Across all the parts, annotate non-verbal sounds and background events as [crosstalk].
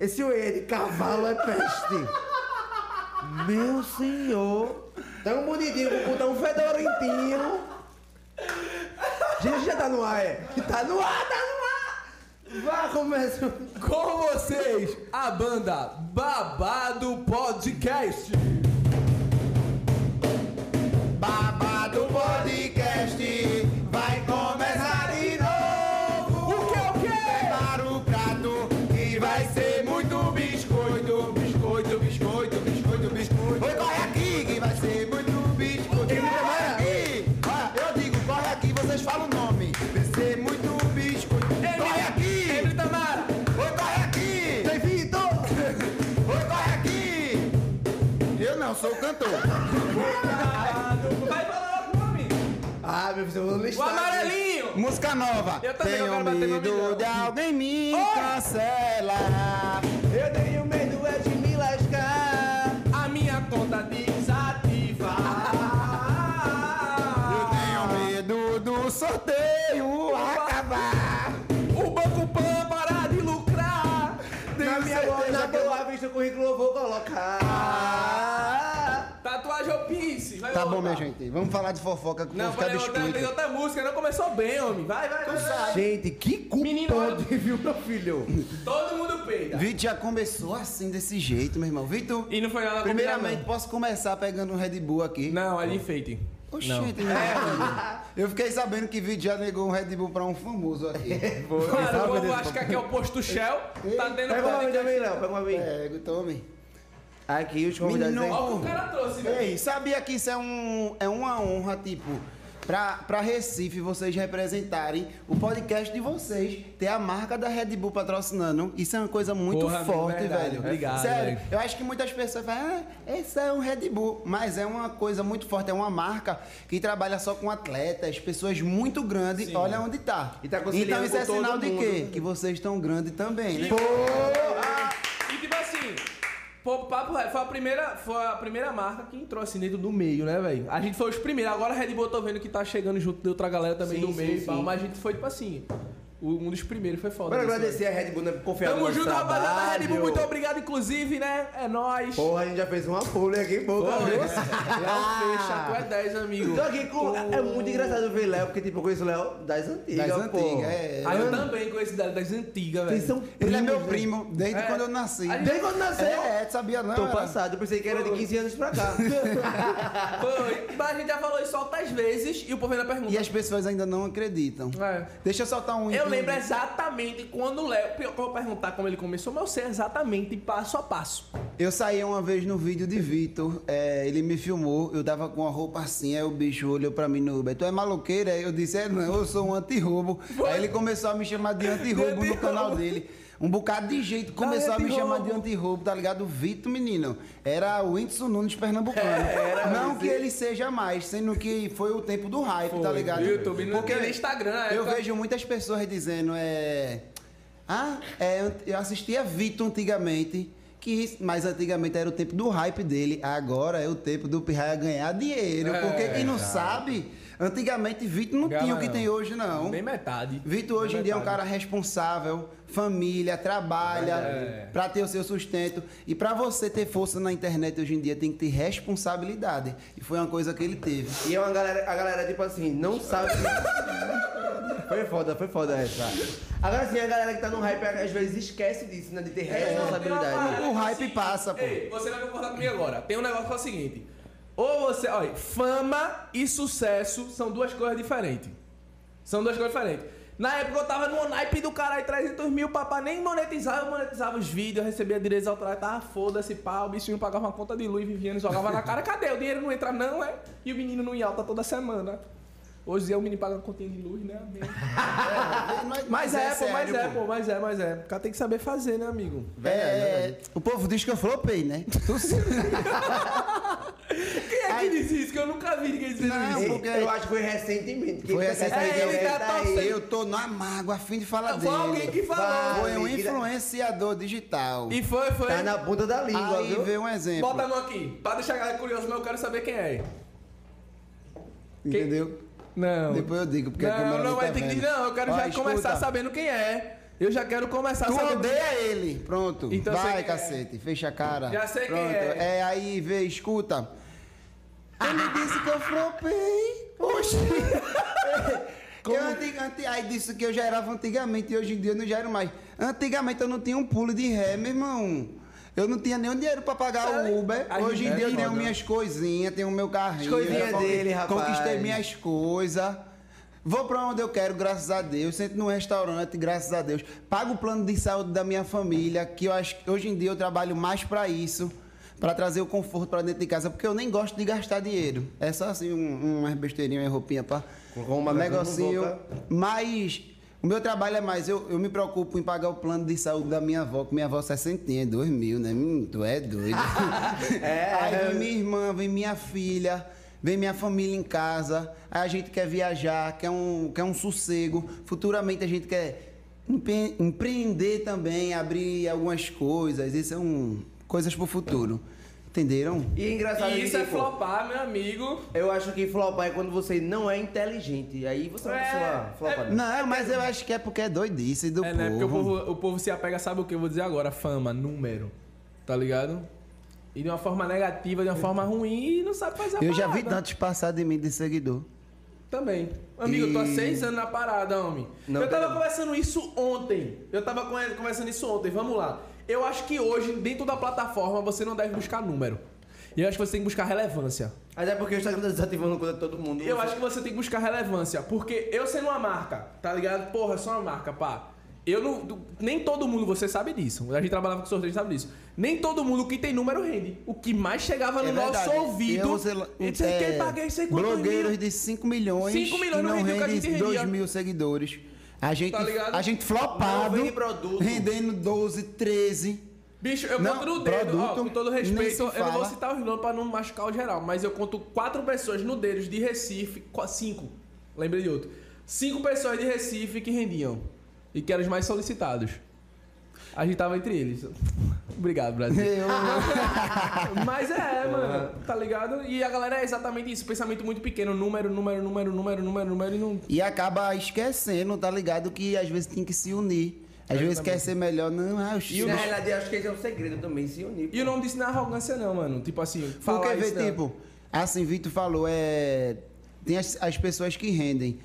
Esse orelha de cavalo é peste. Meu senhor. Tão bonitinho, com tão fedorentinho. Gente, já tá no ar, é? Tá no ar, tá no ar! Vá, começa. Com vocês, a banda Babado Podcast. Babado Podcast sou o cantor. Vai falar o nome. Ah, meu filho, eu vou O listar. aqui. amarelinho. Música nova. Eu também, eu Tenho quero bater meu medo de alguém me cancelar. Eu tenho medo é de me lascar. A minha conta desativar. Eu tenho medo do sorteio acabar. O Banco Pan parar de lucrar. Tenho Na minha certeza na que eu- boa vista o currículo eu vou colocar. Tá bom, minha gente. Vamos falar de fofoca que o Não, povo fica vai outra, tem outra música. Não começou bem, homem. Vai, vai, vai. vai. Gente, que culpa Menino, pode, [laughs] viu, meu filho? Todo mundo peida. Vitor já começou assim, desse jeito, meu irmão. Vitor, E não foi nada primeiramente, posso começar pegando um Red Bull aqui? Não, é de enfeite. Oxente, irmão. Eu fiquei sabendo que Vitor já negou um Red Bull pra um famoso aqui. [laughs] Mano, o povo acha que aqui é o posto Shell. Tá tendo Pega uma vez também, Léo. Pega uma vez. Pego, tome. Aqui os convidados. Menino, Olha o que o cara trouxe, velho. Ei, sabia que isso é, um, é uma honra, tipo, pra, pra Recife vocês representarem o podcast de vocês, ter a marca da Red Bull patrocinando. Isso é uma coisa muito Porra, forte, verdade, velho. obrigado, Sério, velho. eu acho que muitas pessoas falam, ah, esse é um Red Bull. Mas é uma coisa muito forte, é uma marca que trabalha só com atletas, pessoas muito grandes. Sim. Olha onde tá. E tá então isso é sinal de quê? Que vocês estão grandes também, né? E tipo assim, pô, papo foi a primeira, foi a primeira marca que entrou assim dentro do meio, né, velho? A gente foi os primeiros. Agora a Red Bull eu tô vendo que tá chegando junto de outra galera também Sim, do sim, meio e sim. tal, mas a gente foi tipo assim, um dos primeiros foi foda. Bora isso, agradecer a Red Bull né, por confiar Tamo no junto, rapaziada da Red Bull. Muito obrigado, inclusive, né? É nóis. Porra, a gente já fez uma pulha aqui, pô. Léo fecha, tu é 10, amigo. Tô aqui com. É muito engraçado ver Léo, porque tipo, eu conheço o Léo das antigas. Das pô. antigas, é. Aí eu também conheço das, das antigas, velho. Vocês são Ele é meu né? primo, desde É. quando eu nasci. Desde quando nasceu? É, tu sabia não? Tô era? passado, eu pensei que era de 15 anos pra cá. [laughs] Foi. Mas a gente já falou isso altas vezes e o povo ainda pergunta. E as pessoas ainda não acreditam. É. Deixa eu soltar um Eu lembro exatamente quando o Léo. Eu vou perguntar como ele começou, mas eu sei exatamente passo a passo. Eu saí uma vez no vídeo de Vitor, é, ele me filmou, eu tava com uma roupa assim, aí o bicho olhou pra mim no Uber, tu é maloqueira? Aí eu disse, é não, eu sou um anti-roubo. Aí ele começou a me chamar de anti-roubo no canal dele. Um bocado de jeito começou a me chamar de anti-roubo, tá ligado? O Vitor, menino, era o Whindersson Nunes pernambucano. [laughs] É, não que ele seja mais, sendo que foi o tempo do hype, tá Foi. ligado? YouTube, no- no Instagram, na eu época- vejo muitas pessoas dizendo, é... Ah, é, eu assistia Vitor antigamente, que mas antigamente era o tempo do hype dele, agora é o tempo do Pirraia ganhar dinheiro. É, porque quem não sabe, antigamente Vitor não tinha o que tem hoje, não. Nem metade. Vitor hoje em dia é um cara responsável, família, trabalha É. pra ter o seu sustento. E pra você ter força na internet hoje em dia tem que ter responsabilidade. E foi uma coisa que ele teve. E é uma galera, a galera, tipo assim, não sabe. foi foda, foi foda essa. Agora sim, a galera que tá no hype às vezes esquece disso, né? De ter responsabilidade. O hype passa, pô. Ei, você vai concordar comigo agora. Tem um negócio que é o seguinte. Ou você. Olha, fama e sucesso são duas coisas diferentes. São duas coisas diferentes. Na época eu tava no naipe do caralho, 300 mil, papai nem monetizava, eu monetizava os vídeos, recebia direitos autorais, tava foda-se, pá, o bichinho pagava uma conta de luz, vivia, jogava na cara, cadê? O dinheiro não entra não, é? E o menino não ia alta toda semana. Hoje é o menino paga uma continha de luz, né, amigo? [laughs] Mas é, pô, mas sério, é, pô, mas é, mas é. O cara tem que saber fazer, né, amigo? É, o povo diz que eu flopei, né? [laughs] Quem é que diz isso? Que eu nunca vi ninguém dizer Não, isso. Porque- Eu acho que foi recentemente. que Foi recentemente. É, ele tá tá aí. torcendo. Eu tô na mágoa, a fim de falar Foi dele. alguém que falou. Foi um influenciador digital. E foi, foi. Tá na ponta da língua, Aí viu? veio um exemplo. Bota a mão aqui. Pra deixar a galera curiosa, mas eu quero saber quem é. Entendeu? Não. Depois eu digo, porque a não, câmera não não vai tá ter que não. Eu quero Ó, já escuta. começar sabendo quem é. Eu já quero começar Tu sabendo- odeia ele. Pronto. Então Vai, quem é. cacete. Fecha a cara. Já sei quem Pronto. é. É, aí, vê, escuta. Ele disse que eu flopei. Oxi. [laughs] Eu antig- anti- aí disse que eu já era antigamente e hoje em dia eu não gero mais. Antigamente eu não tinha um pulo de ré, meu irmão. Eu não tinha nenhum dinheiro pra pagar o Uber. Hoje em é dia eu tenho foda. minhas coisinhas, tenho o meu carrinho. As coisinhas dele, rapaz. Conquistei minhas coisas. Vou pra onde eu quero, graças a Deus. Sento num restaurante, graças a Deus. Pago o plano de saúde da minha família, que eu acho que hoje em dia eu trabalho mais pra isso. Pra trazer o conforto pra dentro de casa, porque eu nem gosto de gastar dinheiro. É só assim, um, umas besteirinhas, uma roupinha pra. Com uma um negocinho. Mas o meu trabalho é mais, eu, eu me preocupo em pagar o plano de saúde da minha avó, que minha avó é 60, dois mil, né? Hum, tu é doido. [laughs] É. Aí vem minha irmã, vem minha filha, vem minha família em casa. Aí a gente quer viajar, quer um, quer um sossego. Futuramente a gente quer empre- empreender também, abrir algumas coisas. Isso é um coisas pro futuro. Entenderam? E é engraçado E isso que, é tipo, flopar, meu amigo. Eu acho que flopar é quando você não é inteligente. Aí você é uma É, pessoa flopada. Não, mas eu acho que é porque é doidice do É, povo. né? Porque o povo, o povo se apega, sabe o que eu vou dizer agora? Fama, número. Tá ligado? E de uma forma negativa, de uma forma ruim, e não sabe fazer a Eu já vi parada. tantos passar de mim de seguidor. Também. Amigo, eu tô há E- seis anos na parada, homem. Não eu tava conversando isso ontem. Eu tava conver- conversando isso ontem. Vamos lá. Eu acho que hoje, dentro da plataforma, você não deve buscar número. E eu acho que você tem que buscar relevância. Mas é porque o Instagram tá desativando coisa de todo mundo. Eu acho que você tem que buscar relevância. Porque eu sendo uma marca, tá ligado? Porra, eu sou uma marca, pá. Eu não. Nem todo mundo, você sabe disso. A gente trabalhava com sorteio, sabe disso. Nem todo mundo que tem número rende. O que mais chegava no É nosso verdade. ouvido. Eu, que é, paguei sei quantos blogueiros mil. de 5 milhões 5 milhões não não rendeu o que a rende gente 2 rendia. mil seguidores. A gente, Tá ligado? a gente flopado, rendendo 12, 13. Bicho, eu Não, conto no dedo, ó, produto, com todo respeito, eu não vou citar os nomes pra não machucar o geral, mas eu conto quatro pessoas no dedos de Recife, cinco, lembrei de outro. Cinco pessoas de Recife que rendiam e que eram os mais solicitados. A gente tava entre eles. Obrigado, Brasil. [laughs] Mas é, mano, tá ligado? E a galera é exatamente isso, pensamento muito pequeno, número, número, número, número, número, número e não. e acaba esquecendo, tá ligado? Que às vezes tem que se unir. Às vezes quer ser melhor, não, ah, eu E na realidade, acho que esse é o segredo também, se unir. E o nome disso não é arrogância, não, mano. Tipo assim, falar Porque, vê, isso, não. tipo, assim, Vitor falou, é. Tem as, as pessoas que rendem.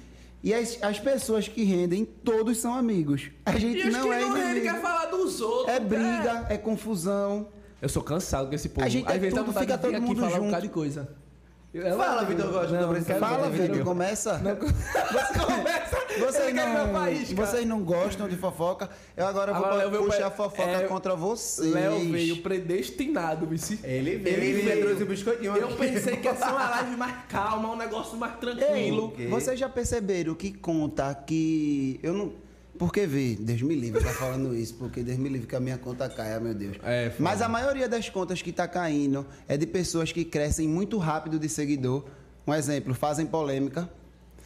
E as, as pessoas que rendem, todos são amigos. A gente E não que é não inimigo. quer falar dos outros. É briga, é confusão. Eu sou cansado com esse povo. A gente é Às vezes dá tudo, vontade fica todo aqui mundo falar um junto. bocado de coisa. Eu- Fala, Vitor Costa, Não, quero Fala, Vitor, começa. Não, [laughs] você começa. Vocês Ele quer meu não, país, cara. vocês não gostam de fofoca. Eu agora, Agora, vou puxar a fofoca é, contra vocês. Léo veio predestinado, vice. Ele veio, Ele ele, veio. trouxe o biscoitinho Eu pensei que ia ser uma [laughs] live mais calma, um negócio mais tranquilo. Ei, vocês já perceberam que conta que. Eu não. Porque vê, Deus me livre tá falando isso, porque Deus me livre que a minha conta caia, meu Deus. É. Mas a maioria das contas que tá caindo é de pessoas que crescem muito rápido de seguidor. Um exemplo, fazem polêmica.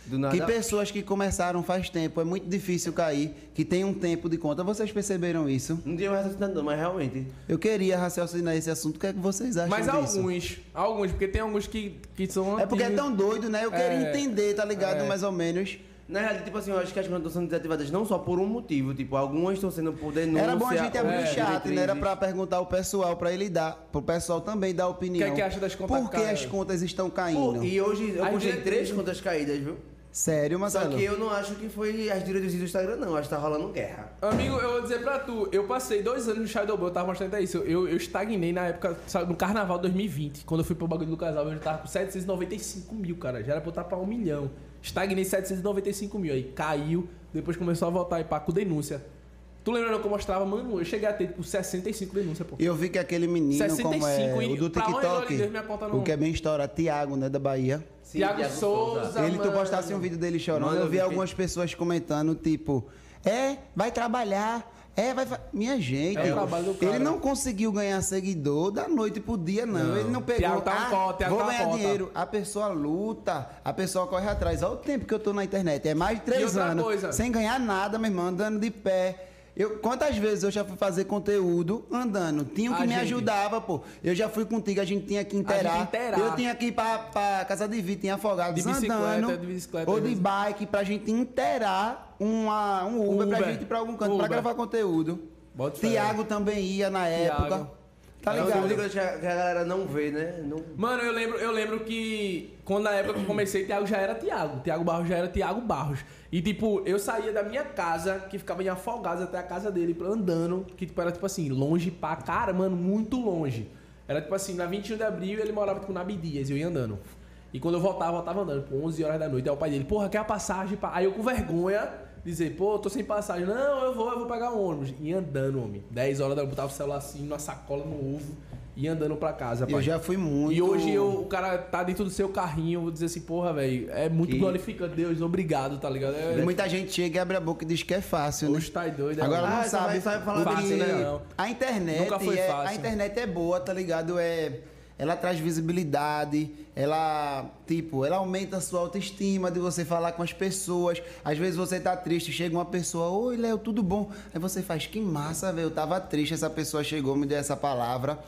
Do nada. Que pessoas que começaram faz tempo, é muito difícil cair, que tem um tempo de conta. Vocês perceberam isso? Não tinha mais raciocinado, não, mas realmente. Eu queria raciocinar esse assunto. O que é que vocês acham Mas disso? alguns, alguns, porque tem alguns que, que são É porque é tão doido, né? Eu queria É, entender, tá ligado? é. Mais ou menos. Na realidade, tipo assim, eu acho que as contas estão sendo desativadas não só por um motivo. Tipo, algumas estão sendo por denúncia. Era bom a gente abrir é, o chat, né? Era pra perguntar ao pessoal, pra ele dar, pro pessoal também dar opinião. O que é que acha das contas Por que caras? as contas estão caindo? Pô, e hoje eu puxei três contas caídas, viu? Sério, Só Marcelo? que eu não acho que foi as diretrizes do Instagram, não. Acho que tá rolando guerra. Amigo, eu vou dizer pra tu, eu passei dois anos no Shadowban, eu tava mostrando até isso. Eu, eu estagnei na época, sabe, no carnaval 2020, quando eu fui pro bagulho do casal, eu já tava com 795 mil, cara. Já era pra eu estar pra um milhão. Estagnei 795 mil, aí caiu, depois começou a voltar aí pá, com denúncia. Tu lembra que eu mostrava, mano, eu cheguei a ter tipo 65 denúncias, pô. E eu vi que aquele menino, 65 como é, e o do TikTok, Deus, não- o que é bem estourado, Tiago, né, da Bahia. Sim, Thiago Souza, Souza. ele, tu mano. postasse um vídeo dele chorando, Mano, eu vi algumas pessoas comentando, tipo, é, vai trabalhar, é, vai... fa-" Minha gente, É o trabalho do cara. ele não conseguiu ganhar seguidor da noite pro dia, não. Ele não pegou, tá ah, cota, vou tá ganhar cota." dinheiro. A pessoa luta, a pessoa corre atrás. Olha o tempo que eu tô na internet, é mais de três anos, coisa. sem ganhar nada, meu irmão, andando de pé. Eu, quantas vezes eu já fui fazer conteúdo andando? Tinha o que A me gente. ajudava, pô. Eu já fui contigo, a gente tinha que inteirar. Eu tinha que ir pra, pra Casa de Vita, em Afogados, De bicicleta, andando. de bicicleta, ou de vezes. bike, pra gente inteirar uma, um Uber, pra Uber. gente ir pra algum canto, pra Uber. gravar conteúdo. Tiago também ia na Thiago. Tá uma ligado? a que a galera não vê, né? Não... Mano, eu lembro, eu lembro que quando na época que eu comecei, Thiago já era Thiago. Thiago Barros já era Thiago Barros. E tipo, eu saía da minha casa, que ficava em Afogados até a casa dele, andando, que tipo, era tipo assim, longe pra cara, mano, muito longe. Era tipo assim, na 21 de abril ele morava tipo na Abdias, eu ia andando. E quando eu voltava, eu voltava andando, por 11 horas da noite. Aí o pai dele, porra, quer a passagem? Pra... Aí eu com vergonha, dizer, pô, tô sem passagem. Não, eu vou, eu vou pegar um ônibus. E andando, homem. 10 horas da botava o celular assim, numa sacola no ovo, e andando pra casa, pai. Eu já fui muito. E hoje eu- o cara tá dentro do seu carrinho, eu vou dizer assim, porra, velho, é muito Que- glorificante. Deus, obrigado, tá ligado? É, E muita gente chega e abre a boca e diz que é fácil, né? Hoje tá doido. é Agora mano. não Ah, sabe, vai- sabe falar fácil, que né? Não. a internet Nunca foi é, fácil. a internet é boa, tá ligado? É ela traz visibilidade, ela, tipo, ela aumenta a sua autoestima de você falar com as pessoas. Às vezes você tá triste, chega uma pessoa, oi, Léo, tudo bom? Aí você faz, que massa, velho, eu tava triste, essa pessoa chegou, me deu essa palavra.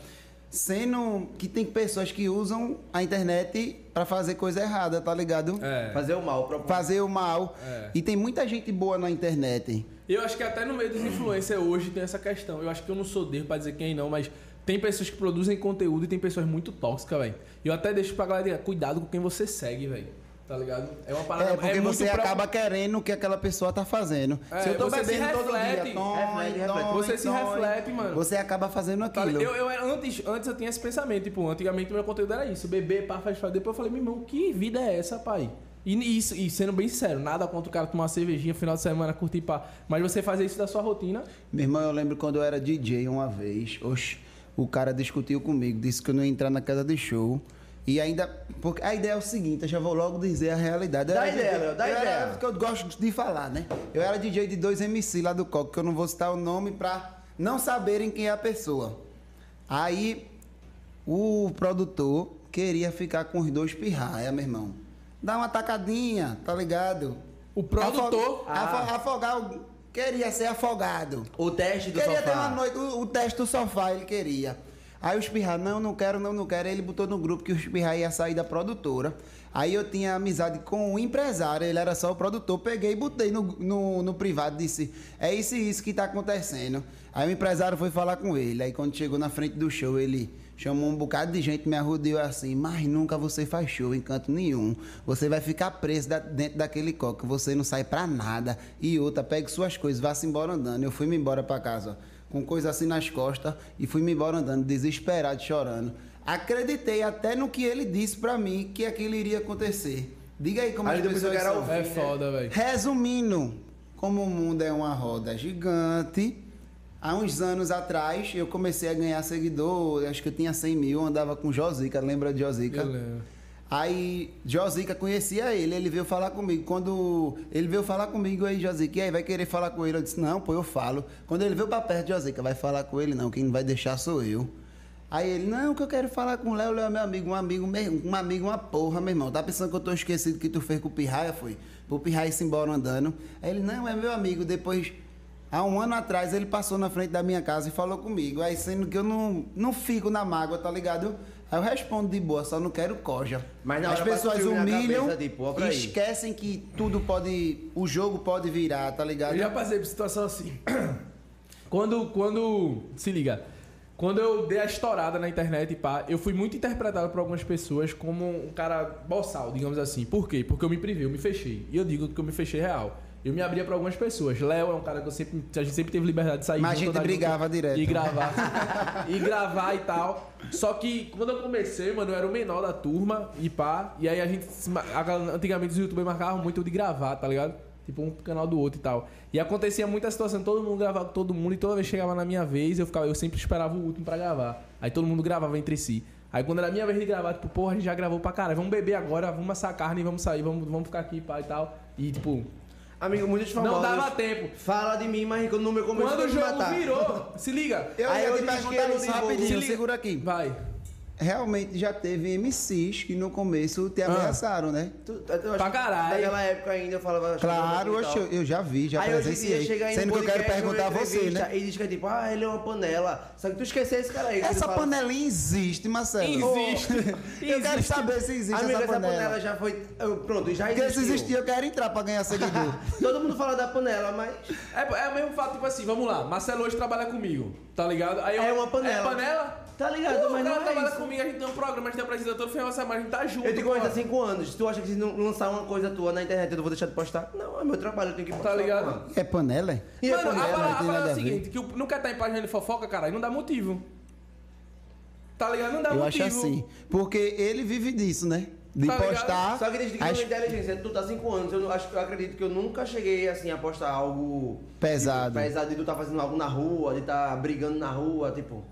Sendo que tem pessoas que usam a internet pra fazer coisa errada, tá ligado? É. Fazer o mal. Fazer o mal. É. E tem muita gente boa na internet. Eu acho que até no meio dos influencers hoje tem essa questão. Eu acho que eu não sou dedo pra dizer quem não, mas tem pessoas que produzem conteúdo e tem pessoas muito tóxicas, velho. E eu até deixo pra galera, cuidado com quem você segue, velho. Tá ligado? É uma parada É, porque muito você pro- acaba querendo o que aquela pessoa tá fazendo. É, se eu tô você se bebendo todo reflete. dia, tome, Reflete, Você se tome, reflete, mano. Você acaba fazendo Tá, aquilo. eu, eu antes, antes eu tinha esse pensamento, tipo, antigamente meu conteúdo era isso, beber, pá, faz, faz. Depois eu falei, meu irmão, que vida é essa, pai? E, isso, e sendo bem sincero, nada contra o cara tomar uma cervejinha final de semana, curtir pá. Mas você fazer isso da sua rotina, Meu irmão, eu lembro quando eu era DJ uma vez, oxe, o cara discutiu comigo, disse que eu não ia entrar na casa de show. E ainda. Porque a ideia é o seguinte, eu já vou logo dizer a realidade. Eu Dá ideia, DJ dá eu ideia. é porque eu gosto de falar, né? Eu era DJ de dois MC lá do Coque, que eu não vou citar o nome pra não saberem quem é a pessoa. Aí o produtor queria ficar com os dois pirraia, meu irmão. Dá uma tacadinha, tá ligado? o produtor. Afo- afo- afogar o- Queria ser afogado. O teste do Queria sofá. ter uma noite, o, o teste do sofá ele queria. Aí o Espirra, não, não quero, não, não quero. Aí ele botou no grupo que o Espirra ia sair da produtora. Aí eu tinha amizade com o empresário, ele era só o produtor. Peguei e botei no, no, no privado, disse, é isso e isso que tá acontecendo. Aí o empresário foi falar com ele. Aí quando chegou na frente do show, ele chamou um bocado de gente, me arrodeou assim, mas nunca você faz show em canto nenhum. Você vai ficar preso da- dentro daquele coque, você não sai pra nada. E outra, pegue suas coisas, vá-se embora andando. Eu fui-me embora pra casa, ó, com coisa assim nas costas, e fui-me embora andando, desesperado, chorando. Acreditei até no que ele disse pra mim que aquilo iria acontecer. Diga aí como Aí as pessoas quero são. ouvir. É foda, velho. Resumindo, como o mundo é uma roda gigante, há uns anos atrás eu comecei a ganhar seguidor, acho que eu tinha 100 mil, andava com Josica, lembra de Josica? Eu lembro. Aí Josica conhecia ele, ele veio falar comigo. Quando ele veio falar comigo, aí Josica, e aí, vai querer falar com ele? Eu disse, não, pô, eu falo. Quando ele veio pra perto Josica, vai falar com ele não, quem vai deixar sou eu. Aí ele, não, que eu quero falar com o Léo, Léo é meu amigo, um amigo, mesmo, um amigo, uma porra, meu irmão. Tá pensando que eu tô esquecido que tu fez com o Pirraia, foi? Pro Pirraia ir embora andando. Aí ele, não, é meu amigo. Depois, há um ano atrás, ele passou na frente da minha casa e falou comigo. Aí sendo que eu não, não fico na mágoa, tá ligado? Aí eu respondo de boa, só não quero coja. Mas na As pessoas humilham cabeça, tipo, e esquecem que tudo pode. O jogo pode virar, tá ligado? Eu já passei por situação assim. [clears throat] Quando, quando. Se liga. Quando eu dei a estourada na internet, pá, eu fui muito interpretado por algumas pessoas como um cara boçal, digamos assim. Por quê? Porque eu me privei, eu me fechei. E eu digo que eu me fechei real. Eu me abria pra algumas pessoas. Léo é um cara que eu sempre. A gente sempre teve liberdade de sair Mas a gente andar junto brigava direto. E gravar. e gravar e tal. Só que quando eu comecei, mano, eu era o menor da turma e pá. E aí a gente. Antigamente os youtubers marcavam muito de gravar, tá ligado? Tipo, um canal do outro e tal. E acontecia muita situação, todo mundo gravava com todo mundo, e toda vez que chegava na minha vez, eu ficava, eu sempre esperava o último pra gravar. Aí todo mundo gravava entre si. Aí quando era a minha vez de gravar, tipo, porra, a gente já gravou pra caralho, vamos beber agora, vamos assar carne, vamos sair, vamos, vamos ficar aqui, pá e tal. E tipo, Amigo, muitos famosos. não dava tempo. Fala de mim, mas quando no meu começo Quando o me jogo matar. virou, se liga. Eu Aí ia eu te perguntar isso rapidinho, Se liga. segura aqui. Vai. Realmente já teve MCs que no começo te ameaçaram, né? Tu- eu Pra caralho. Naquela época ainda eu falava. Claro, eu, eu já vi, já Aí hoje em dia presenciei. chega aí Sendo que eu quero perguntar a você, né? E diz que é tipo, ah, ele é uma panela. Só que tu esqueceu esse cara aí. Essa panelinha existe, Marcelo. Existe. [laughs] Eu quero Existe. saber se existe Amigo, essa essa panela. panela. já foi. eu- Pronto, já Porque existiu. se existir, eu quero entrar pra ganhar seguidor. [laughs] Todo mundo fala da panela, mas. É, é o mesmo fato, tipo assim, vamos lá. Marcelo hoje trabalha comigo, tá ligado? Aí eu- É uma panela. É panela? Tá ligado, Pô, mas o cara não é trabalha isso. comigo, a gente tem um programa, a gente tem apresenta todo final de semana, a gente tá junto. Eu te conheço há pô. 5 anos. Tu acha que se não lançar uma coisa tua na internet eu não vou deixar de postar? Não, é meu trabalho, eu tenho que postar. Tá ligado? mano. É panela? é? E Mano, a panela? parada, a tem parada nada é a o ver. seguinte, que o- não quer estar em página de fofoca, caralho, não dá motivo. Tá ligado? Não dá Eu acho motivo. assim. Porque ele vive disso, né? De Tá ligado? postar. Só que desde que as- eu inteligência, tu tá 5 anos, eu, não- acho, eu acredito que eu nunca cheguei assim a postar algo Pesado. tipo, pesado de tu tá fazendo algo na rua, de tá brigando na rua, tipo.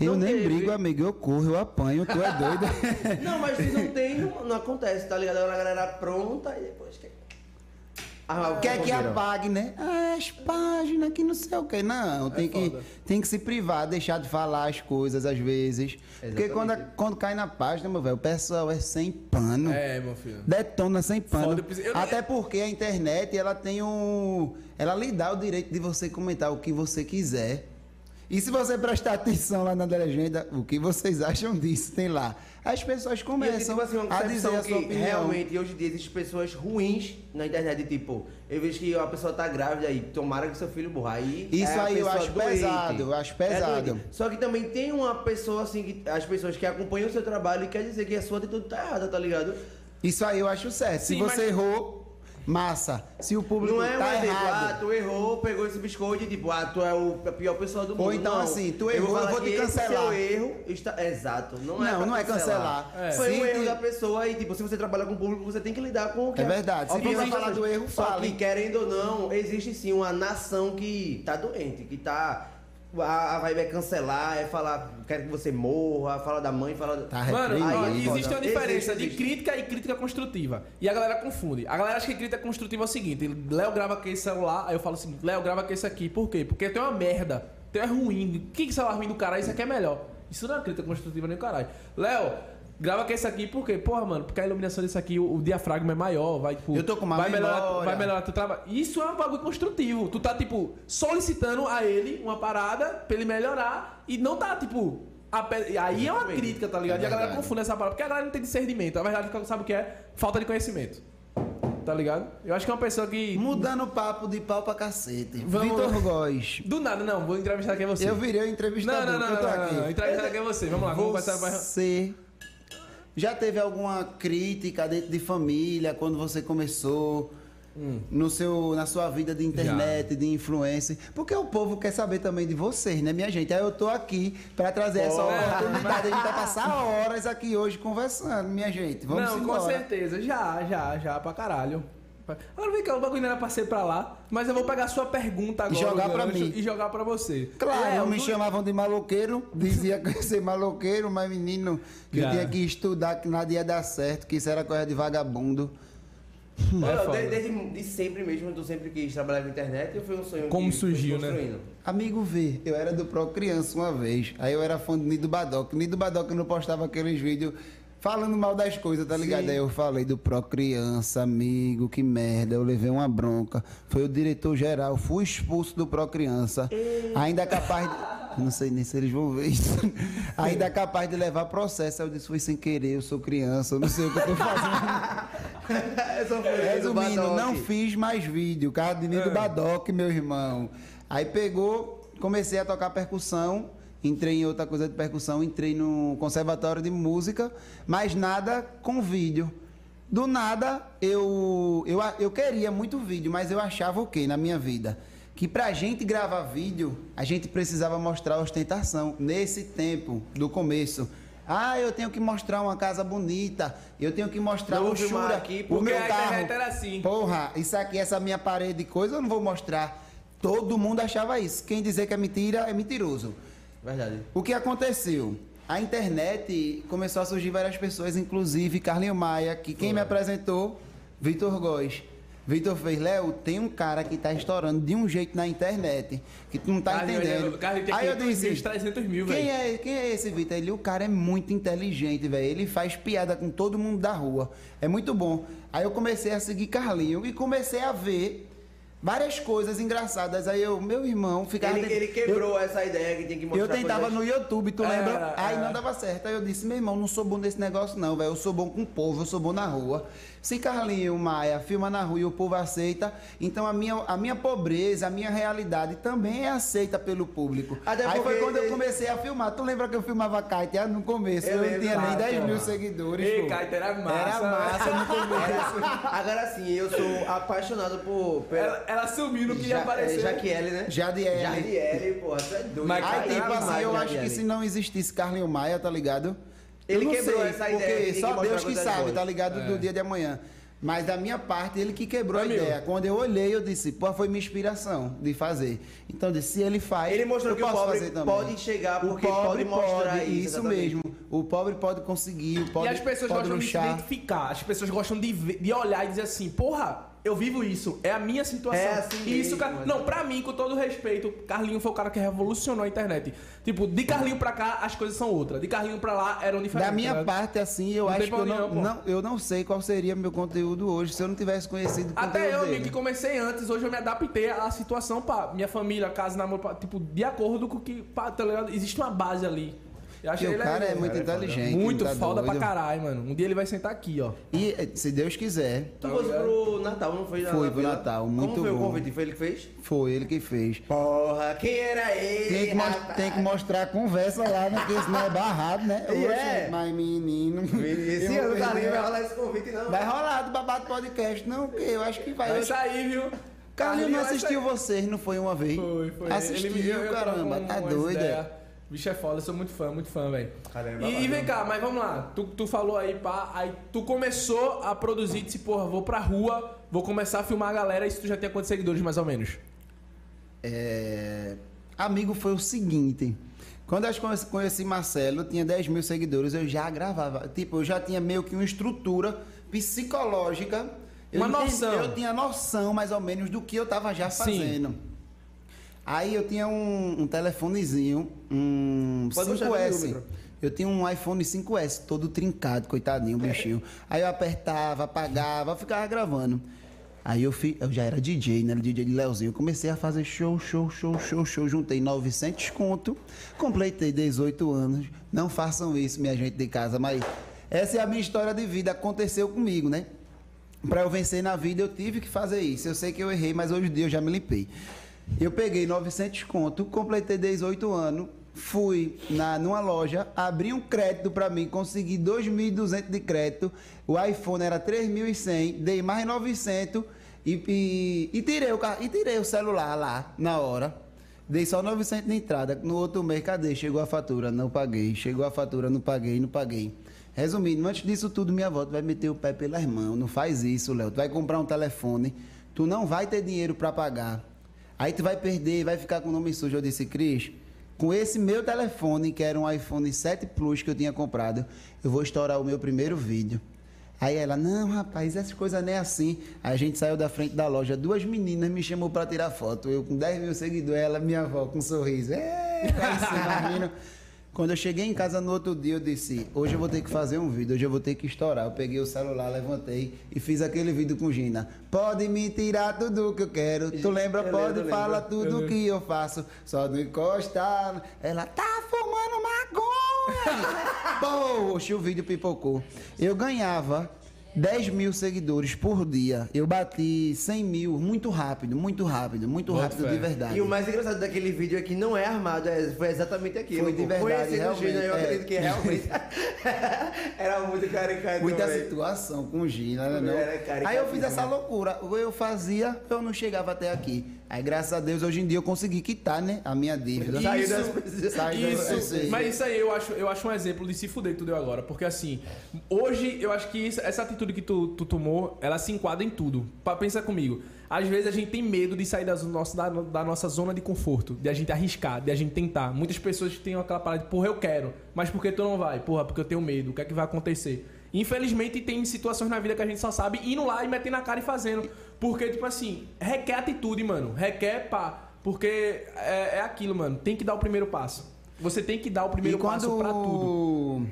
Eu não nem teve. brigo, amigo. Eu corro, eu apanho, tu é doido. [laughs] Não, mas se não tem, não, não acontece, tá ligado? A galera pronta e depois que. Ah, Quer que apague, né? Ah, as páginas que não sei o que. Não, tem, que, foda. tem que se privar, deixar de falar as coisas às vezes. Porque Exatamente. quando, quando cai na página, meu velho, o pessoal é sem pano. É, meu filho. Detona sem pano. Eu- Até porque a internet, ela tem um. Ela lhe dá o direito de você comentar o que você quiser. E se você prestar atenção lá na legenda, o que vocês acham disso? Tem lá. As pessoas E eu começam tipo assim, a dizer a que sua opinião. realmente hoje em dia existem pessoas ruins na internet, tipo, eu vejo que a pessoa tá grávida aí, tomara que seu filho morra. Aí Isso é aí eu acho pesado, eu acho pesado. doente. Só que também tem uma pessoa assim, que, as pessoas que acompanham o seu trabalho e quer dizer que a sua atitude tá errada, tá ligado? Isso aí eu acho certo. Sim, se você mas- errou, massa. Se o público Não é um tá errado. ah, tu errou, pegou esse biscoito e tipo, ah, tu é o, pior pessoa do mundo. Ou então Não. assim, tu vou errou, eu vou que te esse cancelar. seu erro está... Exato, não é Não, pra não é cancelar. É. Foi Sim, um erro tem- da pessoa e tipo, se você trabalha com o público, você tem que lidar com o que É verdade. Se que você falar do erro, Só fale. que, querendo ou não, existe sim uma nação que tá doente, que tá... A, a vibe é cancelar, é falar, quero que você morra, fala da mãe, fala... Tá Mano, aí, existe uma diferença Existe, de existe. crítica e crítica construtiva. E a galera confunde. A galera acha que crítica construtiva é o seguinte: Léo grava com esse celular, aí eu falo assim, Léo grava com esse aqui. Por quê? Porque tem uma merda, tem é ruim. Que que celular ruim do caralho? Isso aqui é melhor. Isso não é crítica construtiva nem o caralho. Léo, grava com esse aqui, por quê? Porra, mano, porque a iluminação desse aqui, o, o diafragma é maior, vai, tipo. Eu tô com uma vai melhorar, memória. vai melhorar teu trabalho. Isso é um bagulho construtivo. Tu tá, tipo, solicitando a ele uma parada pra ele melhorar e não tá, tipo. pe- Aí é uma crítica, tá ligado? É e a galera confunde essa parada, porque a galera não tem discernimento. A verdade, sabe o que é? Falta de conhecimento. Tá ligado? Eu acho que é uma pessoa que. Mudando o papo de pau pra cacete. Vamos- Vitor Góes. [laughs] Do nada, não, vou entrevistar aqui é você. Eu virei o Não, entrevistador. não, não, eu tô não, aqui. não, não. Entrevistar aqui é você. Vamos lá, vamos passar pra. Você já teve alguma crítica dentro de família quando você começou Hum. no seu, na sua vida de internet, de influência? Porque o povo quer saber também de vocês, né, minha gente? Aí eu tô aqui pra trazer essa oportunidade. A gente vai passar horas aqui hoje conversando, minha gente. Vamos não, embora. com certeza. Já, já, já, pra caralho. Agora vem cá, o bagulho não era pra ser pra lá, mas eu vou pegar a sua pergunta agora. jogar o pra mim. E jogar pra você. Claro, Léo, me do- chamavam de maloqueiro, [laughs] dizia que eu ia ser maloqueiro, mas menino, que eu Já. tinha que estudar, que nada ia dar certo, que isso era coisa de vagabundo. Olha, É de- desde de sempre mesmo, tu sempre quis trabalhar com internet e foi um sonho Como que surgiu, né? construindo. Amigo V, eu era do Pro Criança uma vez. Aí eu era fã do Nido Badoc. Nido Badoc não postava aqueles vídeos falando mal das coisas, tá ligado? Sim. Aí eu falei do Pro Criança, amigo, que merda. Eu levei uma bronca. Foi o diretor geral, fui expulso do Pro Criança. Ainda é capaz de. Não sei nem se eles vão ver isso. [laughs] Ainda é capaz de levar processo. Aí eu disse, foi sem querer, eu sou criança, eu não sei o que eu tô fazendo. [laughs] Resumindo, não fiz mais vídeo. Carro de do Badoc, meu irmão. Aí pegou, comecei a tocar percussão. Entrei em outra coisa de percussão, entrei no conservatório de música, mas nada com vídeo. Do nada, eu, eu, eu queria muito vídeo, mas eu achava o quê na minha vida? Que pra gente gravar vídeo, a gente precisava mostrar ostentação. Nesse tempo, do começo. Ah, eu tenho que mostrar uma casa bonita, eu tenho que mostrar Não chura, aqui, o porque meu a carro. internet era assim. Porra, isso aqui, essa minha parede de coisa, eu não vou mostrar. Todo mundo achava isso. Quem dizer que é mentira é mentiroso. Verdade. O que aconteceu? A internet começou a surgir várias pessoas, inclusive Carlinho Maia, que quem me apresentou, Vitor Góes. Vitor fez, Léo, tem um cara que tá estourando de um jeito na internet, que tu não tá Carlinhos, entendendo. ele- Carlinhos tem Aí eu 500 mil, disse, 300 mil, quem é, quem é esse Vitor? Ele, o cara é muito inteligente, velho. Ele faz piada com todo mundo da rua. É muito bom. Aí eu comecei a seguir Carlinho e comecei a ver várias coisas engraçadas. Aí eu, meu irmão, ficava... Ele, ele quebrou essa ideia que tem que mostrar Eu tentava coisas- no YouTube, tu É, lembra? Aí é. não dava certo. Aí eu disse, meu irmão, não sou bom nesse negócio não, velho. Eu sou bom com o povo, eu sou bom na rua. Se Carlinho Maia filma na rua e o povo aceita, então a minha, a minha pobreza, a minha realidade também é aceita pelo público. Até Aí foi quando eu comecei a filmar. Tu lembra que eu filmava Kite no começo? Eu Eu, não tinha nem ah, 10 mil seguidores. Ei. Kite era massa. Era massa no começo. Agora sim, eu sou apaixonado por. Ela, ela sumiu, não queria Ja- aparecer. é, Jaquiele, né? Jadiele. Jadiele, porra, tu é doido. Mas Aí, tipo assim, eu acho que se não existisse Carlinho Maia, tá ligado? Eu Ele não quebrou sei, essa ideia, Porque só Deus que sabe, tá ligado? É. Do dia de amanhã. Mas da minha parte, ele que quebrou Amigo. a ideia. Quando eu olhei, eu disse, pô, foi minha inspiração de fazer. Então, eu disse, se ele faz, Ele mostrou eu que o posso pobre fazer também. pode chegar, O porque pobre pode mostrar pode, isso, exatamente. mesmo. O pobre pode conseguir, pode, e as pessoas gostam de se identificar. As pessoas gostam de, ver- de olhar e dizer assim, porra, eu vivo isso. É a minha situação. É assim e isso, mesmo, cara- Não, pra mim, com todo respeito, Carlinho foi o cara que revolucionou a internet. Tipo, de Carlinho pra cá, as coisas são outras. De Carlinho pra lá, eram diferentes. Da minha ligado? parte, assim, eu Não acho que eu não, não, eu não sei qual seria meu conteúdo hoje se eu não tivesse conhecido o Até eu, amigo, que comecei antes, hoje eu me adaptei à situação pra minha família, casa, namoro, pra, tipo, de acordo com o que, pá, tá ligado? Existe uma base ali. Eu acho E o ele cara é muito inteligente. Muito tá foda pra doido. caralho, mano. Um dia ele vai sentar aqui, ó. E, eh, se Deus quiser, Tu fosse pro Natal, não foi? Foi pro? Natal, muito Como foi o convite? Foi ele que fez? foi ele que fez. Porra, quem era ele? Tem que, rapaz? tem que mostrar a conversa lá, né? Porque senão é barrado, né? [laughs] É. Mas menino. Esse eu ano perder. vai rolar esse convite, não. Vai rolar do Babado Podcast. Não, porque eu acho que vai. Vai sair, viu? Carlinhos não assistiu vocês, não foi uma vez? Foi, foi. Assistiu, Ele me- caramba. Tá umas doido, é? Bicho é foda, eu sou muito fã, muito fã, velho. E, e vem cá, mas vamos lá. Tu, tu falou aí, pá, aí tu começou a produzir, disse, porra, vou pra rua, vou começar a filmar a galera, isso tu já tem quantos seguidores, mais ou menos? É, Amigo, foi o seguinte. Quando eu conheci, conheci Marcelo, eu tinha 10 mil seguidores, eu já gravava. Tipo, eu já tinha meio que uma estrutura psicológica. Eu Uma entendi- noção. Eu tinha noção, mais ou menos, do que eu tava já Sim. Aí eu tinha um, um telefonezinho, um Pode mostrar no 5S. número. Eu tinha um iPhone 5S, todo trincado, coitadinho, bichinho. Aí eu apertava, apagava, ficava gravando. Aí eu, fi, eu já era DJ, né? DJ de Leozinho. Eu comecei a fazer show, show, show, show, show. Juntei 900 conto, completei 18 anos. Não façam isso, minha gente de casa, mas essa é a minha história de vida. Aconteceu comigo, né? Pra eu vencer na vida, eu tive que fazer isso. Eu sei que eu errei, mas hoje em dia eu já me limpei. Eu peguei 900 conto, completei 18 anos, fui na, numa loja, abri um crédito pra mim, consegui 2.200 de crédito, o iPhone era 3.100, dei mais 900 e, e, e tirei o e tirei o celular lá na hora. Dei só 900 de entrada. No outro mês, cadê? Chegou a fatura, não paguei. Chegou a fatura, não paguei, não paguei. Resumindo, antes disso tudo, minha avó, vai meter o pé pelas mãos. Não faz isso, Léo. Tu vai comprar um telefone, tu não vai ter dinheiro para pagar. Aí tu vai perder, vai ficar com o nome sujo. Eu disse, Cris, com esse meu telefone, que era um iPhone 7 Plus que eu tinha comprado, eu vou estourar o meu primeiro vídeo. Aí ela, não, rapaz, essas coisas não é assim. Aí a gente saiu da frente da loja, duas meninas me chamou para tirar foto. Eu com 10 mil seguidores, ela, minha avó, com um sorriso. É, menino. Quando eu cheguei em casa no outro dia, eu disse: Hoje eu vou ter que fazer um vídeo, hoje eu vou ter que estourar. Eu peguei o celular, levantei e fiz aquele vídeo com Gina. Pode me tirar tudo que eu quero. Tu lembra? Eu Pode lembro, falar lembro. tudo que eu faço. Só não encostar. Ela tá fumando maconha. [laughs] Poxa, o vídeo pipocou. Eu ganhava 10 mil seguidores por dia. Eu bati 100 mil muito rápido, muito rápido, muito Bota rápido fé. de verdade. E o mais engraçado daquele vídeo é que não é armado, é- foi exatamente aquilo. Foi de verdade, o realmente, Gina, eu é. acredito que realmente [laughs] era muito caricato. Muita velho. situação com Gina, né? Não? Era Aí eu fiz essa loucura. Ou eu fazia, eu não chegava até aqui. Aí, graças a Deus, hoje em dia eu consegui quitar, né? A minha dívida. Isso- das. Saiu das- Isso, mas isso aí eu acho, eu acho um exemplo de se fuder que tu deu agora. Porque assim, hoje eu acho que isso- essa atitude que tu, tu tomou, ela se enquadra em tudo. Pensa comigo. Às vezes a gente tem medo de sair das nossa, da, da nossa zona de conforto, de a gente arriscar, de a gente tentar. Muitas pessoas têm aquela parada de, porra, eu quero, mas por que tu não vai? Porra, porque eu tenho medo, o que é que vai acontecer? Infelizmente, tem situações na vida que a gente só sabe indo lá e metendo a cara e fazendo. Porque, tipo assim, requer atitude, mano. Requer pá. Porque é, é aquilo, mano. Tem que dar o primeiro passo. Você tem que dar o primeiro e quando passo pra tudo.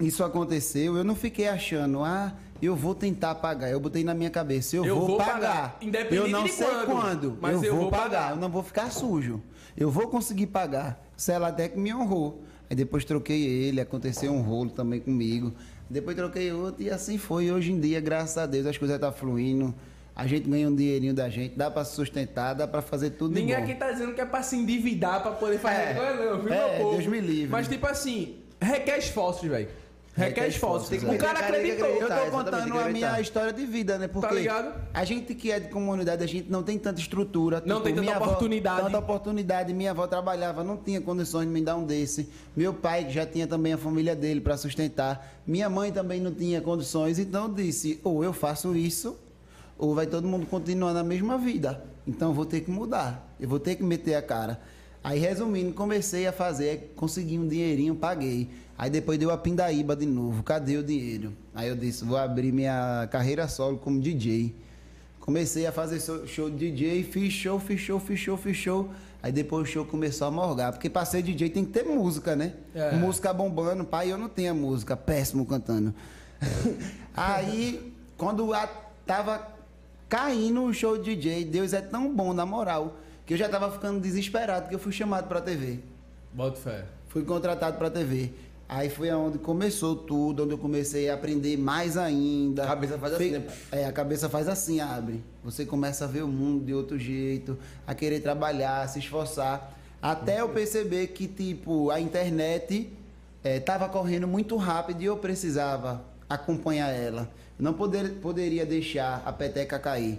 isso aconteceu, eu não fiquei achando, ah, eu vou tentar pagar. Eu botei na minha cabeça, eu, Eu vou, vou pagar. pagar, independente eu não de sei quando, quando, mas eu vou vou pagar. pagar. Eu não vou ficar sujo. Eu vou conseguir pagar. O Celadec me honrou. Aí depois troquei ele, aconteceu um rolo também comigo. Depois troquei outro e assim foi. Hoje em dia, graças a Deus, as coisas estão fluindo. A gente ganha um dinheirinho da gente, dá pra se sustentar, dá pra fazer tudo Ninguém aqui tá dizendo que é pra se endividar pra poder fazer É. coisa, não, viu, É, meu povo? Deus me livre. Mas, tipo assim, requer esforços, velho. Requer, Requer esforços. esforços, o cara Tem que acreditou. Eu tô contando tem que a minha história de vida, né? Porque ligado? a gente que é de comunidade, a gente não tem tanta estrutura. Não tem tanta minha avó- oportunidade. tanta oportunidade. Minha avó trabalhava, não tinha condições de me dar um desse. Meu pai, que já tinha também a família dele para sustentar. Minha mãe também não tinha condições. Então eu disse, ou eu faço isso, ou vai todo mundo continuar na mesma vida. Então eu vou ter que mudar. Eu vou ter que meter a cara. Aí, resumindo, comecei a fazer, consegui um dinheirinho, paguei. Aí depois deu a pindaíba de novo. Cadê o dinheiro? Aí eu disse, vou abrir minha carreira solo como DJ. Comecei a fazer show de DJ, fiz show, fiz show, fiz show, fiz show. Aí depois o show começou a morgar. Porque pra ser DJ tem que ter música, né? É. Música bombando, pai, eu não tenho música, péssimo cantando. [laughs] Aí, quando a, tava caindo o show de DJ, Deus é tão bom, na moral, que eu já tava ficando desesperado, que eu fui chamado pra TV. Bota fé. Fui contratado pra TV. Aí foi aonde começou tudo, onde eu comecei a aprender mais ainda. A cabeça faz assim, né? É, a cabeça faz assim, abre. Você começa a ver o mundo de outro jeito, a querer trabalhar, se esforçar. Até eu perceber que, tipo, a internet eh, tava correndo muito rápido e eu precisava acompanhar ela. Eu não poder, poderia deixar a peteca cair.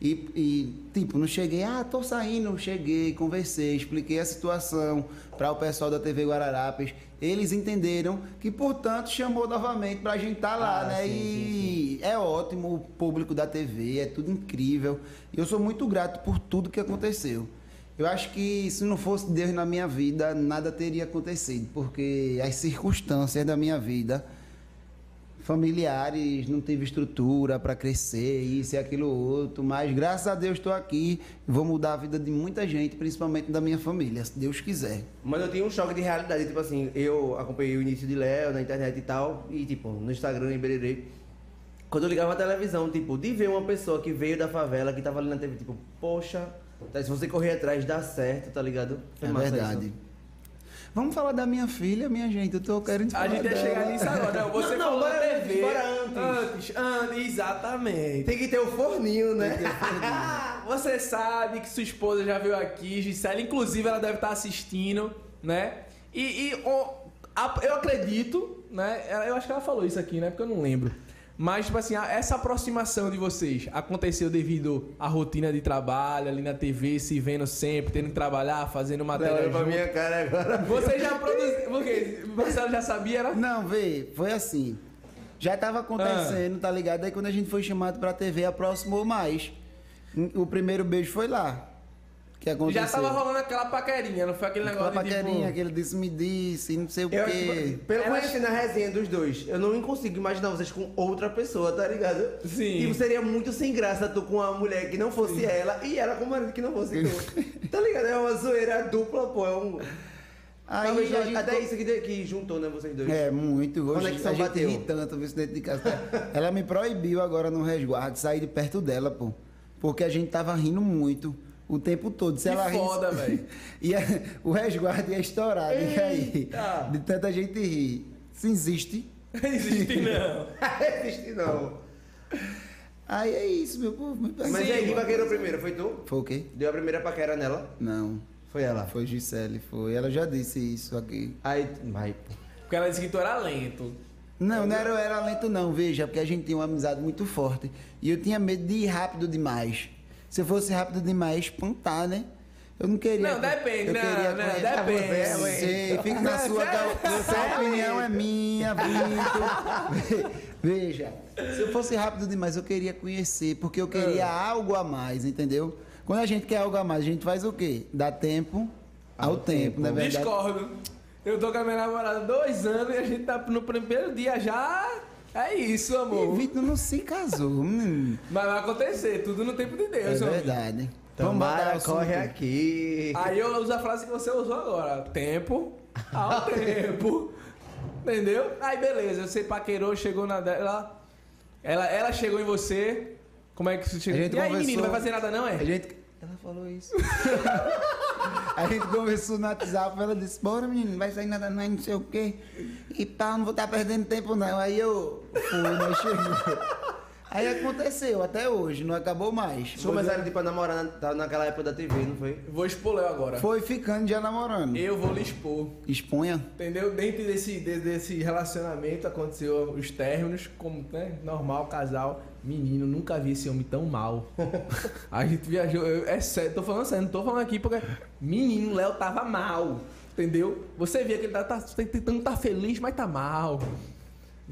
E, e, tipo, não cheguei, ah, tô saindo, cheguei, conversei, expliquei a situação para o pessoal da TV Guararapes. Eles entenderam que, portanto, chamou novamente pra gente estar lá, Ah, né? sim, e é ótimo o público da TV, é tudo incrível. E eu sou muito grato por tudo que aconteceu. Eu acho que se não fosse Deus na minha vida, nada teria acontecido, porque as circunstâncias da minha vida familiares, não tive estrutura para crescer, isso e aquilo outro, mas graças a Deus estou aqui, vou mudar a vida de muita gente, principalmente da minha família, se Deus quiser. Mas eu tinha um choque de realidade, tipo assim, eu acompanhei o início de Léo na internet e tal, e tipo, no Instagram e Bererê. Quando eu ligava a televisão, tipo, de ver uma pessoa que veio da favela, que tava ali na TV, tipo, poxa, se você correr atrás, dá certo, tá ligado? Foi É verdade. isso. Vamos falar da minha filha, minha gente, eu tô querendo A falar gente ia chegar nisso agora. Não, você Não, não, falou bora TV. bora antes. Antes, antes, exatamente. Tem que ter o forninho, né? Você sabe que sua esposa já veio aqui, Gisele, inclusive ela deve estar assistindo, né? E, e, a- eu acredito, né? Eu acho que ela falou isso aqui, né? Porque eu não lembro. Mas, tipo assim, essa aproximação de vocês aconteceu devido à rotina de trabalho, ali na TV, se vendo sempre, tendo que trabalhar, fazendo matéria Olha pra minha cara agora. Você já produziu... Por quê? Marcelo já sabia, era? Não, vê, foi assim. Já tava acontecendo, tá ligado? Aí quando a gente foi chamado pra TV, aproximou mais. O primeiro beijo foi lá. Que aconteceu. Já tava rolando aquela paquerinha, não foi aquele Aquela negócio de paquerinha tipo... que ele disse, me disse, não sei o Eu, quê. tipo, pelo Ela- conhecendo a resenha dos dois, eu não consigo imaginar vocês com outra pessoa, tá ligado? Sim. Tipo, seria muito sem graça tu com uma mulher que não fosse ela e ela com um marido que não fosse tu. [laughs] tá ligado? É uma zoeira dupla, pô. É um. Aí Talvez a gente até isso que, que juntou, né, vocês dois. É, muito. Hoje Conexão a gente bateu. ri tanto viu, dentro de casa. Ela me proibiu agora no resguardo sair de perto dela, pô. Porque a gente tava rindo muito o tempo todo. Se Que ela foda, [laughs] velho. ia, o resguardo ia estourar, diga aí. De tanta gente rir. Se existe. [laughs] Existe, não. [laughs] Existe não. Aí é isso, meu povo. Me perdoe. Mas aí, quem paquerou primeiro? Foi tu? Foi o quê? Deu a primeira paquera nela? Não. Foi ela. Foi Gisele, foi. Ela já disse isso aqui. Aí, vai. Porque ela disse que tu era lento. Não, não era, era lento não, veja, porque a gente tinha uma amizade muito forte. E eu tinha medo de ir rápido demais. Se eu fosse rápido demais, espantar, né? Eu não queria. Não, depende, eu não, queria não, conhecer depende. Você, fique na Não, sua, sua opinião é minha, Vitor. [laughs] Veja, se eu fosse rápido demais, eu queria conhecer, porque eu queria Ah. algo a mais, entendeu? Quando a gente quer algo a mais, a gente faz o quê? Dá tempo ao, Ao tempo, tempo. não é verdade? Discordo. Eu tô com a minha namorada há dois anos e a gente tá no primeiro dia já. É isso, E amor. Vitor não se casou. hum. Mas vai acontecer, tudo no tempo de É Deus, amor. verdade. Vamos botar o Tomara, corre aqui. Aí eu uso a frase que você usou agora. Tempo ao [laughs] tempo. Entendeu? Aí beleza, você paquerou, chegou na dela. Ela, ela chegou em você. Como é que você chegou? A E aí, menino, vai fazer nada não, A é? gente. Falou isso. [laughs] a gente conversou no WhatsApp, ela disse, bora menino, não vai sair nada não, não sei o quê. E pá, não vou estar perdendo tempo não. Aí eu fui, nós chegou. [laughs] Aí aconteceu, até hoje, não acabou mais. Vocês começaram tipo, a namorar na, tá naquela época da TV, não foi? Vou expor Léo agora. Foi ficando já namorando. Eu vou lhe expor. Expunha. Entendeu? Dentro desse, de- desse relacionamento aconteceu os términos, como né, normal, casal. Menino, nunca vi esse homem tão mal. [laughs] A gente viajou, eu- é sério, tô falando sério, não tô falando aqui porque. Menino, Léo tava mal. Entendeu? Você via que ele tá, tá tentando tá feliz, mas tá mal.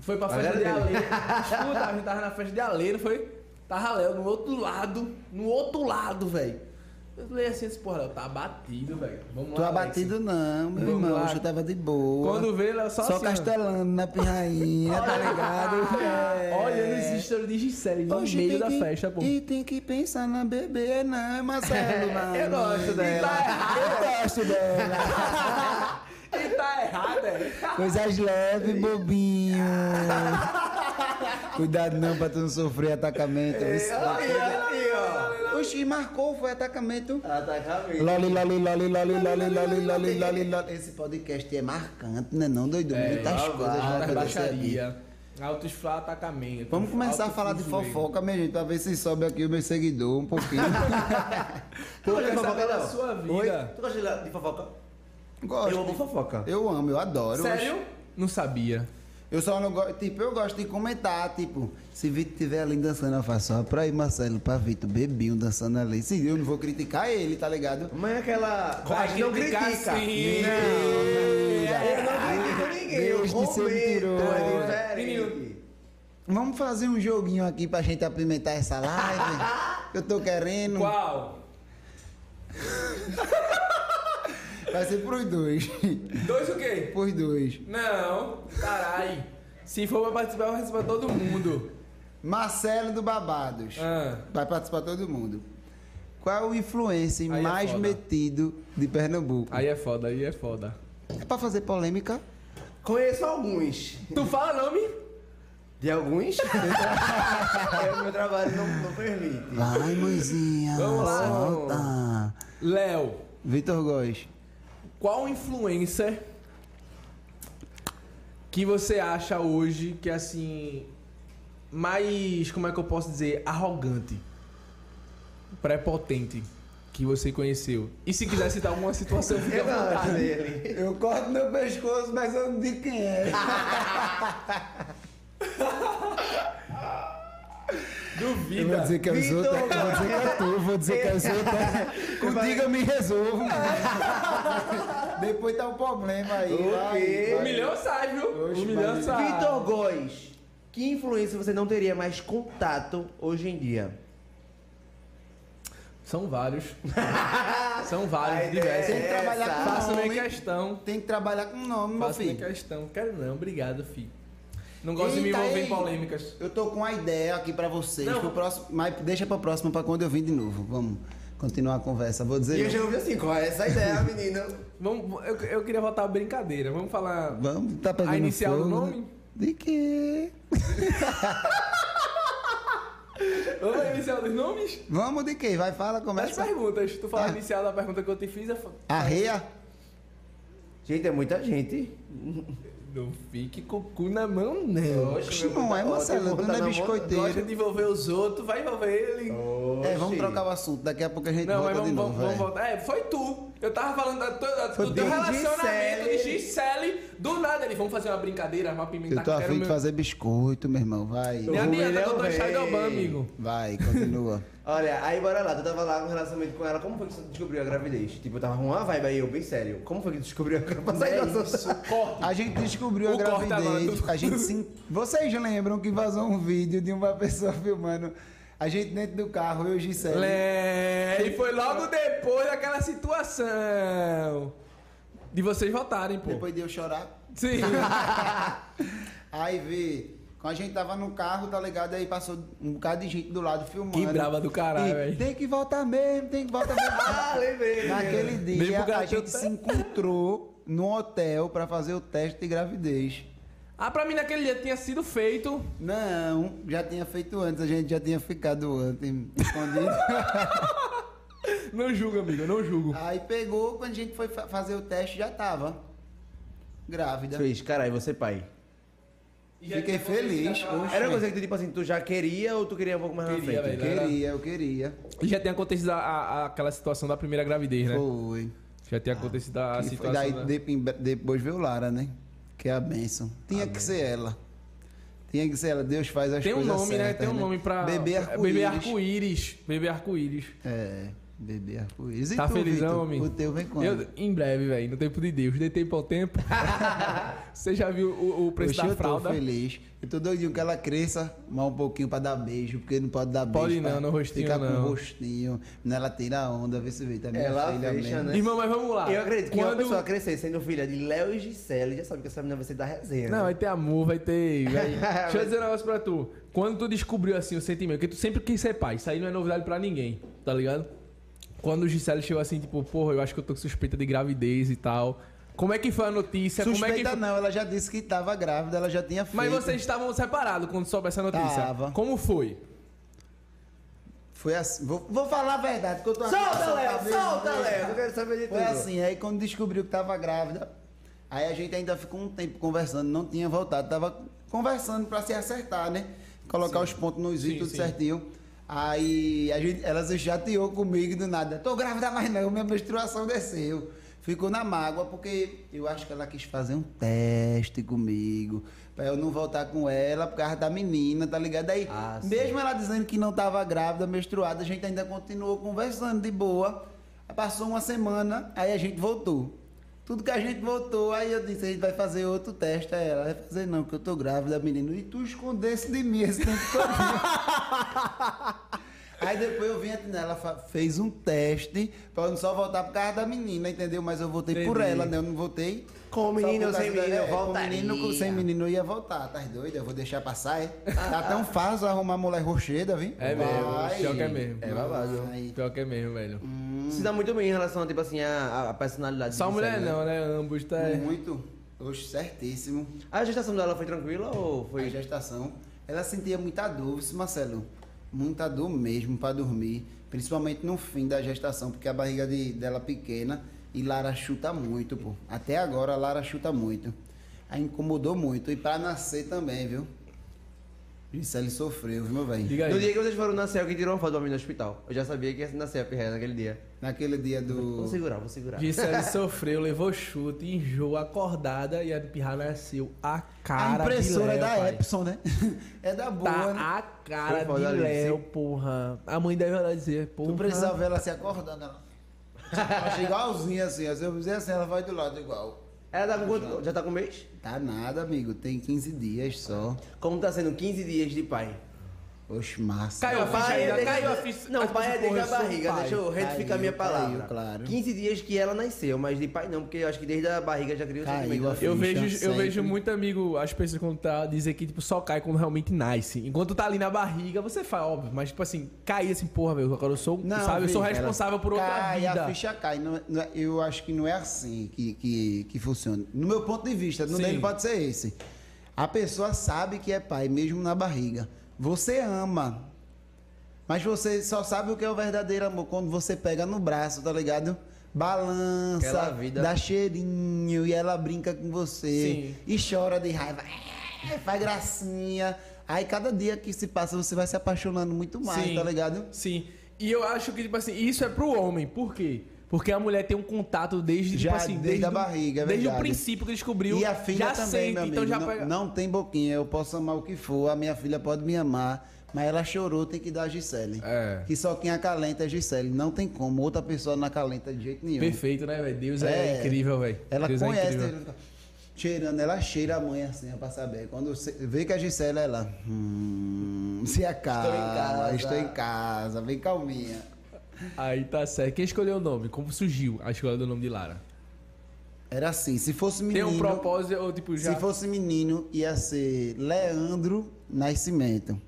Foi pra festa de. Aleiro. Escuta, a gente tava na festa de Aleiro, foi. Tava Léo no outro lado, no outro lado, velho. Eu falei assim, esse porra, Léo, tá abatido, velho. Vamos lá. Tô Alex. abatido não, meu Vamos irmão. lá. Hoje eu tava de boa. Quando vê, Léo só, Só assim, ó. castelando na pirrainha, tá ligado? [laughs] É. Olha nos stories de Gisele no Oxe, meio da que- festa, pô. E tem que pensar na bebê, né, Marcelo? mano? [laughs] Eu gosto dela. tá errado. Eu gosto dela. [laughs] E tá errado, é? Coisas leves, bobinho. Cuidado não pra tu não sofrer atacamento. Aí, aí, ó. Oxi, marcou, foi atacamento. Atacamento. Loli, loli, loli, loli, loli, loli, loli, loli, loli. Esse podcast é marcante, né não, doido? Muitas lá coisas acontecer aqui. baixaria. Altos flá atacamento. Vamos começar a falar de fofoca, minha gente, pra ver se sobe aqui o meu seguidor um pouquinho. [laughs] Tu gosta de fofoca, da não? sua vida? Oi? Tu gosta de- de fofoca? Gosto. Eu amo fofoca. Eu amo, eu adoro. Sério? Não sabia. Eu só não gosto, tipo, eu gosto de comentar, tipo, se Vitor estiver ali dançando, eu faço só pra ir, Marcelo, pra Vitor, bebinho dançando ali. Se eu não vou criticar ele, tá ligado? Mas é aquela. Vai não criticar critica. sim. Não. Eu não critico ninguém. Eu Deus de ser comento. É diferente. Vamos fazer um joguinho aqui pra gente apimentar essa live. [laughs] eu tô querendo. Qual? [laughs] Vai ser pros dois. Dois o quê? pros dois. Não. Carai. Se for pra participar, vai participar todo mundo. Marcelo do Babados. Ah. Vai participar todo mundo. Qual é o influencer Aí é mais foda. metido de Pernambuco? Aí é foda, aí é foda. É pra fazer polêmica? Conheço alguns. Tu fala nome? De alguns? [laughs] é, o meu trabalho não, não permite. Vai, mãezinha. Vamos lá. Léo. Vitor Góes. Qual influencer que você acha hoje que é assim mais, como é que eu posso dizer, arrogante, prepotente que você conheceu? E se quiser citar alguma situação, fique à Eu vontade. dele. Eu corto meu pescoço, mas eu não digo quem é. [laughs] Eu vou Duvida. dizer que é os Vitor outros, eu vou dizer que é tu, vou dizer que é os outros. [laughs] Contigo eu me resolvo. [laughs] Depois tá um problema aí. O vai, quê? O vai. milhão sai, viu? Oxe, o milhão sai. Vitor Góes, que influência você não teria mais contato hoje em dia? São vários. [laughs] São vários, diversos. Tem que trabalhar com Faço minha nome. questão. Tem que trabalhar com nome, meu Faço minha filho. questão. Quero não, obrigado, filho. Não gosto de me Eita, envolver ei. em polêmicas. Eu tô com uma ideia aqui pra vocês. Não. pro próximo, mas deixa pra próxima, pra quando eu vir de novo. Vamos continuar a conversa. Vou dizer. E eu não. já ouvi assim, qual é essa ideia, [laughs] menina? Vamos, eu, eu queria voltar a brincadeira. Vamos falar Vamos, tá pegando a inicial do fogo, nome? né? De quê? [laughs] Vamos a inicial dos nomes? Vamos de quê? Vai, fala, começa. perguntas. Tu fala a Ah. inicial da pergunta que eu te fiz. eu fa- Arreia? Gente, é muita gente. Não fique com o cu na mão, não. Oxe, não é, Marcelo, tu não é biscoiteiro. Gosta de envolver os outros, vai envolver ele. É, vamos trocar o assunto. Daqui a pouco a gente Não, volta mas de vamos, novo. vamos, vamos voltar. É, foi tu. Eu tava falando da, da- do teu relacionamento de Gisele. Do nada, eles vão fazer uma brincadeira, uma pimentar Eu tô afim de meu... fazer biscoito, meu irmão. Vai. Nem adianta que eu tô em amigo. Vai, continua. [laughs] Olha, aí bora lá, tu tava lá no relacionamento com ela, como foi que você descobriu a gravidez? Tipo, eu tava com uma vibe aí, eu bem sério. Como foi que tu descobriu a gravidez? [laughs] É. A gente descobriu a O agora, gravidez. A gente [laughs] sim. Vocês lembram que vazou um vídeo de uma pessoa filmando a gente dentro do carro, eu e Gisele. Lé, e foi logo depois daquela situação. De vocês votarem, pô. Depois de eu chorar. Sim. [laughs] Aí vê. Quando a gente tava no carro, tá ligado? Aí passou um bocado de gente do lado filmando. Que brava do caralho, velho. Tem que voltar mesmo, tem que voltar mesmo. [laughs] Ah, lembrei. Naquele dia, a gente se encontrou no hotel pra fazer o teste de gravidez. Ah, pra mim naquele dia tinha sido feito. Não, já tinha feito antes, a gente já tinha ficado antes, escondido. [laughs] Não julgo, amigo, não julgo. Aí pegou, quando a gente foi fa- fazer o teste, já tava grávida. Fez, caralho, você pai. Fiquei feliz. Oxe. Era uma coisa que tu, tipo assim, tu já queria ou tu queria um pouco mais Queria, na frente? velho. Queria, eu queria. E já tinha acontecido a- a- aquela situação da primeira gravidez, né? Foi. Já tinha acontecido a E foi situação. daí da- de- depois veio Lara, né? Que é a bênção. Tinha que ser ela. Tinha que ser ela. Deus faz as Tem um coisas nome, né? certas, Tem um nome pra. Bebê arco-íris. Bebê arco-íris. Bebê arco-íris. É, bebê arco-íris. E Tá tu, felizão, Vitor? amigo? O teu vem quando? Eu- em breve, velho. No tempo de Deus. Dei tempo ao tempo. [laughs] Você já viu o, o preço Oxe, da eu tô fralda? feliz. Eu tô doidinho que ela cresça mais um pouquinho pra dar beijo, porque não pode dar Pode beijo. não, pra no rostinho Ficar com não. o rostinho. Ela tira a onda, vê se vê. Tá minha Ela filha fecha, mesmo. né? Irmão, mas vamos lá. Eu acredito que uma Quando- pessoa crescer sendo filha de Léo e Gisele, já sabe que essa menina vai ser da resenha. Não, né? vai ter amor, vai ter. [laughs] vai- Deixa eu dizer um negócio pra tu. Quando tu descobriu assim o sentimento, que tu sempre quis ser pai, isso aí não é novidade pra ninguém, tá ligado? Quando o Gisele chegou assim, tipo, porra, eu acho que eu tô com suspeita de gravidez e tal. Como é que foi a notícia? Como é que Suspeita não, ela já disse que tava grávida, ela já tinha feito. Mas vocês estavam separados quando soube essa notícia. Tava. Como foi? Foi assim. Vou, vou falar a verdade, que eu tô Solta, Léo! Solta. Léo! Eu quero saber de tudo. Foi assim, aí quando descobriu que tava grávida, aí a gente ainda ficou um tempo conversando, não tinha voltado, tava conversando pra se acertar, né? Colocar os pontos nos Sim, i, tudo sim. certinho. Aí a gente, ela se chateou comigo do nada. Tô grávida mais não, minha menstruação desceu. Ficou na mágoa, porque eu acho que ela quis fazer um teste comigo. Pra eu não voltar com ela por causa da menina, tá ligado? Aí, Ah, mesmo ela dizendo que não tava grávida, menstruada, a gente ainda continuou conversando de boa. Passou uma semana, aí a gente voltou. Tudo que a gente voltou, aí eu disse, a gente vai fazer outro teste. Aí ela vai fazer não, que eu tô grávida, menino. E tu escondesse de mim esse tempo todo. [laughs] aí depois eu vim atender, ela fez um teste pra eu não só voltar por causa da menina, entendeu? Mas eu voltei por Entendi. ela, né? Eu não voltei. Com só menino por sem menino, eu é, com voltaria. menino, com- sem menino eu ia voltar, tá doido? Eu vou deixar passar, é? Tá tão [laughs] fácil arrumar mulher rocheda, viu? É mesmo, pior que é mesmo. É babado. Pior que é mesmo, velho. Se dá muito bem em relação a, tipo assim, a, a personalidade Só de mulher né? não, né? Ambos tá. Muito. Oxe, certíssimo. A gestação dela foi tranquila ou Foi foi... gestação. Ela sentia muita dor, Marcelo. Muita dor mesmo pra dormir. Principalmente no fim da gestação, porque a barriga de- dela pequena e Lara chuta muito, pô. Até agora Lara chuta muito. Aí incomodou muito. E pra nascer também, viu? Isso ele sofreu, viu, meu velho? Diga No dia que vocês foram na que tirou uma foto pra mim no hospital. Eu já sabia que ia nascer a pirreia naquele dia. Naquele dia Vou do. segurar, vou segurar. Gisele sofreu, levou chute, enjoo, acordada e a pirra nasceu a cara a impressora de é Léo, da pai. Epson, né? [laughs] É da boa, Tá né? a cara Foi foda de ali, Léo, sim. porra. A mãe deve olhar e dizer, porra. Tu precisava ver ela se acordando. Ela... Acho igualzinha assim. Se eu fizer assim, ela vai do lado igual. Ela tá com quanto? Já tá com um mês? Tá nada, amigo. Tem 15 dias só. Como tá sendo 15 dias de pai? Oxe, massa. Caiu a ficha Pai aí, é caiu a ficha. Não, pai é desde a barriga. pai. Deixa eu retificar Caiu, minha palavra. caiu, claro. 15 dias que ela nasceu, mas de pai não, porque eu acho que desde a barriga já criou Caiu a da ficha. Eu vejo, eu vejo muito amigo, as pessoas quando tá dizer que tipo, só cai quando realmente nasce. Enquanto tá ali na barriga, você faz, óbvio, mas tipo assim, cair assim, porra, velho, agora eu sou, sabe, eu sou responsável por outra cai, vida. a ficha cai. Não não é- eu acho que não é assim que, que, que funciona. No meu ponto de vista, dele pode ser esse. A pessoa sabe que é pai, mesmo na barriga. Você ama. Mas você só sabe o que é o verdadeiro amor quando você pega no braço, tá ligado? Balança, vida. dá cheirinho e ela brinca com você Sim. e chora de raiva, é, faz gracinha. Aí cada dia que se passa você vai se apaixonando muito mais, Sim. tá ligado? Sim. E eu acho que, tipo assim, isso é pro homem. Por quê? Porque a mulher tem um contato desde, Já tipo assim, desde a o- barriga, é Desde o princípio que descobriu. E a filha já também, sente, meu amigo. então já não, pega. não tem boquinha, eu posso amar o que for, a minha filha pode me amar, mas ela chorou, tem que dar a Gisele. É. Que só quem acalenta é a Gisele, não tem como, outra pessoa não acalenta de jeito nenhum. Perfeito, né, velho? Deus é, É. incrível, velho. Ela Deus é conhece, incrível. ela fica cheirando, ela cheira a mãe assim, ó, pra saber. Quando você vê que a Gisele, ela, hum, se acalma, Estou em casa. estou em casa, vem calminha. Aí tá certo. Quem escolheu o nome? Como surgiu a escolha do nome de Lara? Era assim, se fosse Tem menino. um propósito, ou tipo, já. Se fosse menino, ia ser Leandro Nascimento.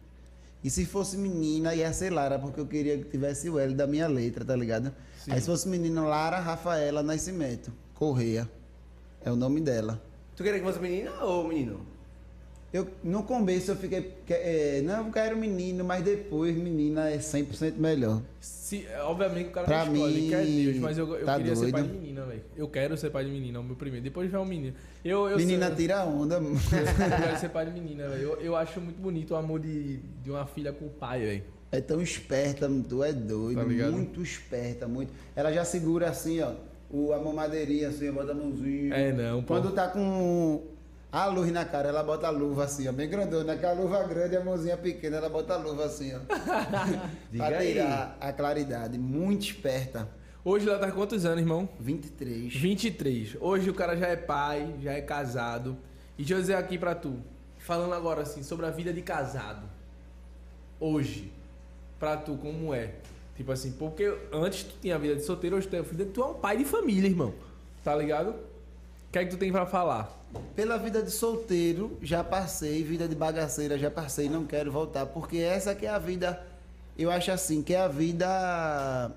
E se fosse menina, ia ser Lara, porque eu queria que tivesse o L da minha letra, tá ligado? Aí se fosse menino, Lara Rafaela Nascimento. Correia. É o nome dela. Tu queria que fosse menina ou menino? Eu, no começo eu fiquei. que- é, não, eu quero menino, mas depois menina é 100% melhor. Se, obviamente o cara Pra não escolhe, mim, que é Deus, mas eu, eu tá queria ser pai de doido. menina, velho. Eu quero ser pai de menina, é o meu primeiro. Depois vai um menino. Eu, eu menina sei- tira onda. Eu quero ser pai de menina, velho. Eu, eu acho muito bonito o amor de, de uma filha com o pai, velho. É tão esperta, tu é doido. Tá ligado? muito esperta, muito. Ela já segura assim, ó. O, a mamadeirinha assim, bota a mãozinha. É, não, pô. Quando tá com a luz na cara, ela bota a luva assim, ó, bem grandona. Com a luva grande e a mãozinha pequena, ela bota a luva assim, ó. [laughs] Pra aí. tirar a claridade. Muito esperta. Hoje ela tá com quantos anos, irmão? 23. 23. Hoje o cara já é pai, já é casado. E deixa eu dizer aqui pra tu, falando agora assim, sobre a vida de casado. Hoje, pra tu, como é? Tipo assim, porque antes tu tinha a vida de solteiro, hoje tu é filho, tu é um pai de família, irmão. Tá ligado? O que é que tu tem pra falar? Pela vida de solteiro, já passei, vida de bagaceira, já passei, não quero voltar, porque essa que é a vida, eu acho assim, que é a vida,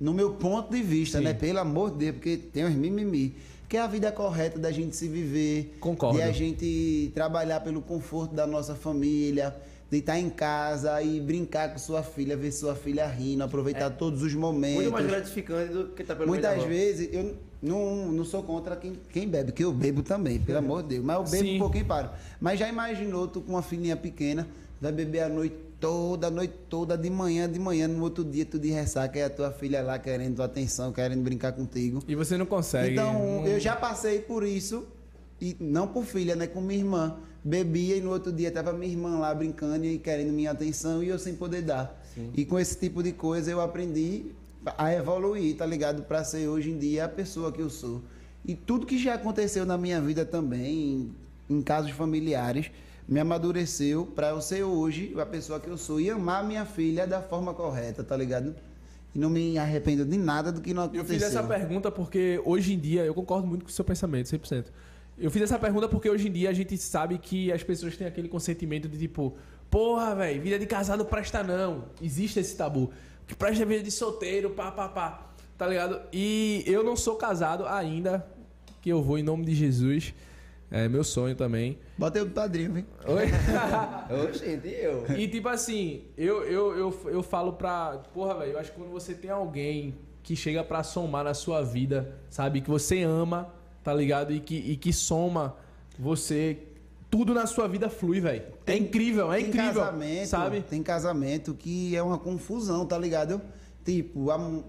no meu ponto de vista, Sim. né? Pelo amor de Deus, porque tem uns mimimi, que é a vida correta da gente se viver, Concordo. de a gente trabalhar pelo conforto da nossa família, de estar em casa e brincar com sua filha, ver sua filha rindo, aproveitar todos os momentos. Muito mais gratificante do que tá pelo Muitas vezes eu não, não sou contra quem, quem bebe, que eu bebo também, pelo amor de Deus. Mas eu bebo Sim. um pouquinho e paro. Mas já imaginou tu com uma filhinha pequena, vai beber a noite toda, a noite toda, de manhã, de manhã, no outro dia tu de ressaca, é a tua filha lá querendo tua atenção, querendo brincar contigo. E você não consegue. Então, não- eu já passei por isso, e não por filha, né? Com minha irmã. Bebia e no outro dia tava minha irmã lá brincando e querendo minha atenção e eu sem poder dar. E com esse tipo de coisa eu aprendi a evoluir, tá ligado? Pra ser hoje em dia a pessoa que eu sou. E tudo que já aconteceu na minha vida também, em, em casos familiares, me amadureceu pra eu ser hoje a pessoa que eu sou e amar minha filha da forma correta, tá ligado? E não me arrependo de nada do que não Eu aconteceu. fiz essa pergunta porque hoje em dia, eu concordo muito com o seu pensamento, 100%. Eu fiz essa pergunta porque hoje em dia a gente sabe que as pessoas têm aquele consentimento de tipo, porra, velho, vida de casado presta não. Existe esse tabu. Que presta vida de solteiro, pá, pá, pá. Tá ligado? E eu não sou casado ainda, que eu vou em nome de Jesus. É meu sonho também. Bota aí o padrinho, vem. Oi? [laughs] Oxente, e eu? E tipo assim, eu, eu, eu, eu falo pra. Porra, velho, eu acho que quando você tem alguém que chega pra somar na sua vida, sabe? Que você ama, tá ligado? E que, e que soma você. Tudo na sua vida flui, velho. É incrível, é tem incrível. casamento, sabe? Tem casamento que é uma confusão, tá ligado? Tipo,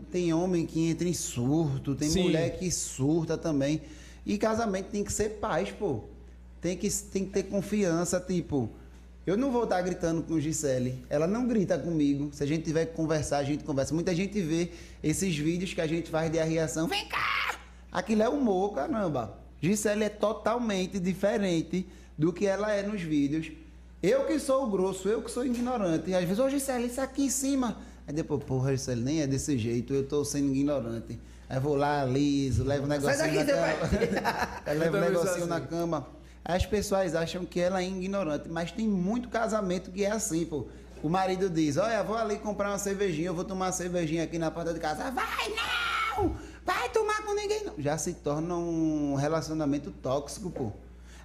tem homem que entra em surto, tem Sim. mulher que surta também. E casamento tem que ser paz, pô. Tem que, tem que ter confiança, tipo. Eu não vou estar gritando com Gisele. Ela não grita comigo. Se a gente tiver que conversar, a gente conversa. Muita gente vê esses vídeos que a gente faz de arriação. Vem cá! Aquilo é humor, caramba. Gisele é totalmente diferente do que ela é nos vídeos. Eu que sou o grosso, eu que sou ignorante. E às vezes, ô Gisele, isso aqui em cima. Aí depois, porra, Gisele, nem é desse jeito, eu tô sendo ignorante. Aí vou lá, liso, levo um negocinho daqui, na cama. Aí [laughs] levo um Eu também sou negocinho na assim. cama. As pessoas acham que ela é ignorante, mas tem muito casamento que é assim, pô. O marido diz, olha, vou ali comprar uma cervejinha, eu vou tomar uma cervejinha aqui na porta de casa. Vai não! Vai tomar com ninguém não. Já se torna um relacionamento tóxico, pô.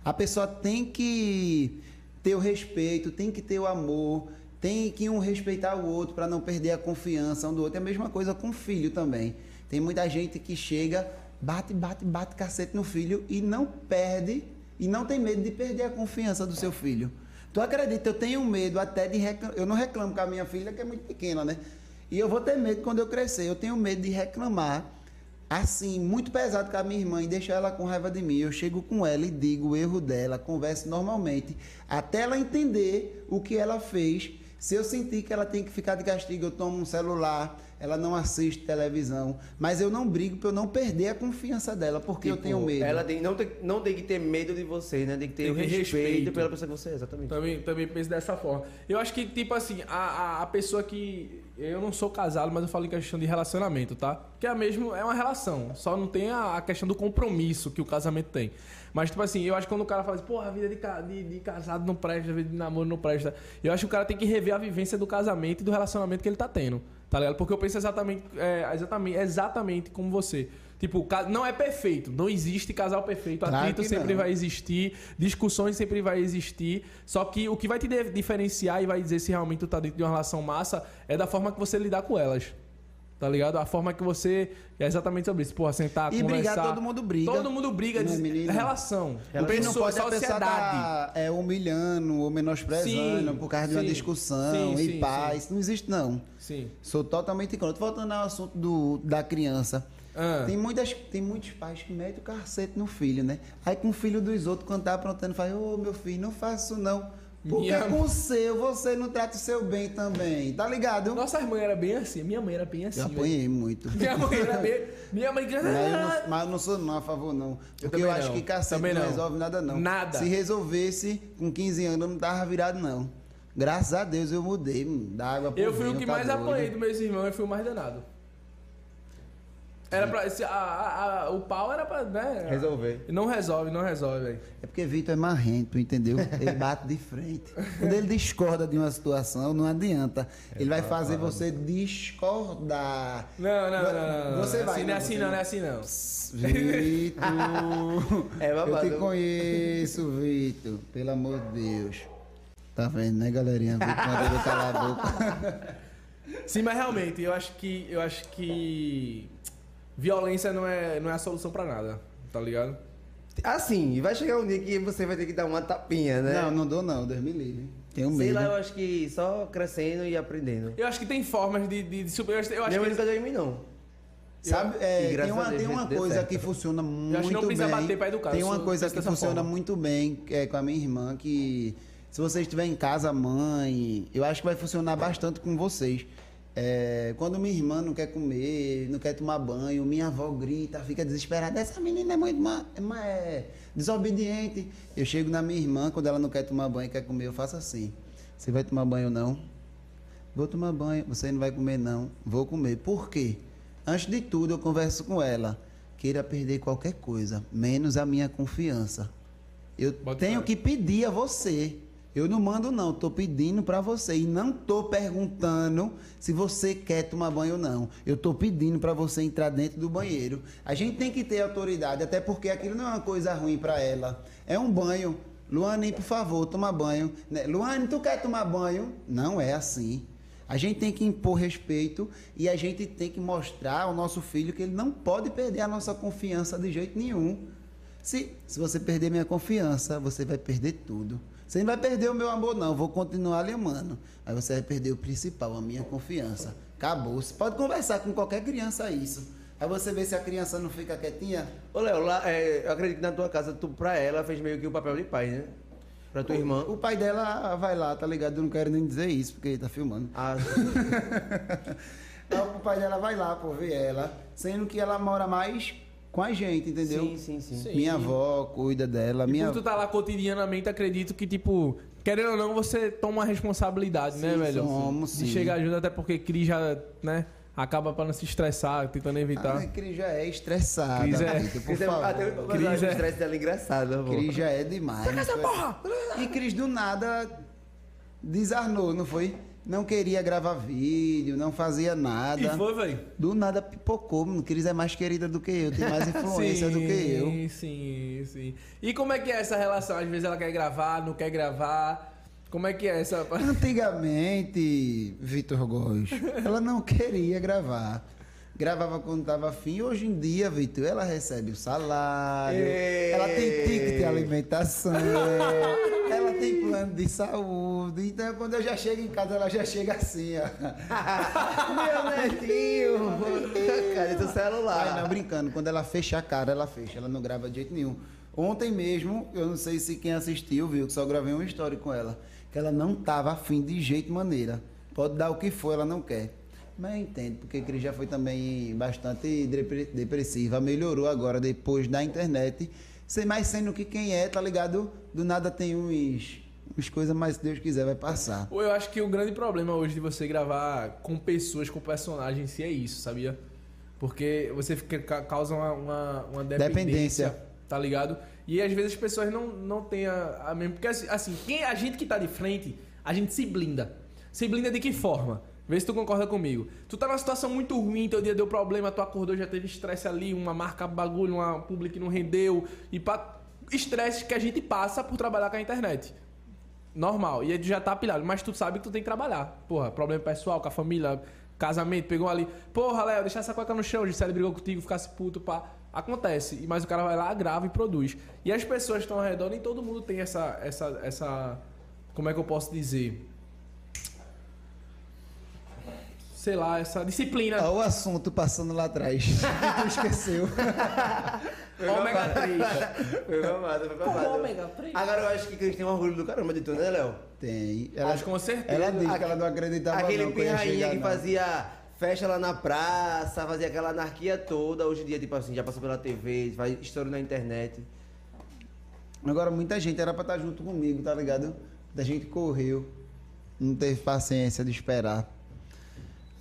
A pessoa tem que ter o respeito, tem que ter o amor, tem que um respeitar o outro para não perder a confiança um do outro. É a mesma coisa com o filho também. Tem muita gente que chega, bate, bate, bate cacete no filho e não perde e não tem medo de perder a confiança do seu filho. Tu acredita? Eu tenho medo até de reclamar. Eu não reclamo com a minha filha, que é muito pequena, né? E eu vou ter medo quando eu crescer. Eu tenho medo de reclamar assim, muito pesado com a minha irmã e deixar ela com raiva de mim. Eu chego com ela e digo o erro dela, converso normalmente, até ela entender o que ela fez. Se eu sentir que ela tem que ficar de castigo, eu tomo um celular, ela não assiste televisão, mas eu não brigo pra eu não perder a confiança dela, porque eu Tipo, tenho medo. Ela tem, não, tem, não tem que ter medo de você, né? Tem que ter Tem que respeito, respeito. pela pessoa que você é, exatamente. Também, também penso dessa forma. Eu acho que, tipo assim, a, a, a pessoa que. Eu não sou casado, mas eu falo em questão de relacionamento, tá? Que é mesmo, é uma relação. Só não tem a, a questão do compromisso que o casamento tem. Mas, tipo assim, eu acho que quando o cara fala assim, porra, a vida de, de, de casado não presta, a vida de namoro não presta. Eu acho que o cara tem que rever a vivência do casamento e do relacionamento que ele tá tendo. Tá ligado? Porque eu penso exatamente, é, exatamente, exatamente como você. Tipo, não é perfeito. Não existe casal perfeito. Claro Atrito sempre não. vai existir, discussões sempre vai existir. Só que o que vai te diferenciar e vai dizer se realmente tu tá dentro de uma relação massa é da forma que você lidar com elas. Tá ligado? A forma que você. É exatamente sobre isso. Porra, sentar, E conversar. brigar, todo mundo briga. Todo mundo briga. Não é, diz- menino? relação. Porque não Pessoa, pode a pessoa tá, é, humilhando ou menosprezando Sim, por causa de uma sim, discussão sim, e sim, paz. Não existe, não. Sim. Sou totalmente contra. Voltando ao assunto do, da criança. Ah. Tem, muitas, tem muitos pais que metem o cacete no filho, né? Aí com o filho dos outros, quando tá aprontando, fala, ô meu filho, não faça isso não. Porque Minha- com o seu, você não trata o seu bem também. Tá ligado? Nossa mãe era bem assim. Minha mãe era bem assim. Eu velho. apanhei muito. Minha mãe era bem. Minha mãe. Mas eu, não, mas eu não sou não a favor, não. Porque eu, também acho não. que cacete Também não, não. resolve nada, não. Nada. Se resolvesse, com 15 anos eu não tava virado, não. Graças a Deus eu mudei, da água pro Eu fui o que tá mais doido. apanhei dos meus irmãos e fui o mais danado. Era pra. se- a- a- a- o pau era pra. Né, Resolver. Não resolve, não resolve, velho. É porque Vitor é marrento, entendeu? Ele bate de frente. Quando ele discorda de uma situação, não adianta. Ele vai fazer você discordar. Não, não, não, não. não. Você vai, Assim, não é assim, não, não. é assim, não. Vitor! [laughs] É babado. Eu te conheço, Vitor. Pelo amor de Deus. Tá vendo, né, galerinha? Vitor mandou eu calar a boca. Sim, mas realmente, eu acho que. Eu acho que. Violência não é, não é a solução pra nada, tá ligado? Assim, vai chegar um dia que você vai ter que dar uma tapinha, né? Não, não dou não, Deus me livre. Tenho Sei medo. lá, eu acho que só crescendo e aprendendo. Eu acho que tem formas de, de, de super. Eu acho, eu acho Minha mãe que. nunca deu em mim, não. Sabe, é, tem uma, Deus, tem uma coisa certo. que funciona muito acho que não precisa bem. bater pra educar, Tem uma coisa que funciona forma. muito bem é com a minha irmã, que se você estiver em casa, mãe, eu acho que vai funcionar bastante com vocês. É, quando minha irmã não quer comer, não quer tomar banho, minha avó grita, fica desesperada. Essa menina é muito é é desobediente. Eu chego na minha irmã, quando ela não quer tomar banho, quer comer, eu faço assim. Você vai tomar banho ou não? Vou tomar banho. Você não vai comer, não. Vou comer. Por quê? Antes de tudo, eu converso com ela. Queira perder qualquer coisa, menos a minha confiança. Eu Bota tenho fé. que pedir a você. Eu não mando, não. Estou pedindo para você. E não estou perguntando se você quer tomar banho ou não. Eu estou pedindo para você entrar dentro do banheiro. A gente tem que ter autoridade, até porque aquilo não é uma coisa ruim para ela. É um banho. Luane, por favor, toma banho. Né? Luane, tu quer tomar banho? Não é assim. A gente tem que impor respeito e a gente tem que mostrar ao nosso filho que ele não pode perder a nossa confiança de jeito nenhum. Se, se você perder minha confiança, você vai perder tudo. Você não vai perder o meu amor, não. Vou continuar lhe amando. Aí você vai perder o principal, a minha confiança. Acabou. Você pode conversar com qualquer criança isso. Aí você vê se a criança não fica quietinha. Ô, Léo, lá, é, eu acredito que na tua casa, tu, pra ela, fez meio que o papel de pai, né? Pra tua irmã. O pai dela vai lá, tá ligado? Eu não quero nem dizer isso, porque ele tá filmando. Ah, Então, [laughs] o pai dela vai lá por ver ela, sendo que ela mora mais com a gente, entendeu? sim, sim, sim. Sim. Minha avó cuida dela, E minha tu tá lá cotidianamente, acredito que, tipo, querendo ou não, você toma uma responsabilidade, né, Sim, velho? somos, De sim. chegar junto, até porque Cris já, né, acaba pra não se estressar, tentando evitar. Ah, Cris já é estressada. Cris é- por Cris é, favor. até Cris Cris é- o estresse dela é engraçado. Cris já é demais. essa porra! E Cris do nada desarnou, não foi? Não queria gravar vídeo, não fazia E nada. foi, velho. Do nada pipocou. mano. Cris é mais querida do que eu, tem mais [laughs] influência do que eu. Sim, sim, sim. E como é que é essa relação? Às vezes ela quer gravar, não quer gravar. Como é que é essa. [laughs] [laughs] Antigamente, Vitor Góes, ela não queria gravar. Gravava quando estava afim. Hoje em dia, Vitor, ela recebe o salário, Ei. ela tem ticket de alimentação, [laughs] ela tem plano de saúde. Então, quando eu já chego em casa, ela já chega assim, ó. [laughs] Meu netinho! Cadê teu celular? Ai, não, brincando. Quando ela fecha a cara, ela fecha. Ela não grava de jeito nenhum. Ontem mesmo, eu não sei se quem assistiu viu, que só gravei uma história com ela. Que ela não tava afim de jeito maneira. Pode dar o que for, ela não quer. Mas eu entendo, porque Cris já foi também bastante depre- depressiva. Melhorou agora depois da internet. Sem mais sendo que quem é, tá ligado? Do nada tem uns, uns coisas, mas se Deus quiser vai passar. Eu acho que o grande problema hoje de você gravar com pessoas, com personagens, si é isso, sabia? Porque você fica, ca- causa uma, uma, uma dependência, Dependência. tá ligado? E às vezes as pessoas não, não têm a, a mesma. Porque assim, assim, quem, a gente que tá de frente, a gente se blinda. Se blinda de que forma? Vê se tu concorda comigo. Tu tá numa situação muito ruim, teu dia deu problema, tu acordou, já teve estresse ali, uma marca bagulho, uma publi que não rendeu. E pá, estresse que a gente passa por trabalhar com a internet. Normal. E já tá pilhado. Mas tu sabe que tu tem que trabalhar. Porra, problema pessoal, com a família, casamento, pegou ali. Porra, Léo, deixar essa cueca no chão, Gisele brigou contigo, ficasse puto, pá. Acontece. Mas o cara vai lá, grava e produz. E as pessoas estão ao redor, nem todo mundo tem essa. essa, essa como é que eu posso dizer? Sei lá, essa disciplina. Olha o assunto passando lá atrás. [laughs] tu esqueceu. Ômega 3. Foi babado, foi babado. ômega 3? Agora eu acho que Cris tem um orgulho do caramba de tu, né, Léo? Tem. Acho com certeza. Ela disse que ela não acreditava Aquele não, que pirrainha chegar, que não. fazia festa lá na praça, fazia aquela anarquia toda. Hoje em dia, tipo assim, já passou pela TV, faz estouro na internet. Agora, muita gente era pra estar junto comigo, tá ligado? Da gente correu. Não teve paciência de esperar.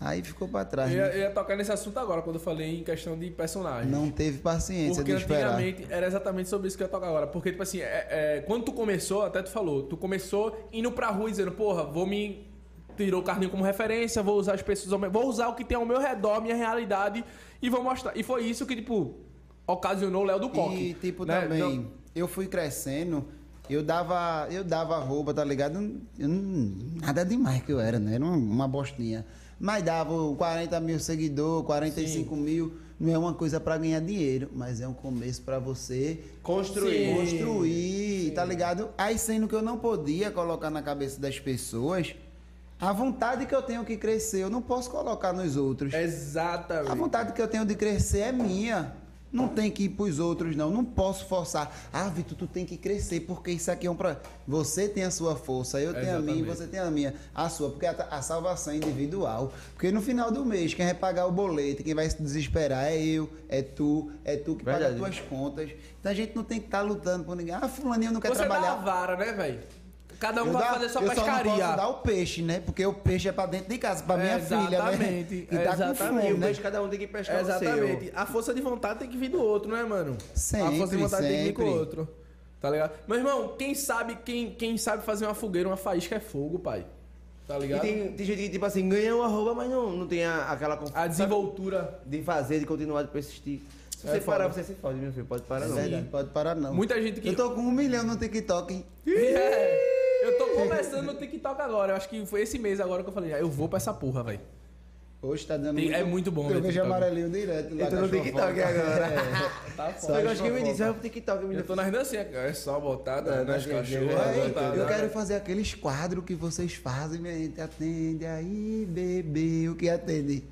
Aí ficou pra trás. Eu ia, né? ia tocar nesse assunto agora, quando eu falei em questão de personagens. Não teve paciência Porque de esperar. antigamente era exatamente sobre isso que eu ia tocar agora. Porque, tipo assim, é- é, quando tu começou, até tu falou, tu começou indo pra rua e dizendo, porra, vou me. Tirou o carninho como referência, vou usar as pessoas, meu- vou usar o que tem ao meu redor, minha realidade, e vou mostrar. E foi isso que, tipo, ocasionou o Léo do Coque. E, tipo, né? também, Não- eu fui crescendo, eu dava, eu dava roupa, tá ligado? Eu nada demais que eu era, né? Era uma, uma bostinha. Mas dava 40 mil seguidores, 45 mil. Não é uma coisa pra ganhar dinheiro, mas é um começo pra você Construir. Sim. construir, tá ligado? Aí sendo que eu não podia colocar na cabeça das pessoas a vontade que eu tenho que crescer, eu não posso colocar nos outros. A Exatamente. vontade que eu tenho de crescer é minha. Não tem que ir pros outros, não. Não posso forçar. Ah, Vitor, tu tem que crescer, porque isso aqui é um pro... Você tem a sua força, eu tenho a minha, Exatamente. você tem a minha. A sua, porque a, a salvação é individual. Porque no final do mês, quem vai pagar o boleto, quem vai se desesperar é eu, é tu, é tu que Verdade. paga as tuas contas. Então a gente não tem que estar lutando por ninguém. Ah, fulaninho não quer Você dá a trabalhar. vara, né, velho? Cada um Eu vai dá- fazer sua eu Só não pescaria. posso dar o peixe, né? Porque o peixe é pra dentro de casa, pra minha filha, né? Exatamente, E tá com exatamente. fome, E o né? peixe cada um tem que pescar o seu. Exatamente. A força de vontade tem que vir do outro, né, mano? a Sempre, força de vontade tem que vir com o sempre. outro. Tá ligado? Meu irmão, quem sabe, quem, quem sabe fazer uma fogueira, uma faísca é fogo, pai. Tá E ligado? tem, tem gente que, tipo assim, ganha uma roupa, mas não, não tem a- aquela A desenvoltura. de fazer, de continuar, de persistir. Se É você foda. parar, você se fode, meu filho. Pode parar, É não. verdade, pode parar não. Muita gente que. Eu tô com um milhão no TikTok, hein? É, eu tô começando no TikTok agora. Eu acho que foi esse mês agora que eu falei, ah, eu vou pra essa porra, velho. Hoje tá dando Tem- é muito bom ver Eu vejo TikTok. amarelinho direto lá. Eu tô no TikTok foca. agora. [laughs] Tá Foi foda. eu acho que me disse, vai pro TikTok, me Eu tô nas dancinhas, é só botada É, nas nas cachorras. Eu quero fazer aqueles quadros que vocês fazem, minha gente. Atende aí, bebê. O que atende?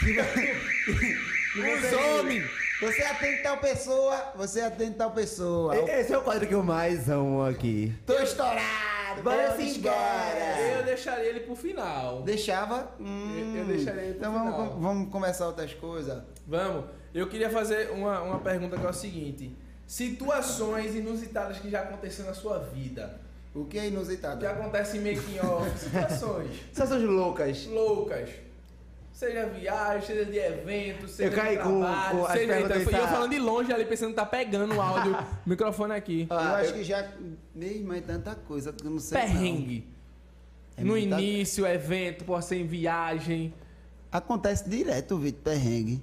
[laughs] Os homens! Você atende tal pessoa, você atende tal pessoa. Esse é o quadro que eu mais amo aqui. Tô estourado. Sim, embora. Eu deixaria ele pro final. Deixava. Hum, Eu- eu deixaria ele pro Então vamos, final. com- vamos começar outras coisas. Vamos. Eu queria fazer uma, uma pergunta que é o seguinte: situações inusitadas que já aconteceram na sua vida. O que é inusitado? Que acontecem meio que off, [laughs] situações Sensações loucas. loucas. Seja viagem, seja de evento, seja Eu caí de com- trabalho, com as seja então, E eu falando de longe ali, pensando que tá pegando o áudio, [laughs] o microfone aqui. eu Ah, acho eu- que já. Meu irmão, é tanta coisa que eu não sei. Perrengue. É no muita- início, evento, pode ser em viagem. não. Acontece direto, Vitor, perrengue.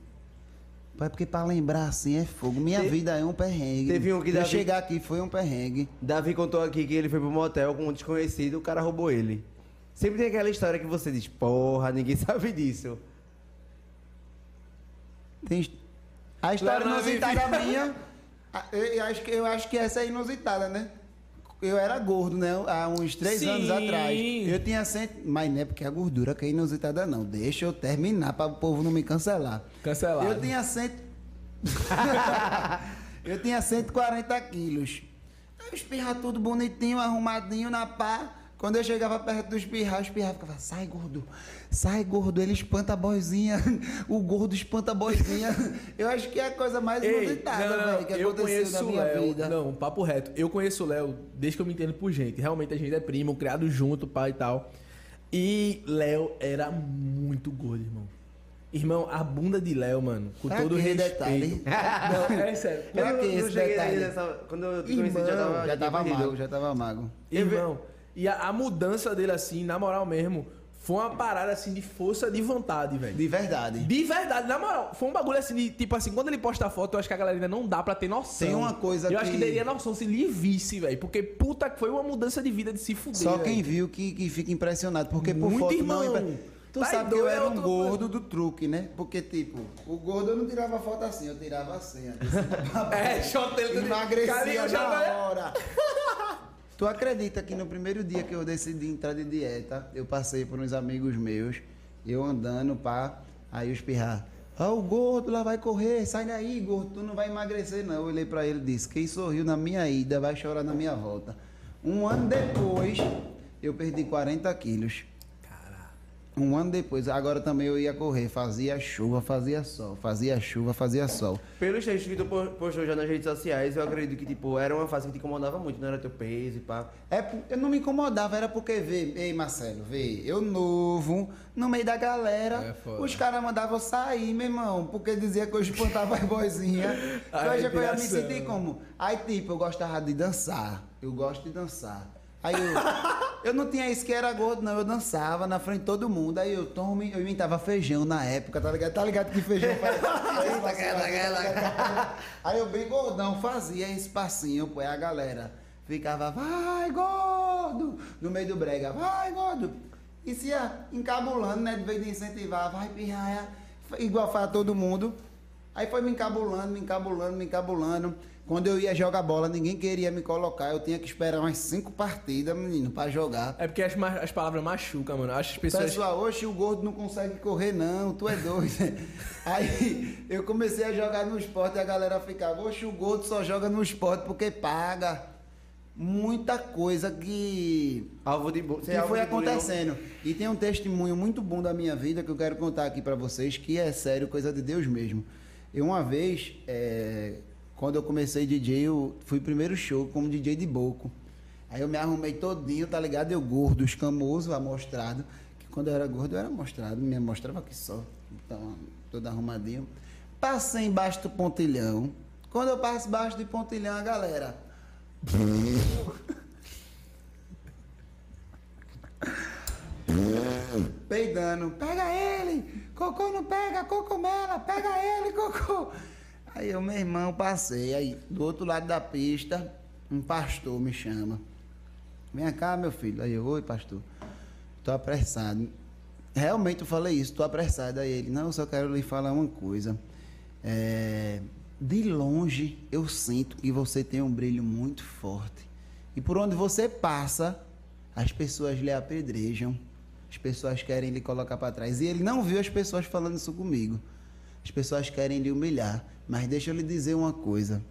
Pai, porque pra lembrar assim é fogo. Minha Te- vida é um perrengue. Teve um que Davi- chegar aqui foi um perrengue. Davi contou aqui que ele foi pro motel com um desconhecido, o cara roubou ele. Sempre tem aquela história que você diz, porra, ninguém [laughs] sabe disso. Tem... A história Lá inusitada minha- [laughs] Eu, eu acho que, eu acho que essa é inusitada, né? Eu era gordo, né? Há uns três Sim. anos atrás. Eu tinha cento. Mas não é porque a gordura que é inusitada, não. Deixa eu terminar para o povo não me cancelar. Cancelado. Eu tinha cento. [laughs] eu tinha 140 quilos. Eu espirra tudo bonitinho, arrumadinho na pá. Quando eu chegava perto do espirrar, o espirrar ficava, sai gordo, sai gordo, ele espanta a boizinha, [laughs] o gordo espanta a boizinha. [laughs] Eu acho que é a coisa mais inusitada, velho, que eu aconteceu na minha Léo. vida. Não, papo reto. Eu conheço o Léo desde que eu me entendo por gente. Realmente a gente é primo, criado junto, pai e tal. E Léo era muito gordo, irmão. Irmão, a bunda de Léo, mano, com Pra todo que respeito. detalhe? [laughs] Não, é sério. Pra Eu não esse cheguei nessa. Quando eu te conheci, já Irmão, tava. Já tava mago, já tava mago. Irmão, e a, a mudança dele, assim, na moral mesmo, foi uma parada, assim, de força de vontade, velho. De verdade. De verdade, na moral. Foi um bagulho assim, de, tipo assim, quando ele posta a foto, eu acho que a galera ainda não dá pra ter noção. Tem uma coisa Eu acho que- que teria noção se ele visse, velho. Porque puta que foi uma mudança de vida de se fuder. Só quem velho. viu que, que fica impressionado, porque por Muito foto irmão. não... impre- Tu Tá sabe que eu doido, era eu um gordo do truque, né? Porque, tipo, o gordo eu não tirava foto assim, eu tirava assim. [laughs] ó. É, choteiro. Emagrecia Carinho, já na vai- hora. [laughs] Tu acredita que no primeiro dia que eu decidi entrar de dieta, eu passei por uns amigos meus, eu andando, pá, aí espirrar. Ó, o gordo lá vai correr, sai daí, gordo, tu não vai emagrecer, não. Eu olhei pra ele e disse: quem sorriu na minha ida vai chorar na minha volta. Um ano depois, eu perdi 40 quilos. Um ano depois, agora também eu ia correr, fazia chuva, fazia sol, fazia chuva, fazia sol. Pelos textos que tu po- postou já nas redes sociais, eu acredito que, tipo, era uma fase que te incomodava muito, não era teu peso e pá. É, eu não me incomodava, era porque, vê, ei Marcelo, vê, eu novo, no meio da galera, É os caras mandavam sair, meu irmão, porque dizia que eu espantava as boizinhas. hoje eu ia [laughs] me sentir como? Aí, tipo, eu gostava de dançar, eu gosto de dançar. Aí eu, eu não tinha isso que era gordo, não, eu dançava na frente de todo mundo, aí eu tome, eu imitava feijão na época, tá ligado? Tá ligado que feijão faz? [laughs] Aí eu bem gordão fazia esse passinho, pô, a galera ficava, vai gordo, no meio do brega, vai gordo. E se ia encabulando, né, de vez de incentivar, vai pirraia, igual faz todo mundo. Aí foi me encabulando, me encabulando, me encabulando. Quando eu ia jogar bola, ninguém queria me colocar, eu tinha que esperar umas cinco partidas, menino, pra jogar. É porque as, as palavras machucam, mano. Acho que as pessoas. Pessoal, hoje o gordo não consegue correr, não, tu é doido. [laughs] Aí eu comecei a jogar no esporte e a galera ficava, oxe, o gordo só joga no esporte porque paga. Muita coisa que, Alvo de bu- que foi acontecendo. E tem um testemunho muito bom da minha vida que eu quero contar aqui pra vocês, que é sério, coisa de Deus mesmo. Eu uma vez, é, quando eu comecei DJ, eu fui primeiro show como DJ de boco. Aí eu me arrumei todinho, tá ligado? Eu gordo, escamoso, amostrado. Que quando eu era gordo, eu era amostrado, me mostrava aqui só. Então, todo arrumadinho. Passei embaixo do pontilhão. Quando eu passo embaixo do pontilhão, a galera. Peidando. Pega ele! Cocô não pega, cocomela! Pega ele, cocô! Aí eu, meu irmão, passei. Aí, do outro lado da pista, um pastor me chama. Vem cá, meu filho. Aí eu, oi, pastor. Tô apressado. Realmente eu falei isso, tô apressado. Aí ele, não, eu só quero lhe falar uma coisa. É, de longe eu sinto que você tem um brilho muito forte. E por onde você passa, as pessoas lhe apedrejam. As pessoas querem lhe colocar para trás. E ele não viu as pessoas falando isso comigo. As pessoas querem lhe humilhar. Mas deixa eu lhe dizer uma coisa.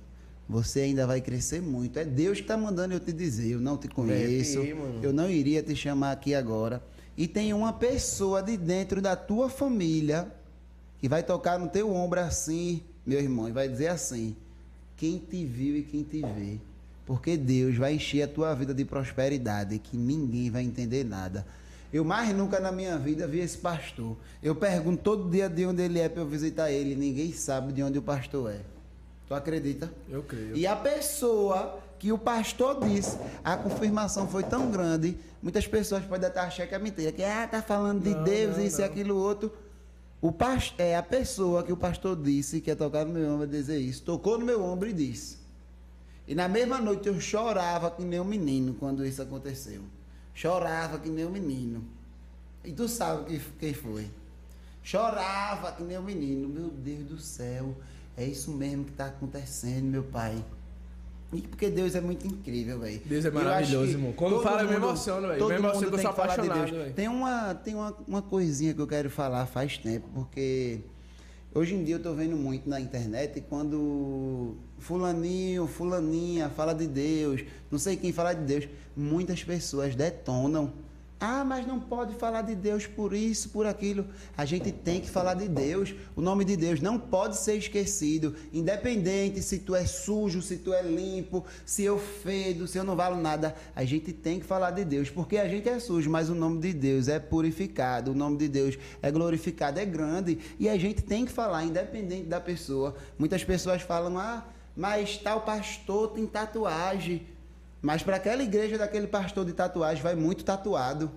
Você ainda vai crescer muito. É Deus que está mandando eu te dizer. Eu não te conheço. Eu não iria te chamar aqui agora. E tem uma pessoa de dentro da tua família que vai tocar no teu ombro assim, meu irmão, e vai dizer assim: quem te viu e quem te vê. Porque Deus vai encher a tua vida de prosperidade que ninguém vai entender nada. Eu mais nunca na minha vida vi esse pastor. Eu pergunto todo dia de onde ele é para eu visitar ele. Ninguém sabe de onde o pastor é. Tu acredita? Eu creio. E a pessoa que o pastor disse, a confirmação foi tão grande, muitas pessoas podem até achar que é mentira, que ah, tá falando de Não, Deus, não, isso e aquilo outro. O pas- é a pessoa que o pastor disse que ia tocar no meu ombro e dizer isso. Tocou no meu ombro e disse. E na mesma noite eu chorava que nem um menino quando isso aconteceu. Chorava que nem um menino. E tu sabe que, quem foi? Chorava que nem um menino. Meu Deus do céu, é isso mesmo que está acontecendo, meu pai. E porque Deus é muito incrível, velho. Deus é maravilhoso, irmão. Quando fala, eu me mundo- emociono, velho. Me emociono mundo que eu sou falar de apaixonado, Deus. Tem uma, tem uma, uma coisinha que eu quero falar faz tempo, porque Hoje em dia eu tô vendo muito na internet quando fulaninho, fulaninha fala de Deus, não sei quem fala de Deus, muitas pessoas detonam. Ah, mas não pode falar de Deus por isso, por aquilo. A gente tem que falar de Deus. O nome de Deus não pode ser esquecido, independente se tu é sujo, se tu é limpo, se eu fedo, se eu não valo nada. A gente tem que falar de Deus, porque a gente é sujo, mas o nome de Deus é purificado, o nome de Deus é glorificado, é grande, e a gente tem que falar, independente da pessoa. Muitas pessoas falam: "Ah, mas tal pastor tem tatuagem". Mas para aquela igreja daquele pastor de tatuagem vai muito tatuado.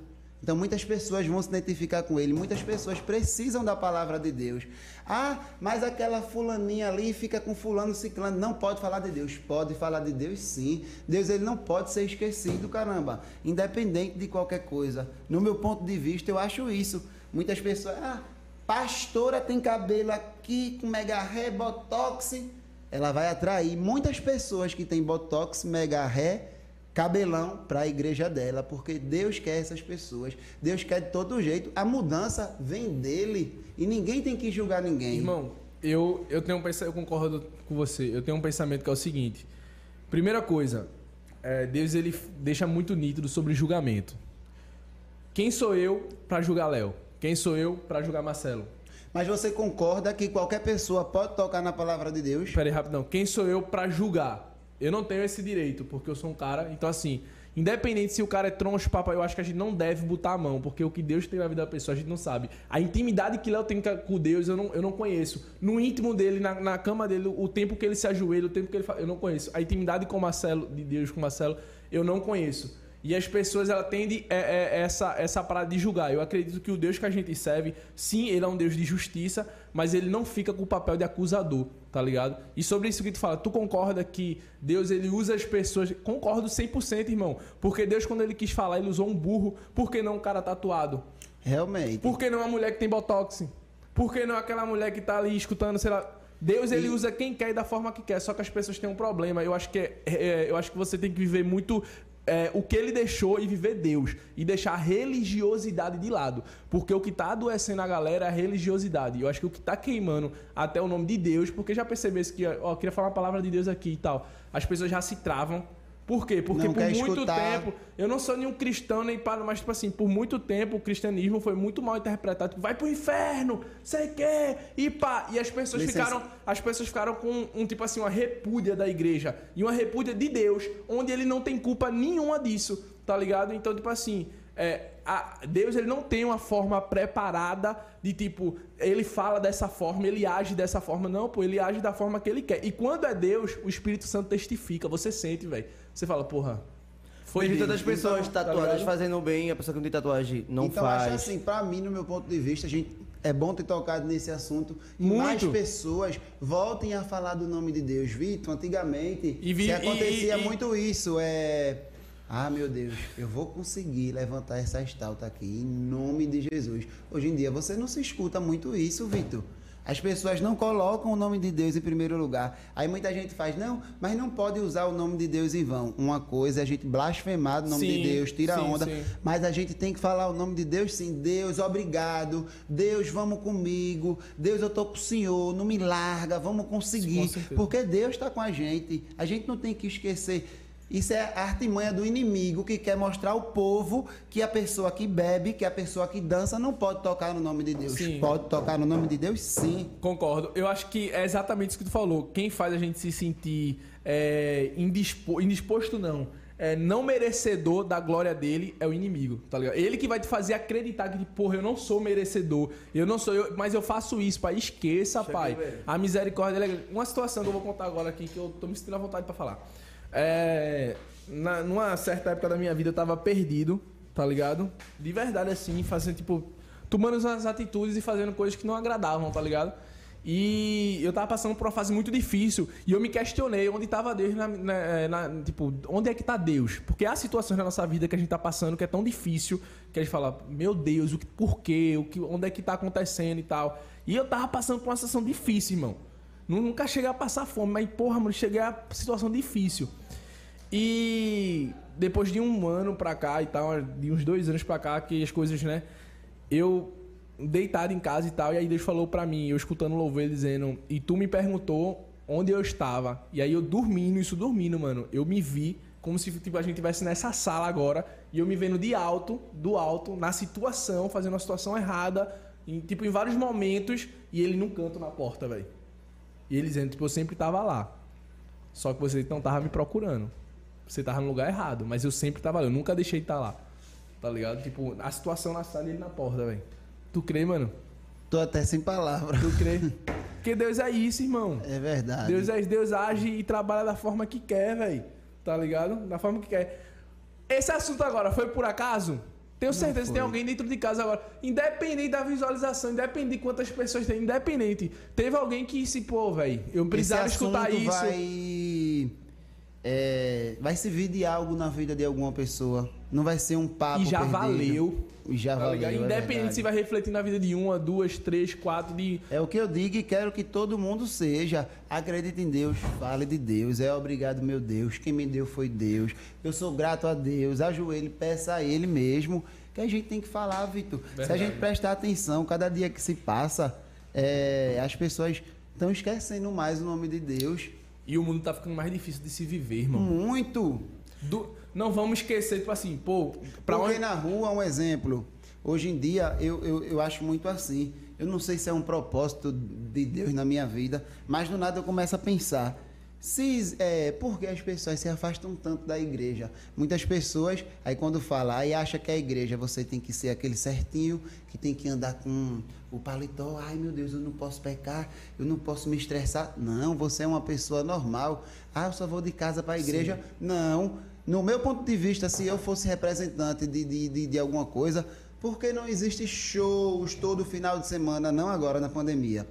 Então muitas pessoas vão se identificar com ele, muitas pessoas precisam da palavra de Deus. Ah, mas aquela fulaninha ali fica com fulano ciclano, não pode falar de Deus. Pode falar de Deus sim. Deus ele não pode ser esquecido, caramba, independente de qualquer coisa. No meu ponto de vista, eu acho isso. Muitas pessoas, ah, pastora tem cabelo aqui com mega ré, botox, ela vai atrair muitas pessoas que têm botox, mega ré, cabelão para a igreja dela, porque Deus quer essas pessoas. Deus quer de todo jeito. A mudança vem dele e ninguém tem que julgar ninguém. Irmão, eu, eu tenho um pensamento, eu concordo com você. Eu tenho um pensamento que é o seguinte. Primeira coisa, é, Deus ele deixa muito nítido sobre julgamento. Quem sou eu para julgar Léo? Quem sou eu para julgar Marcelo? Mas você concorda que qualquer pessoa pode tocar na palavra de Deus? Pera aí, rapidão. Quem sou eu para julgar? Eu não tenho esse direito, porque eu sou um cara. Então, assim, independente se o cara é troncho, papai, eu acho que a gente não deve botar a mão, porque o que Deus tem na vida da pessoa a gente não sabe. A intimidade que Léo tem com Deus eu não, eu não conheço. No íntimo dele, na, na cama dele, o tempo que ele se ajoelha, o tempo que ele eu não conheço. A intimidade com Marcelo, de Deus com Marcelo, eu não conheço. E as pessoas, ela tendem é, é, essa, essa parada de julgar. Eu acredito que o Deus que a gente serve, sim, ele é um Deus de justiça, mas ele não fica com o papel de acusador, tá ligado? E sobre isso que tu fala, tu concorda que Deus, ele usa as pessoas... Concordo 100%, irmão. Porque Deus, quando ele quis falar, ele usou um burro. Por que não um cara tatuado? Realmente. Por que não uma mulher que tem botox? Por que não aquela mulher que tá ali escutando, sei lá... Deus ele E- usa quem quer e da forma que quer, só que as pessoas têm um problema. Eu acho que é- é- eu acho que você tem que viver muito é, o que ele deixou e viver Deus e deixar a religiosidade de lado, porque o que tá adoecendo a galera é a religiosidade. Eu acho que o que tá queimando até o nome de Deus, porque já percebesse que, ó, queria falar a palavra de Deus aqui e tal, as pessoas já se travam. Por quê? Porque Não por muito escutar. tempo eu não sou nenhum cristão nem para, mas tipo assim, por muito tempo o cristianismo foi muito mal interpretado. Tipo, vai pro inferno, sei que, e pá. E as pessoas Licença. ficaram, as pessoas ficaram com um tipo assim, uma repúdia da igreja e uma repúdia de Deus, onde ele não tem culpa nenhuma disso, tá ligado? Então, tipo assim, é, a- Deus ele não tem uma forma preparada de tipo, ele fala dessa forma, ele age dessa forma. Não, pô, ele age da forma que ele quer. E quando é Deus, o Espírito Santo testifica, você sente, velho. Você fala, porra, foi Vejo Deus. tantas pessoas Então, tá tatuadas ligado? fazendo bem, a pessoa que não tem tatuagem não então, faz. acho assim, pra mim, no meu ponto de vista, a gente é bom ter tocado nesse assunto. E Muito. mais pessoas voltem a falar do nome de Deus. Vitor, antigamente, E vi- se acontecia e- e- muito isso. É. Ah, meu Deus, eu vou conseguir levantar essa estalta aqui em nome de Jesus. Hoje em dia você não se escuta muito isso, Vitor. As pessoas não colocam o nome de Deus em primeiro lugar. Aí muita gente faz, não, mas não pode usar o nome de Deus em vão. Uma coisa é a gente blasfemar o nome Sim, de Deus, tira sim, onda. sim. Mas a gente tem que falar o nome de Deus sim. Deus, obrigado. Deus, vamos comigo. Deus, eu tô com o Senhor. Não me larga, vamos conseguir. Porque Deus está com a gente. A gente não tem que esquecer. Isso é a artimanha do inimigo que quer mostrar ao povo que a pessoa que bebe, que a pessoa que dança não pode tocar no nome de Deus. Sim. Pode tocar no nome de Deus, sim. Concordo. Eu acho que é exatamente isso que tu falou. Quem faz a gente se sentir é, indispo- indisposto, não. É, não merecedor da glória dele é o inimigo, tá ligado? Ele que vai te fazer acreditar que, porra, eu não sou merecedor, eu não sou eu, mas eu faço isso, pai. Esqueça, pai. velho. A misericórdia dele é. Uma situação que eu vou contar agora aqui que eu tô me sentindo à vontade pra falar. É, na, numa certa época da minha vida eu tava perdido, tá ligado? De verdade, assim, fazendo tipo. Tomando umas atitudes e fazendo coisas que não agradavam, tá ligado? E eu tava passando por uma fase muito difícil e eu me questionei onde estava Deus na, na- na- tipo, onde é que tá Deus? Porque há situações na nossa vida que a gente tá passando que é tão difícil que a gente fala, meu Deus, o que, por quê? O que, onde é que tá acontecendo e tal. E eu tava passando por uma situação difícil, irmão. Nu- Nunca cheguei a passar fome, mas porra, mano, cheguei a situação difícil. E depois de um ano pra cá e tal, de uns dois anos pra cá, que as coisas, né? Eu deitado em casa e tal, e aí Deus falou pra mim, eu escutando o louvor dizendo, e tu me perguntou onde eu estava. E aí eu dormindo, isso dormindo, mano, eu me vi como se tipo, a gente estivesse nessa sala agora, e eu me vendo de alto, do alto, na situação, fazendo a situação errada, em, tipo, em vários momentos, e ele num canto na porta, velho. E ele dizendo, tipo, eu sempre tava lá. Só que você não tava me procurando. Você tava no lugar errado, mas eu sempre tava lá, eu nunca deixei de estar lá. Tá ligado? Tipo, a situação na sala e ele na porta, velho. Tu crê, mano? Tô até sem palavras. Tu crê? Porque Deus é isso, irmão. É verdade. Deus, é, Deus age e trabalha da forma que quer, velho. Tá ligado? Da forma que quer. Esse assunto agora foi por acaso? Tenho certeza que tem alguém dentro de casa agora. Independente da visualização, independente de quantas pessoas tem, independente. Teve alguém que se, pô, velho, eu precisava escutar isso. Vai, é, vai servir de algo na vida de alguma pessoa. Não vai ser um papo E já perdido. valeu. E já Tá valeu. é Independente verdade. se vai refletir na vida de uma, duas, três, quatro, de. É o que eu digo e quero que todo mundo seja. Acredite em Deus, fale de Deus. É obrigado, meu Deus. Quem me deu foi Deus. Eu sou grato a Deus. Ajoelhe, peça a Ele mesmo. Que a gente tem que falar, Vitor. Se a gente prestar atenção, cada dia que se passa, é, as pessoas estão esquecendo mais o nome de Deus. E o mundo tá ficando mais difícil de se viver, irmão. Muito. Do- Não vamos esquecer, tipo assim, pô, pra Porque onde. na rua, um exemplo. Hoje em dia, eu, eu, eu acho muito assim. Eu não sei se é um propósito de Deus na minha vida, mas do nada eu começo a pensar. Se, é, por que as pessoas se afastam tanto da igreja? Muitas pessoas, aí quando fala, aí acha que a igreja você tem que ser aquele certinho, que tem que andar com o paletó. Ai meu Deus, eu não posso pecar, eu não posso me estressar. Não, você é uma pessoa normal. Ah, eu só vou de casa para a igreja. Não. No meu ponto de vista, se eu fosse representante de, de, de, de alguma coisa, por que não existe shows todo final de semana, não agora na pandemia?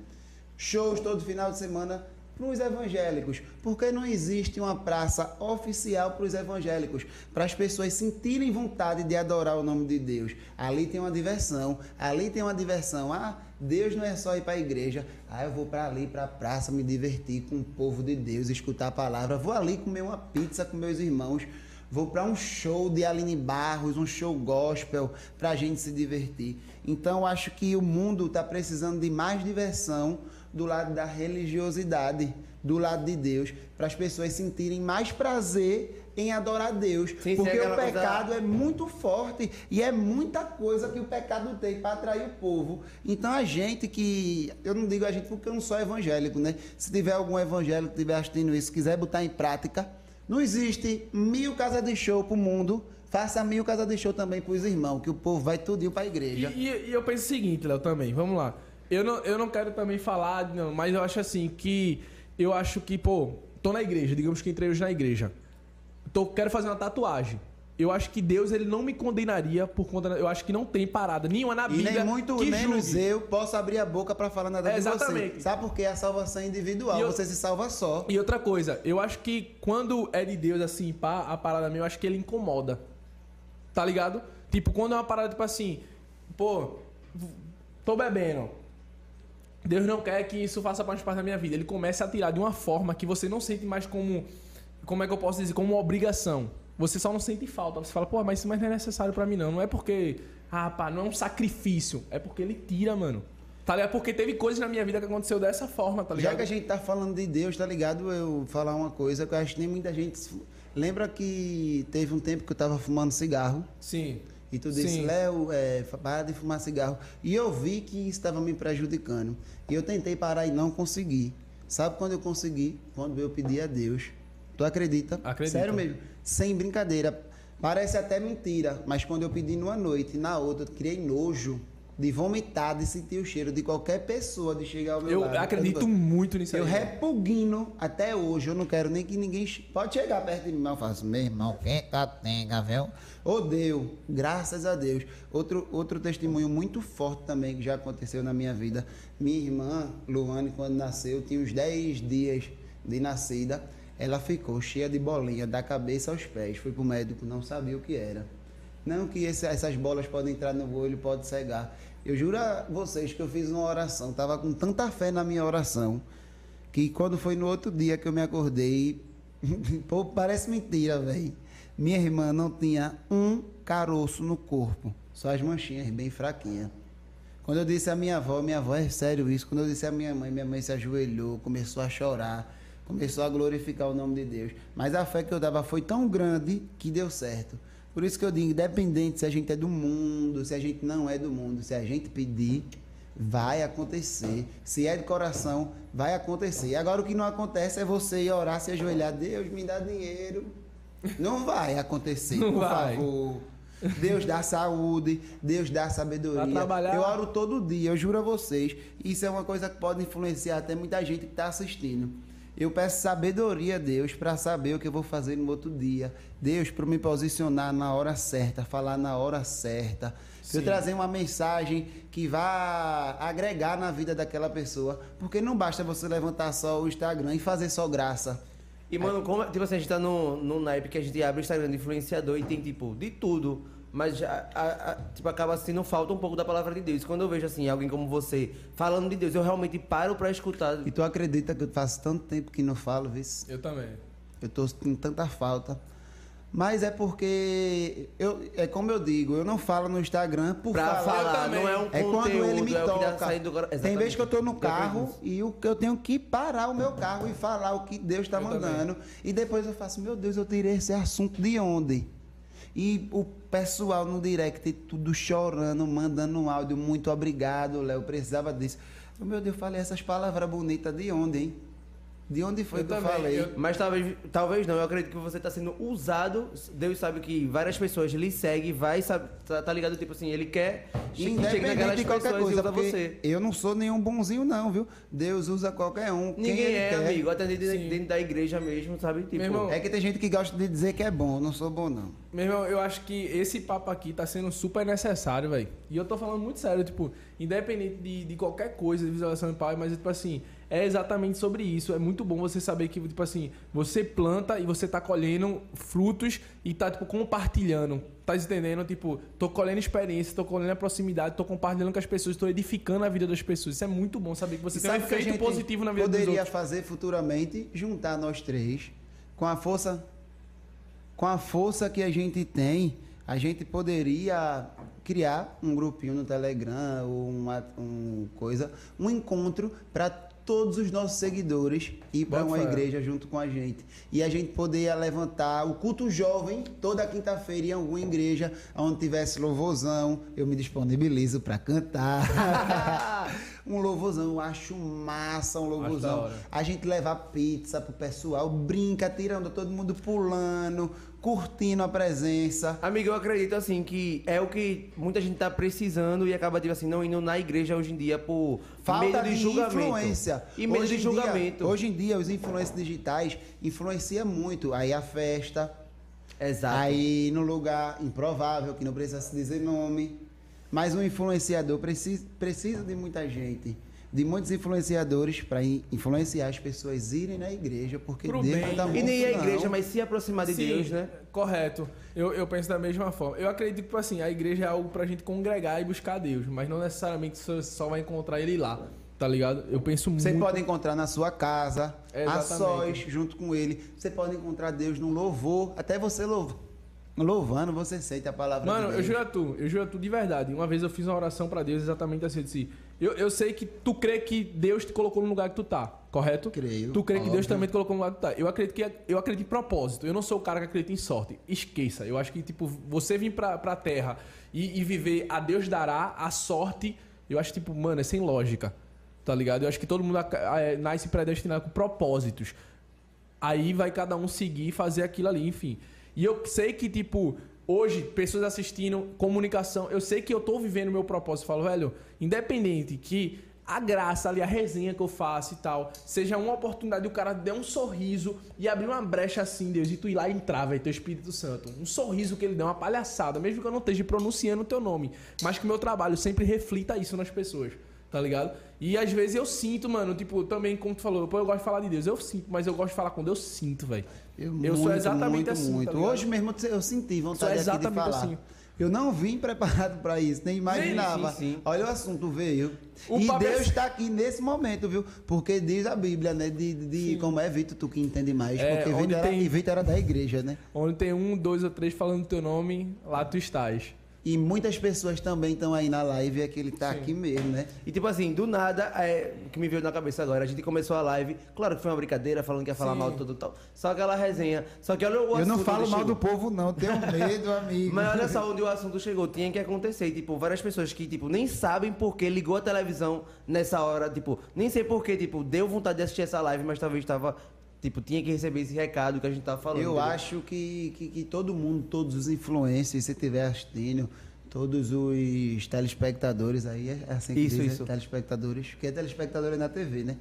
Shows todo final de semana para os evangélicos. Por que não existe uma praça oficial para os evangélicos? Para as pessoas sentirem vontade de adorar o nome de Deus. Ali tem uma diversão, ali tem uma diversão. Ah, Deus não é só ir para a igreja. Ah, eu vou para ali, para a praça, me divertir com o povo de Deus, escutar a palavra. Vou ali comer uma pizza com meus irmãos. Vou para um show de Aline Barros, um show gospel, para a gente se divertir. Então, acho que o mundo está precisando de mais diversão do lado da religiosidade, do lado de Deus, para as pessoas sentirem mais prazer em adorar Deus. Sim, porque o aquela coisa- pecado é muito forte e é muita coisa que o pecado tem para atrair o povo. Então a gente que. Eu não digo a gente porque eu não sou evangélico, né? Se tiver algum evangélico que estiver assistindo isso, quiser botar em prática, não existe mil casas de show pro mundo. Faça mil casas de show também pros irmãos, que o povo vai tudinho pra E, igreja. e- e eu penso o seguinte, Léo, também, vamos lá. Eu não, eu não quero também falar, não, mas eu acho assim que. Eu acho que, pô, tô na igreja, digamos que entrei hoje na igreja. Tô, quero fazer uma tatuagem. Eu acho que Deus ele não me condenaria por conta. Eu acho que não tem parada nenhuma na E Bíblia. nem muito que menos julgue. eu posso abrir a boca pra falar nada É, de você. exatamente. Sabe por quê? A salvação é individual, E eu- você se salva só. E outra coisa, eu acho que quando é de Deus, assim, pá, a parada minha, eu acho que ele incomoda. Tá ligado? Tipo, quando é uma parada, tipo assim, pô, tô bebendo. Deus não quer que isso faça parte da minha vida. Ele começa a tirar de uma forma que você não sente mais como. Como é que eu posso dizer? Como uma obrigação. Você só não sente falta. Você fala, pô, mas isso mais não é necessário pra mim, não. Não é porque. Ah, pá, não é um sacrifício. É porque ele tira, mano. Tá ligado? Porque teve coisas na minha vida que aconteceu dessa forma, tá ligado? Já que a gente tá falando de Deus, tá ligado? Eu falar uma coisa que eu acho que nem muita gente. Lembra que teve um tempo que eu tava fumando cigarro? Sim. E tu disse. Léo, é, para de fumar cigarro. E eu vi que estava me prejudicando. E eu tentei parar e não consegui. Sabe quando eu consegui? Quando eu pedi a Deus. Tu acredita? Acredito. Sério mesmo. Sem brincadeira. Parece até mentira, mas quando eu pedi numa noite, na outra, eu criei nojo de vomitar, de sentir o cheiro de qualquer pessoa de chegar ao meu Eu lado. acredito muito nisso Eu aí. repugno até hoje. Eu não quero nem que ninguém. Pode chegar perto de mim, mas eu faço, meu irmão, quem tá tenga, viu? Odeio, graças a Deus. Outro, outro testemunho muito forte também que já aconteceu na minha vida. Minha irmã, Luane, quando nasceu, tinha uns 10 dias de nascida. Ela ficou cheia de bolinha da cabeça aos pés. Fui pro médico, não sabia o que era. Não que esse- essas bolas podem entrar no olho, pode cegar. Eu juro a vocês que eu fiz uma oração, tava com tanta fé na minha oração, que quando foi no outro dia que eu me acordei, [laughs] pô, parece mentira, velho. Minha irmã não tinha um caroço no corpo, só as manchinhas bem fraquinhas. Quando eu disse à minha avó, minha avó é sério isso. Quando eu disse à minha mãe, minha mãe se ajoelhou, começou a chorar, começou a glorificar o nome de Deus. Mas a fé que eu dava foi tão grande que deu certo. Por isso que eu digo, independente se a gente é do mundo, se a gente não é do mundo, se a gente pedir, vai acontecer. Se é de coração, vai acontecer. Agora o que não acontece é você ir orar, se ajoelhar, Deus me dá dinheiro. Não vai acontecer, Não por vai. favor. Deus dá saúde, Deus dá sabedoria. Eu oro todo dia, eu juro a vocês. Isso é uma coisa que pode influenciar até muita gente que está assistindo. Eu peço sabedoria a Deus para saber o que eu vou fazer no outro dia. Deus, para me posicionar na hora certa, falar na hora certa. Pra Eu Sim. trazer uma mensagem que vá agregar na vida daquela pessoa. Porque não basta você levantar só o Instagram e fazer só graça. E, mano, como, tipo assim, a gente tá no, no naipe que a gente abre o Instagram de influenciador e tem, tipo, de tudo. Mas, já, a- a- tipo, acaba sendo falta um pouco da palavra de Deus. Quando eu vejo, assim, alguém como você falando de Deus, eu realmente paro pra escutar. E tu acredita que eu faço tanto tempo que não falo, viu? Eu também. Eu tô sentindo tanta falta. Mas é porque eu, é como eu digo, eu não falo no Instagram por Pra falar. falar, também. não é um É quando ele me é tá toca. do Tem Exatamente. vez que eu tô no carro e o que eu tenho que parar o meu carro e falar o que Deus está mandando. E depois eu faço, meu Deus, eu tirei esse assunto de onde? E o pessoal no direct tudo chorando, mandando um áudio, muito obrigado, Léo, precisava disso. Meu Deus, eu falei essas palavras bonitas de onde, hein? De onde foi Eu que eu também, falei? eu- Mas talvez, talvez não, eu acredito que você tá sendo usado. Deus sabe que várias pessoas lhe seguem, vai, sabe, tá, tá ligado? Tipo assim, ele quer Independente naquelas de qualquer pessoas e coisa, usa porque você. eu não sou nenhum bonzinho não, viu? Deus usa qualquer um, quem Ninguém ele é, quer. amigo, até dentro, dentro da igreja mesmo, sabe? Tipo, Meu irmão, É que tem gente que gosta de dizer que é bom, eu não sou bom não. Meu irmão, eu acho que esse papo aqui tá sendo super necessário, velho. E eu tô falando muito sério, tipo, independente de, de qualquer coisa, de visualização de pai, mas, tipo assim, é exatamente sobre isso. É muito bom você saber que, tipo assim, você planta e você tá colhendo frutos e tá, tipo, compartilhando. Tá entendendo? Tipo, tô colhendo experiência, tô colhendo a proximidade, tô compartilhando com as pessoas, tô edificando a vida das pessoas. Isso é muito bom saber que você E tem um efeito gente positivo na vida dos Poderia outros. fazer futuramente, juntar nós três, com a força com a força que a gente tem, a gente poderia criar um grupinho no Telegram ou uma um coisa, um encontro para todos os nossos seguidores ir para uma fé. igreja junto com a gente. E a gente poderia levantar o culto jovem toda quinta-feira em alguma igreja onde tivesse louvorzão, eu me disponibilizo para cantar. [laughs] [laughs] um louvorzão, eu acho massa um louvorzão. A gente leva pizza pro pessoal, brinca, tirando todo mundo pulando, curtindo a presença. Amigo, eu acredito assim que é o que muita gente tá precisando e acaba tipo assim não indo na igreja hoje em dia por Falta de, de, julgamento. influência. E medo Hoje de em dia- julgamento. hoje em dia, os influencers digitais influenciam muito. Aí a festa, Exato. aí no lugar improvável, que não precisa se dizer nome. Mas um influenciador precisa, precisa de muita gente, de muitos influenciadores para influenciar as pessoas irem na igreja, porque Pro Deus bem. tá e nem a igreja, mas se aproximar de Sim, Deus, né? Correto. Eu, eu penso da mesma forma. Eu acredito que, tipo assim, a igreja é algo pra gente congregar e buscar Deus, mas não necessariamente você só vai encontrar ele lá, tá ligado? Eu penso Você muito... pode encontrar na sua casa, a sós, junto com ele. Você pode encontrar Deus no louvor. Até você louva. Louvando, você sente a palavra Mano, de eu Deus. juro a tu, eu juro a tu de verdade. Uma vez eu fiz uma oração pra Deus exatamente assim, eu disse, eu, eu sei que tu crê que Deus te colocou no lugar que tu tá, correto? Creio, Tu crê que Deus óbvio. também te colocou no lugar que tu tá. Eu acredito que eu acredito em propósito. Eu não sou o cara que acredita em sorte. Esqueça. Eu acho que tipo você vir pra, pra terra e, e viver a Deus dará a sorte, eu acho tipo, mano, é sem lógica. Tá ligado? Eu acho que todo mundo é, nasce predestinado com propósitos. Aí vai cada um seguir e fazer aquilo ali, enfim. E eu sei que, tipo, hoje, pessoas assistindo, comunicação, eu sei que eu tô vivendo o meu propósito. Eu falo, velho, independente que a graça ali, a resenha que eu faço e tal, seja uma oportunidade de o cara der um sorriso e abrir uma brecha assim, Deus, e tu ir lá e entrar, velho, teu Espírito Santo. Um sorriso que ele deu, uma palhaçada, mesmo que eu não esteja pronunciando o teu nome, mas que o meu trabalho sempre reflita isso nas pessoas. Tá ligado? E às vezes eu sinto, mano, tipo, também, como tu falou, eu gosto de falar de Deus. Eu sinto, mas eu gosto de falar com Deus, sinto, velho. Eu, sou muito, exatamente muito, assim. Muito. tá? Hoje mesmo eu senti Sou vontade aqui de exatamente falar. assim. Eu não vim [laughs] preparado para isso, nem imaginava. sim, sim. Olha o assunto, veio. O e é Deus assim. está aqui nesse momento, viu? Porque diz a Bíblia, né? De, de como é, Vitor, tu que entende mais. É, porque Vitor era, tem- Vitor era da igreja, né? Onde tem um, dois ou três falando teu nome, lá tu estás. E muitas pessoas também estão aí na live, é que ele tá aqui mesmo, né? E tipo assim, do nada, é, o que me veio na cabeça agora, a gente começou a live, claro que foi uma brincadeira, falando que ia falar Sim. mal de tudo e tal. Só aquela resenha. Só que olha o Eu não assunto falo mal chegou. do povo, não. Tenho medo, amigo. Mas olha só onde o assunto chegou. Tinha que acontecer. Tipo, várias pessoas que, tipo, nem sabem por que ligou a televisão nessa hora. Tipo, nem sei por que, tipo, deu vontade de assistir essa live, mas talvez tava. Tipo, tinha que receber esse recado que a gente tava falando. Eu entendeu? acho que, que, que todo mundo, todos os influencers, se estiver assistindo, todos os telespectadores aí, é assim que Isso, diz, isso. Telespectadores, porque é telespectador é na TV, né?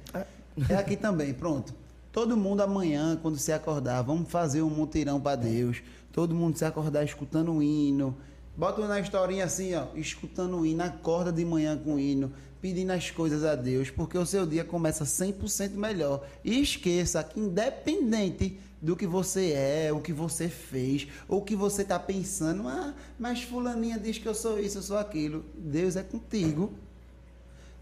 É aqui também, pronto. Todo mundo amanhã, quando se acordar, vamos fazer um mutirão para Deus. Todo mundo se acordar escutando o hino. Bota na historinha assim, ó, escutando o hino, acorda de manhã com o hino, pedindo as coisas a Deus, porque o seu dia começa 100% melhor. E esqueça que independente do que você é, o que você fez, ou o que você está pensando, ah, mas fulaninha diz que eu sou isso, eu sou aquilo. Deus é contigo.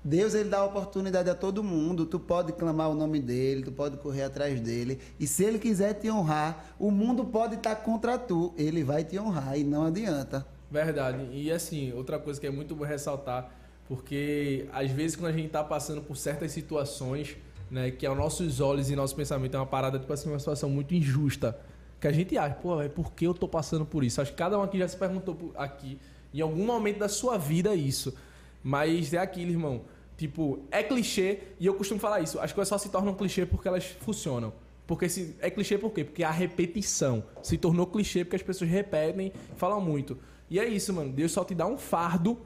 Deus ele dá oportunidade a todo mundo. Tu pode clamar o nome dele, tu pode correr atrás dele. E se ele quiser te honrar, o mundo pode estar contra tu. Ele vai te honrar e não adianta. Verdade. E assim, outra coisa que é muito bom ressaltar, porque às vezes quando a gente tá passando por certas situações, né, que aos nossos olhos e nosso pensamento é uma parada, tipo assim, uma situação muito injusta, que a gente acha, pô, é por que eu tô passando por isso? Acho que cada um aqui já se perguntou aqui, em algum momento da sua vida, isso. Mas é aquilo, irmão. Tipo, é clichê, e eu costumo falar isso. As coisas só se tornam clichê porque elas funcionam. Porque se, é clichê por quê? Porque a repetição se tornou clichê porque as pessoas repetem falam muito. E é isso, mano. Deus só te dá um fardo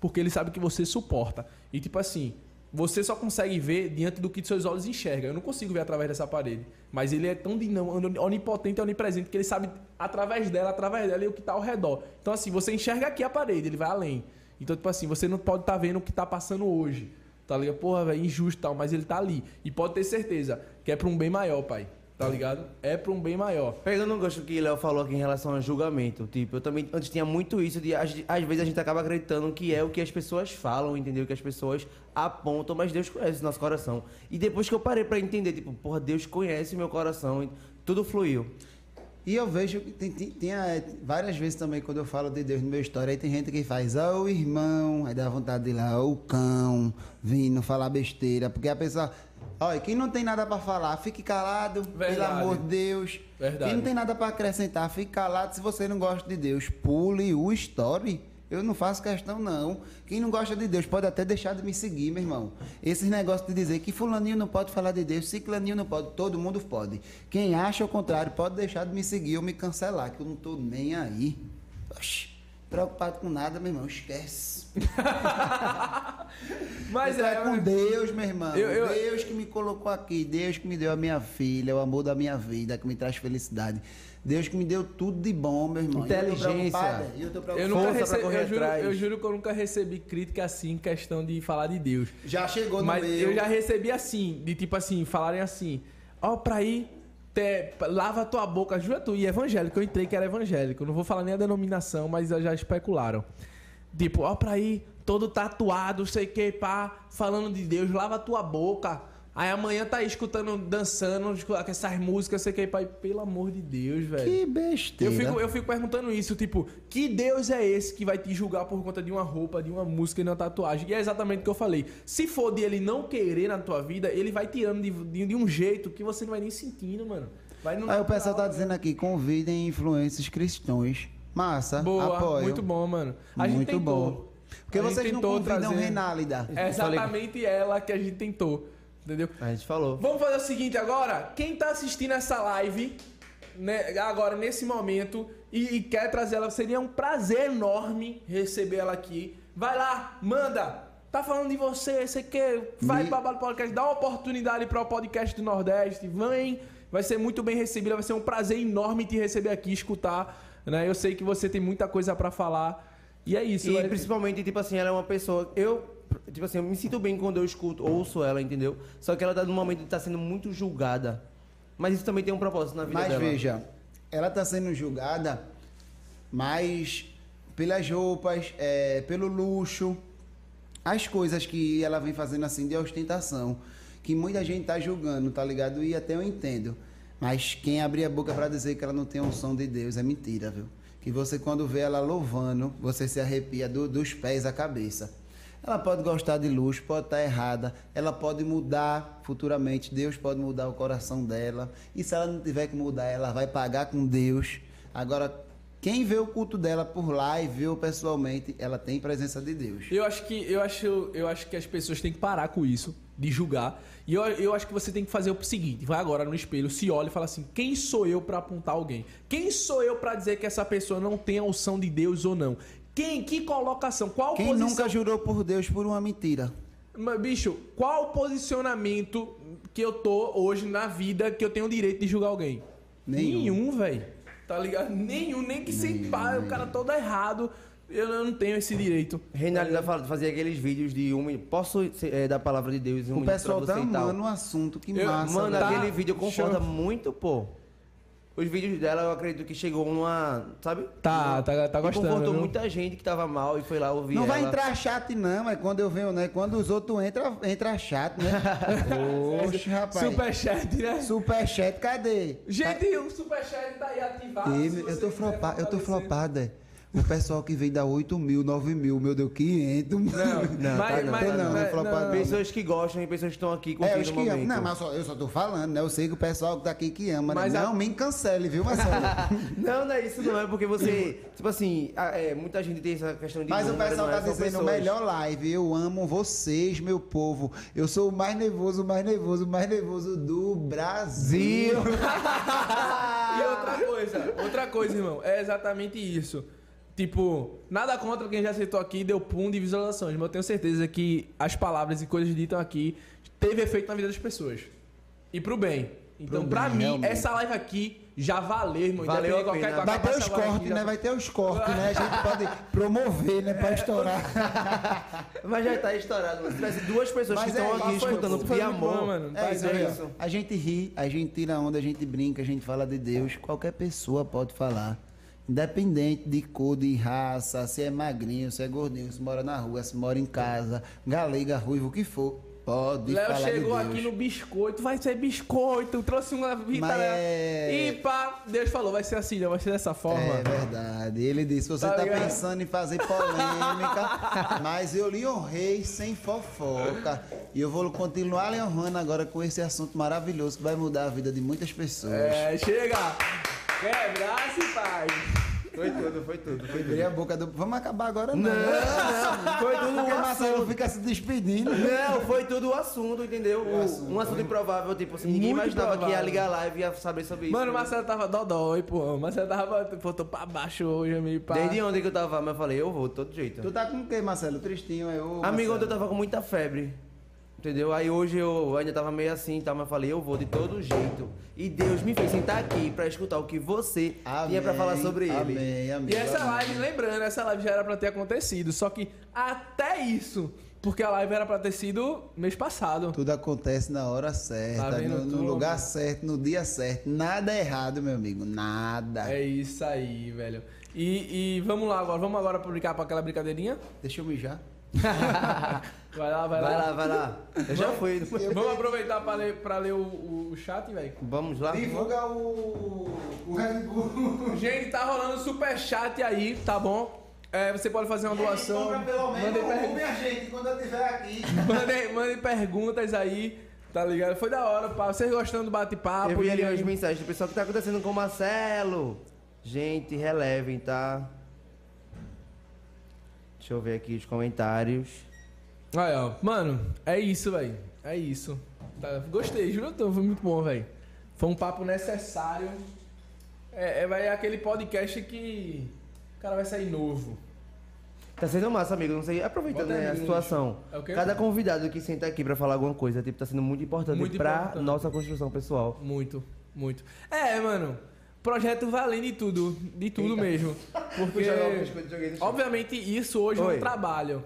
porque ele sabe que você suporta. E tipo assim, você só consegue ver diante do que seus olhos enxergam. Eu não consigo ver através dessa parede. Mas ele é tão onipotente e onipresente que ele sabe através dela, através dela e o que tá ao redor. Então assim, você enxerga aqui a parede, ele vai além. Então, tipo assim, você não pode estar vendo o que tá passando hoje. Tá ligado? Porra, velho, injusto tal, mas ele tá ali. E pode ter certeza que é pra um bem maior, pai. Tá ligado? É pra um bem maior. Pegando um gancho que Léo falou aqui em relação a julgamento, tipo, eu também antes tinha muito isso de às, às vezes a gente acaba acreditando que é o que as pessoas falam, entendeu? Que as pessoas apontam, mas Deus conhece o nosso coração. E depois que eu parei pra entender, tipo, porra, Deus conhece o meu coração, e tudo fluiu. E eu vejo que tem, tem, tem, eh, várias vezes também quando eu falo de Deus no meu história, aí tem gente que faz, ó o irmão, aí dá vontade de ir lá, ó o cão, vindo falar besteira, porque a pessoa, olha, quem não tem nada pra falar, fique calado, pelo Verdade. amor de Deus. Verdade. Quem não tem nada pra acrescentar, fique calado se você não gosta de Deus. Pule o story. Eu não faço questão, não. Quem não gosta de Deus pode até deixar de me seguir, meu irmão. Esses negócios de dizer que fulaninho não pode falar de Deus, ciclaninho não pode, todo mundo pode. Quem acha o contrário pode deixar de me seguir ou me cancelar, que eu não tô nem aí. Oxi, preocupado com nada, meu irmão, esquece. [laughs] Mas tô é. com Deus, meu irmão. Eu- eu- Deus que me colocou aqui, Deus que me deu a minha filha, o amor da minha vida, que me traz felicidade. Deus que me deu tudo de bom, meu irmão. E Inteligência. e eu tô. Eu, nunca recebi, eu, juro, eu juro que eu nunca recebi crítica assim em questão de falar de Deus. Já chegou no Mas meu. eu já recebi assim, de tipo assim, falarem assim, ó, pra ir, te- lava tua boca, jura tu, e evangélico, eu entrei que era evangélico, não vou falar nem a denominação, mas já especularam. Tipo, ó, pra ir, todo tatuado, sei que, pá, falando de Deus, lava tua boca. Aí amanhã tá aí escutando, dançando, essas músicas, sei que, pai, pelo amor de Deus, velho. Que Eu besteira. fico, eu fico perguntando isso, tipo, que Deus é esse que vai te julgar por conta de uma roupa, de uma música e de uma tatuagem? E é exatamente o que eu falei. Se for de ele não querer na tua vida, ele vai tirando de, de, de um jeito que você não vai nem sentindo, mano. Vai no Aí o pessoal tá natural, dizendo aqui, convidem influências cristãos. Massa, Boa, apoio. muito bom, mano. A gente Muito tentou. bom. Porque A gente vocês não tentou convidam trazer- Renálida. É exatamente ela que a gente tentou, entendeu? A gente falou. Vamos fazer o seguinte agora. Quem tá assistindo essa live, né, agora nesse momento, e, e quer trazer ela, seria um prazer enorme receber ela aqui. Vai lá, manda. Tá falando de você, você quer. Vai Me- para o podcast, dá uma oportunidade para o podcast do Nordeste. Vem, vai ser muito bem recebida, vai ser um prazer enorme te receber aqui, escutar. Né? Eu sei que você tem muita coisa para falar. E é isso. E principalmente, tipo assim, ela é uma pessoa. Eu, tipo assim, eu me sinto bem quando eu escuto, ouço ela, entendeu? Só que ela tá num momento de estar sendo muito julgada. Mas isso também tem um propósito na vida Mas dela. veja, ela está sendo julgada mais pelas roupas, é, pelo luxo, as coisas que ela vem fazendo assim de ostentação, que muita gente tá julgando, tá ligado? E até eu entendo. Mas quem abrir a boca para dizer que ela não tem um som de Deus é mentira, viu? que você quando vê ela louvando, você se arrepia do- dos pés à cabeça. Ela pode gostar de luxo, pode estar errada, ela pode mudar futuramente, Deus pode mudar o coração dela. E se ela não tiver que mudar, ela vai pagar com Deus. Agora, quem vê o culto dela por lá e vê pessoalmente, ela tem presença de Deus. Eu acho que eu acho, eu acho que as pessoas têm que parar com isso, de julgar. E eu, eu acho que você tem que fazer o seguinte: vai agora no espelho, se olha e fala assim: quem sou eu pra apontar alguém? Quem sou eu pra dizer que essa pessoa não tem a unção de Deus ou não? Quem? Que colocação? Qual Quem posição? nunca jurou por Deus por uma mentira? Mas, bicho, qual o posicionamento que eu tô hoje na vida que eu tenho o direito de julgar alguém? Nenhum. velho. Tá ligado? Nenhum, nem que se pá, o cara todo errado. Eu não tenho esse direito. Reinaldo ainda fala- fazia aqueles vídeos de um. Posso é, dar palavra de Deus em um O pessoal tá amando o assunto, que Eu- massa. Mano. Tá, aquele vídeo conforta show. muito, pô. Os vídeos dela, eu acredito que chegou numa. Sabe? Tá, tá- tá E gostando, confortou viu? muita gente que tava mal e foi lá ouvir Não vai ela. entrar chat, não, mas quando eu venho, né? Quando os outros entram, entra chat, né? [laughs] Oxe, rapaz. Superchat, né? Superchat, cadê? Gente, o superchat tá aí ativado. Se eu tô flopado, eu tô fortalecer. É. O pessoal que vem dar 8 mil, 9 mil, meu Deus, 500. [laughs] Não, Mas- tá não, mas- tá não, não. não é flopado, não. Pessoas que gostam e pessoas que estão aqui É, curtindo os o que amam. Não, mas só- eu só tô falando, né? Eu sei que o pessoal que tá aqui que ama, né? Mas a- Não, me cancele, viu, Marcelo? [laughs] Não, não é isso, não. É porque você. tipo assim, é, muita gente tem essa questão de. Mas o número, pessoal não é? tá São dizendo, melhor live, eu amo vocês, meu povo. Eu sou o mais nervoso, o mais nervoso, o mais nervoso do Brasil. [laughs] E outra coisa, outra coisa, irmão, é exatamente isso. Tipo, nada contra quem já aceitou aqui e deu pum de visualizações, mas eu tenho certeza que as palavras e coisas ditas aqui teve efeito na vida das pessoas. E pro bem. Então, Pro pra bem, mim, realmente. essa live aqui já valeu, irmão. Valeu a qualquer pena. qualquer Vai ter passa os cortes, aqui, já- né? Vai ter os cortes, né? A gente [laughs] pode promover, né? Pra estourar. [laughs] Mas já tá estourado. Tivesse duas pessoas Mas que estão é, aqui escutando muito amor. bom, mano. É isso, entendendo? aí, ó. A gente ri, a gente tira onda, a gente brinca, a gente fala de Deus. Qualquer pessoa pode falar. Independente de cor, de raça, se é magrinho, se é gordinho, se mora na rua, se mora em casa, galega, ruivo, o que for. Pode Léo chegou de aqui no biscoito, vai ser biscoito, trouxe uma vitória. é- E pá, Deus falou, vai ser assim, não vai ser dessa forma. É verdade. Ele disse: você Tá tá, pensando em fazer polêmica, [laughs] mas eu lhe honrei sem fofoca. E eu vou continuar lhe honrando agora com esse assunto maravilhoso que vai mudar a vida de muitas pessoas. É, chega! Quebrasse, pai! Foi tudo, foi tudo. Foi Abrir a boca do. Vamos acabar agora, não. Não, foi tudo Porque o Marcelo assunto. fica se despedindo. Não, foi tudo o assunto, entendeu? O- um assunto improvável, tipo assim, ninguém Muito imaginava que ia ligar a live e ia saber sobre isso. Mano, o Marcelo tava dodói, pô. O Marcelo tava, pô, tô pra baixo hoje, meio pá. Desde ontem que eu tava, mas eu falei, eu vou, de todo jeito. Tu tá com o quê, Marcelo? Tristinho, é o. Amigo, ontem eu tava com muita febre. Entendeu? Aí hoje eu ainda tava meio assim e tal, mas eu falei, eu vou de todo jeito. E Deus me fez sentar aqui pra escutar o que você tinha pra falar sobre ele. Amém, amém. E essa amém. live, lembrando, essa live já era pra ter acontecido. Só que até isso, porque a live era pra ter sido mês passado. Tudo acontece na hora certa, Tá no, no lugar certo, no dia certo. Nada é errado, meu amigo. Nada. É isso aí, velho. E, e vamos lá agora, vamos agora publicar pra aquela brincadeirinha? Deixa eu mijar. [laughs] Vai lá, vai, Vai lá. lá, vai lá. Eu já fui. Vamos aproveitar pra ler, pra ler o, o, chat, velho. Vamos lá? Divulga o. O Red Bull. [laughs] Gente, tá rolando super chat aí, tá bom? É, você pode fazer uma doação. Mandem, pergu- minha gente, quando eu estiver aqui. [laughs] mandem, mandem perguntas aí, tá ligado? Foi da hora, pá. Vocês gostando do bate-papo? Eu vi ali e- umas mensagens do pessoal que tá acontecendo com o Marcelo. Gente, relevem, tá? Deixa eu ver aqui os comentários. Aí, ó. Mano, é isso, velho. É isso. Tá, gostei, juro, foi muito bom, velho. Foi um papo necessário. É, é, vai é aquele podcast que o cara vai sair novo. Tá sendo massa, amigo. Não sei. Aproveitando né, a situação. É? Cada convidado que senta aqui pra falar alguma coisa, tipo, tá sendo muito importante Muito pra importante. nossa construção pessoal. Muito, muito. É, mano. Projeto valendo de tudo. De tudo mesmo. [laughs] Porque. Obviamente, isso hoje é Oi. um trabalho.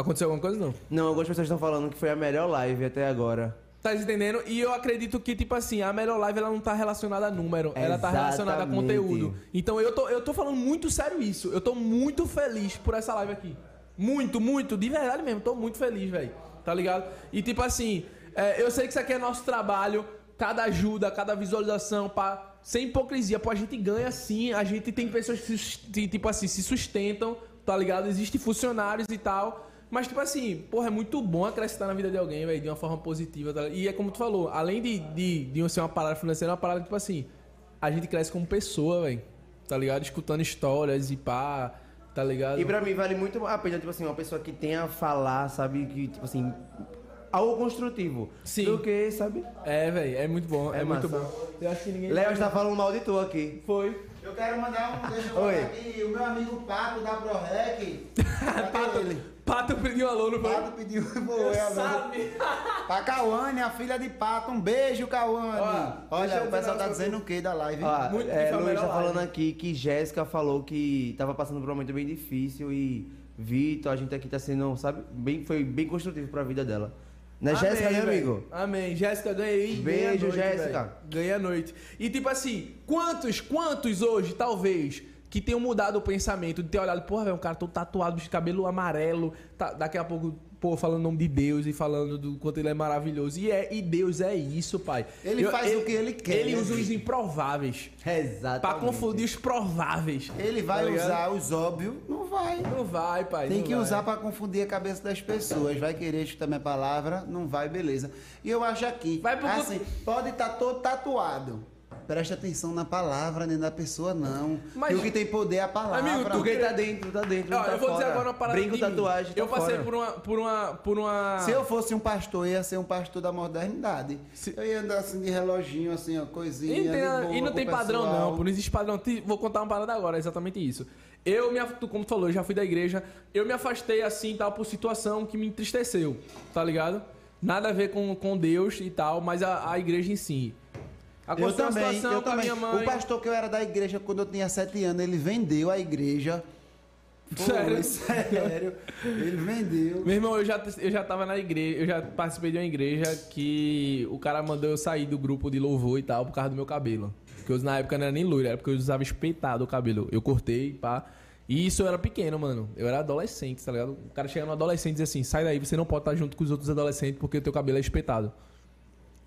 Aconteceu alguma coisa? Não. Não, algumas pessoas estão falando que foi a melhor live até agora. Tá entendendo? E eu acredito que, tipo assim, a melhor live ela não tá relacionada a número, ela tá relacionada a conteúdo. Então eu tô, eu tô falando muito sério isso. Eu tô muito feliz por essa live aqui. Muito, muito, de verdade mesmo. Tô muito feliz, velho. Tá ligado? E tipo assim, é, eu sei que isso aqui é nosso trabalho cada ajuda, cada visualização, pá, sem hipocrisia. Pô, a gente ganha sim, a gente tem pessoas que, tipo assim, se sustentam, tá ligado? Existem funcionários e tal. Mas, tipo assim, porra, é muito bom acrescentar na vida de alguém, velho, de uma forma positiva. Tá? E é como tu falou, além de, de, de ser uma parada financeira, é uma parada, tipo assim, a gente cresce como pessoa, velho. Tá ligado? Escutando histórias e pá, tá ligado? E pra mim vale muito a pena, tipo assim, uma pessoa que tenha a falar, sabe, que, tipo assim, algo construtivo. Sim. Do que, sabe? É, velho, é muito bom, é, É muito bom. Eu acho que ninguém. Léo está falando mal de tu aqui. Foi. Eu quero mandar um. Deixa eu Oi. botar aqui. O meu amigo Pato da ProRec. [laughs] Pato, ele? Pato pediu um alô, não foi? Pato pediu. [laughs] Pô, é, Sabe? Pra Cauane, a filha de Pato. Um beijo, Cauane. Olha, o pessoal tá dizendo o que da live? Ó, Muito é, Luiz tá live. falando aqui que Jéssica falou que tava passando por um momento bem difícil e Vitor, a gente aqui tá sendo, sabe, bem, foi bem construtivo pra vida dela. Né, Jéssica, né, amigo? Amém. Jéssica, ganhei. Beijo, Jéssica. Ganhei a noite. E tipo assim, quantos, quantos hoje, talvez, que tenham mudado o pensamento de ter olhado, porra, velho, um cara todo tatuado, de cabelo amarelo, tá- daqui a pouco, pô, falando o nome de Deus e falando do quanto ele é maravilhoso. E, é, e Deus é isso, pai. Ele faz o que ele quer, Ele né, usa os improváveis. Exato. Pra confundir os prováveis. Ele vai Tá usar os óbvios? Não vai. Não vai, pai. Tem que vai. usar pra confundir a cabeça das pessoas. Vai querer escutar minha palavra, não vai, beleza. E eu acho aqui, Vai pro assim, pode estar todo tatuado. Presta atenção na palavra, nem na pessoa, não. Mas- E o que tem poder é a palavra. Amigo, tu que- tá dentro, tá dentro. Ó, não tá eu vou dizer fora. agora uma parada Brinco, de mim. tatuagem, tá Eu passei fora. por uma, por uma, por uma. Se eu fosse um pastor, eu ia ser um pastor da modernidade. Se- Eu ia andar assim de reloginho, assim, ó, coisinha. E não tem, boa e não tem padrão, pessoal. não. Não existe padrão. Vou contar uma parada agora, é exatamente isso. Eu, me, tu, como tu falou, eu já fui da igreja. Eu me afastei assim tal por situação que me entristeceu, tá ligado? Nada a ver com, com Deus e tal, mas a, a igreja em si. Eu Aconteceu uma também, eu com a também. minha mãe. O pastor que eu era da igreja quando eu tinha sete anos, ele vendeu a igreja. Pô, Sério? [laughs] Sério. Ele vendeu. Meu irmão, eu já, eu já tava na igreja, eu já participei de uma igreja que o cara mandou eu sair do grupo de louvor e tal por causa do meu cabelo. Porque eu, na época não era nem loiro, era porque eu usava espetado o cabelo. Eu cortei, pá. E isso eu era pequeno, mano. Eu era adolescente, tá ligado? O cara chega no adolescente e diz assim: sai daí, você não pode estar junto com os outros adolescentes porque o teu cabelo é espetado.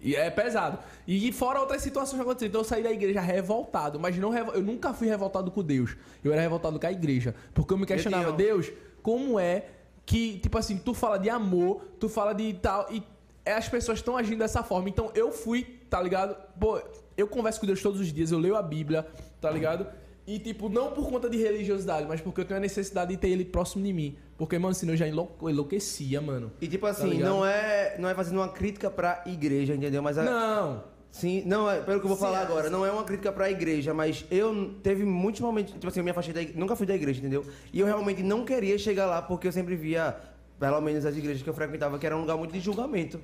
E é pesado. E fora outras situações que aconteceram. Então eu saí da igreja revoltado. Mas não eu nunca fui revoltado com Deus. Eu era revoltado com a igreja. Porque eu me questionava, Deus, como é que, tipo assim, tu fala de amor, tu fala de tal. E as pessoas estão agindo dessa forma. Então eu fui, tá ligado? Pô, eu converso com Deus todos os dias, eu leio a Bíblia, tá ligado? E, tipo, não por conta de religiosidade, mas porque eu tenho a necessidade de ter ele próximo de mim. Porque, mano, senão eu já enlou- enlouquecia, mano. E tipo Tá assim, ligado? não é, não é fazendo uma crítica pra igreja, entendeu? Mas a- Não. Sim, não, é, pelo que eu vou Sim, falar é, agora, não é uma crítica pra igreja, mas eu teve muitos momentos, tipo assim, eu me afastei da igreja, nunca fui da igreja, entendeu? E eu realmente não queria chegar lá porque eu sempre via, pelo menos as igrejas que eu frequentava, que era um lugar muito de julgamento.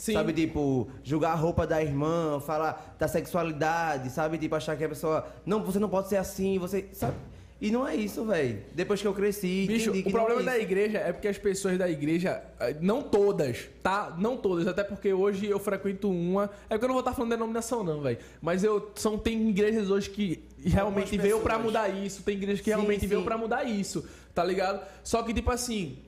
Sim. Sabe, tipo, julgar a roupa da irmã, falar da sexualidade, sabe? Tipo, achar que a pessoa, não, você não pode ser assim, você, sabe? E não é isso, velho. Depois que eu cresci, Bicho, o problema não é da igreja é porque as pessoas da igreja, eh, não todas, tá? Não todas, até porque hoje eu frequento uma. É porque eu não vou estar falando denominação, não, velho. Mas eu são tem igrejas hoje que realmente veio pra pessoas. mudar isso, tem igrejas que Sim, realmente sim. veio pra mudar isso, tá ligado? Só que tipo assim,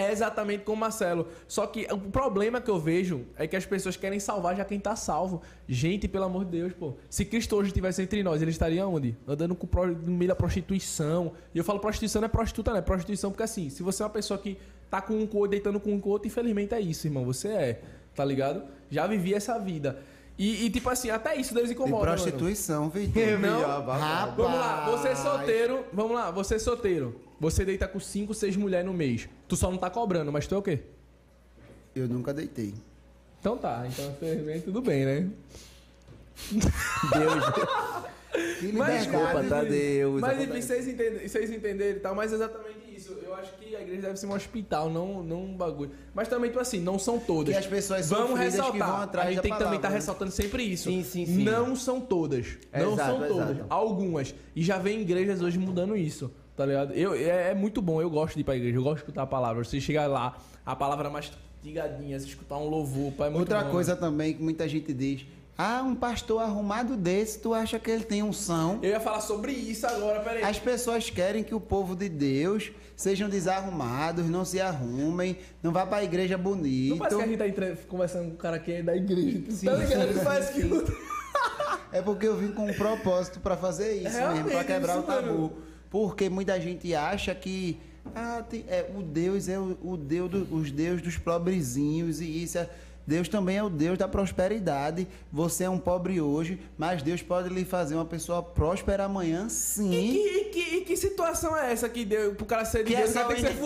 é exatamente como o Marcelo. Só que o problema que eu vejo é que as pessoas querem salvar já quem tá salvo. Gente, pelo amor de Deus, pô. Se Cristo hoje estivesse entre nós, ele estaria onde? Andando com pro- no meio da prostituição. E eu falo prostituição não é prostituta, não. É prostituição porque assim, se você é uma pessoa que tá com um com o outro, deitando com um com o outro, infelizmente é isso, irmão. Você é, tá ligado? Já vivi essa vida. E, e, tipo assim, até isso Deus De incomoda. prostituição, Vitor. Não. [laughs] Rapaz. Vamos lá, você solteiro, vamos lá, você solteiro. Você deita com 5, 6 mulheres no mês. Tu só não tá cobrando, mas tu é o quê? Eu nunca deitei. Então tá, então infelizmente tudo bem, né? [laughs] Que Mas, Desculpa, enfim, Tadeu, Mas enfim, vocês entendem, vocês entenderem e tal, mas é exatamente isso. Eu acho que a igreja deve ser um hospital, não, não um bagulho. Mas também, tipo assim, não são todas. Que as pessoas Vamos sofridas que ressaltar. vão atrás a gente tem que também estar palavra, né? ressaltando sempre isso. Sim, sim, sim. Não são todas. não Exato, são todas. exato. Algumas. E já vem igrejas hoje mudando isso. Tá ligado? Eu, é, é muito bom, eu gosto de ir pra igreja, eu gosto de escutar a palavra. Você chegar lá, a palavra mastigadinha, você escutar um louvor, pá, é muito Outra bom. coisa também que muita gente diz: Ah, um pastor arrumado desse, tu acha que ele tem unção? Eu ia falar sobre isso agora, peraí. As pessoas querem que o povo de Deus sejam desarrumados, não se arrumem, não vá pra igreja bonito. Não parece que a gente tá entre- conversando com um cara que é da igreja. Sim, tá ligado? sim, parece que. É porque eu vim com um propósito pra fazer isso Realmente, mesmo, pra quebrar o tabu. mesmo. Porque muita gente acha que ah, tem- é, o Deus é o, o Deus do- os Deus dos pobrezinhos e isso é Deus também é o Deus da prosperidade. Você é um pobre hoje, mas Deus pode lhe fazer uma pessoa próspera amanhã, E sim. que, e que- e que situação é essa que deu pro cara ser Que é Deus? O só cara o tem que ser,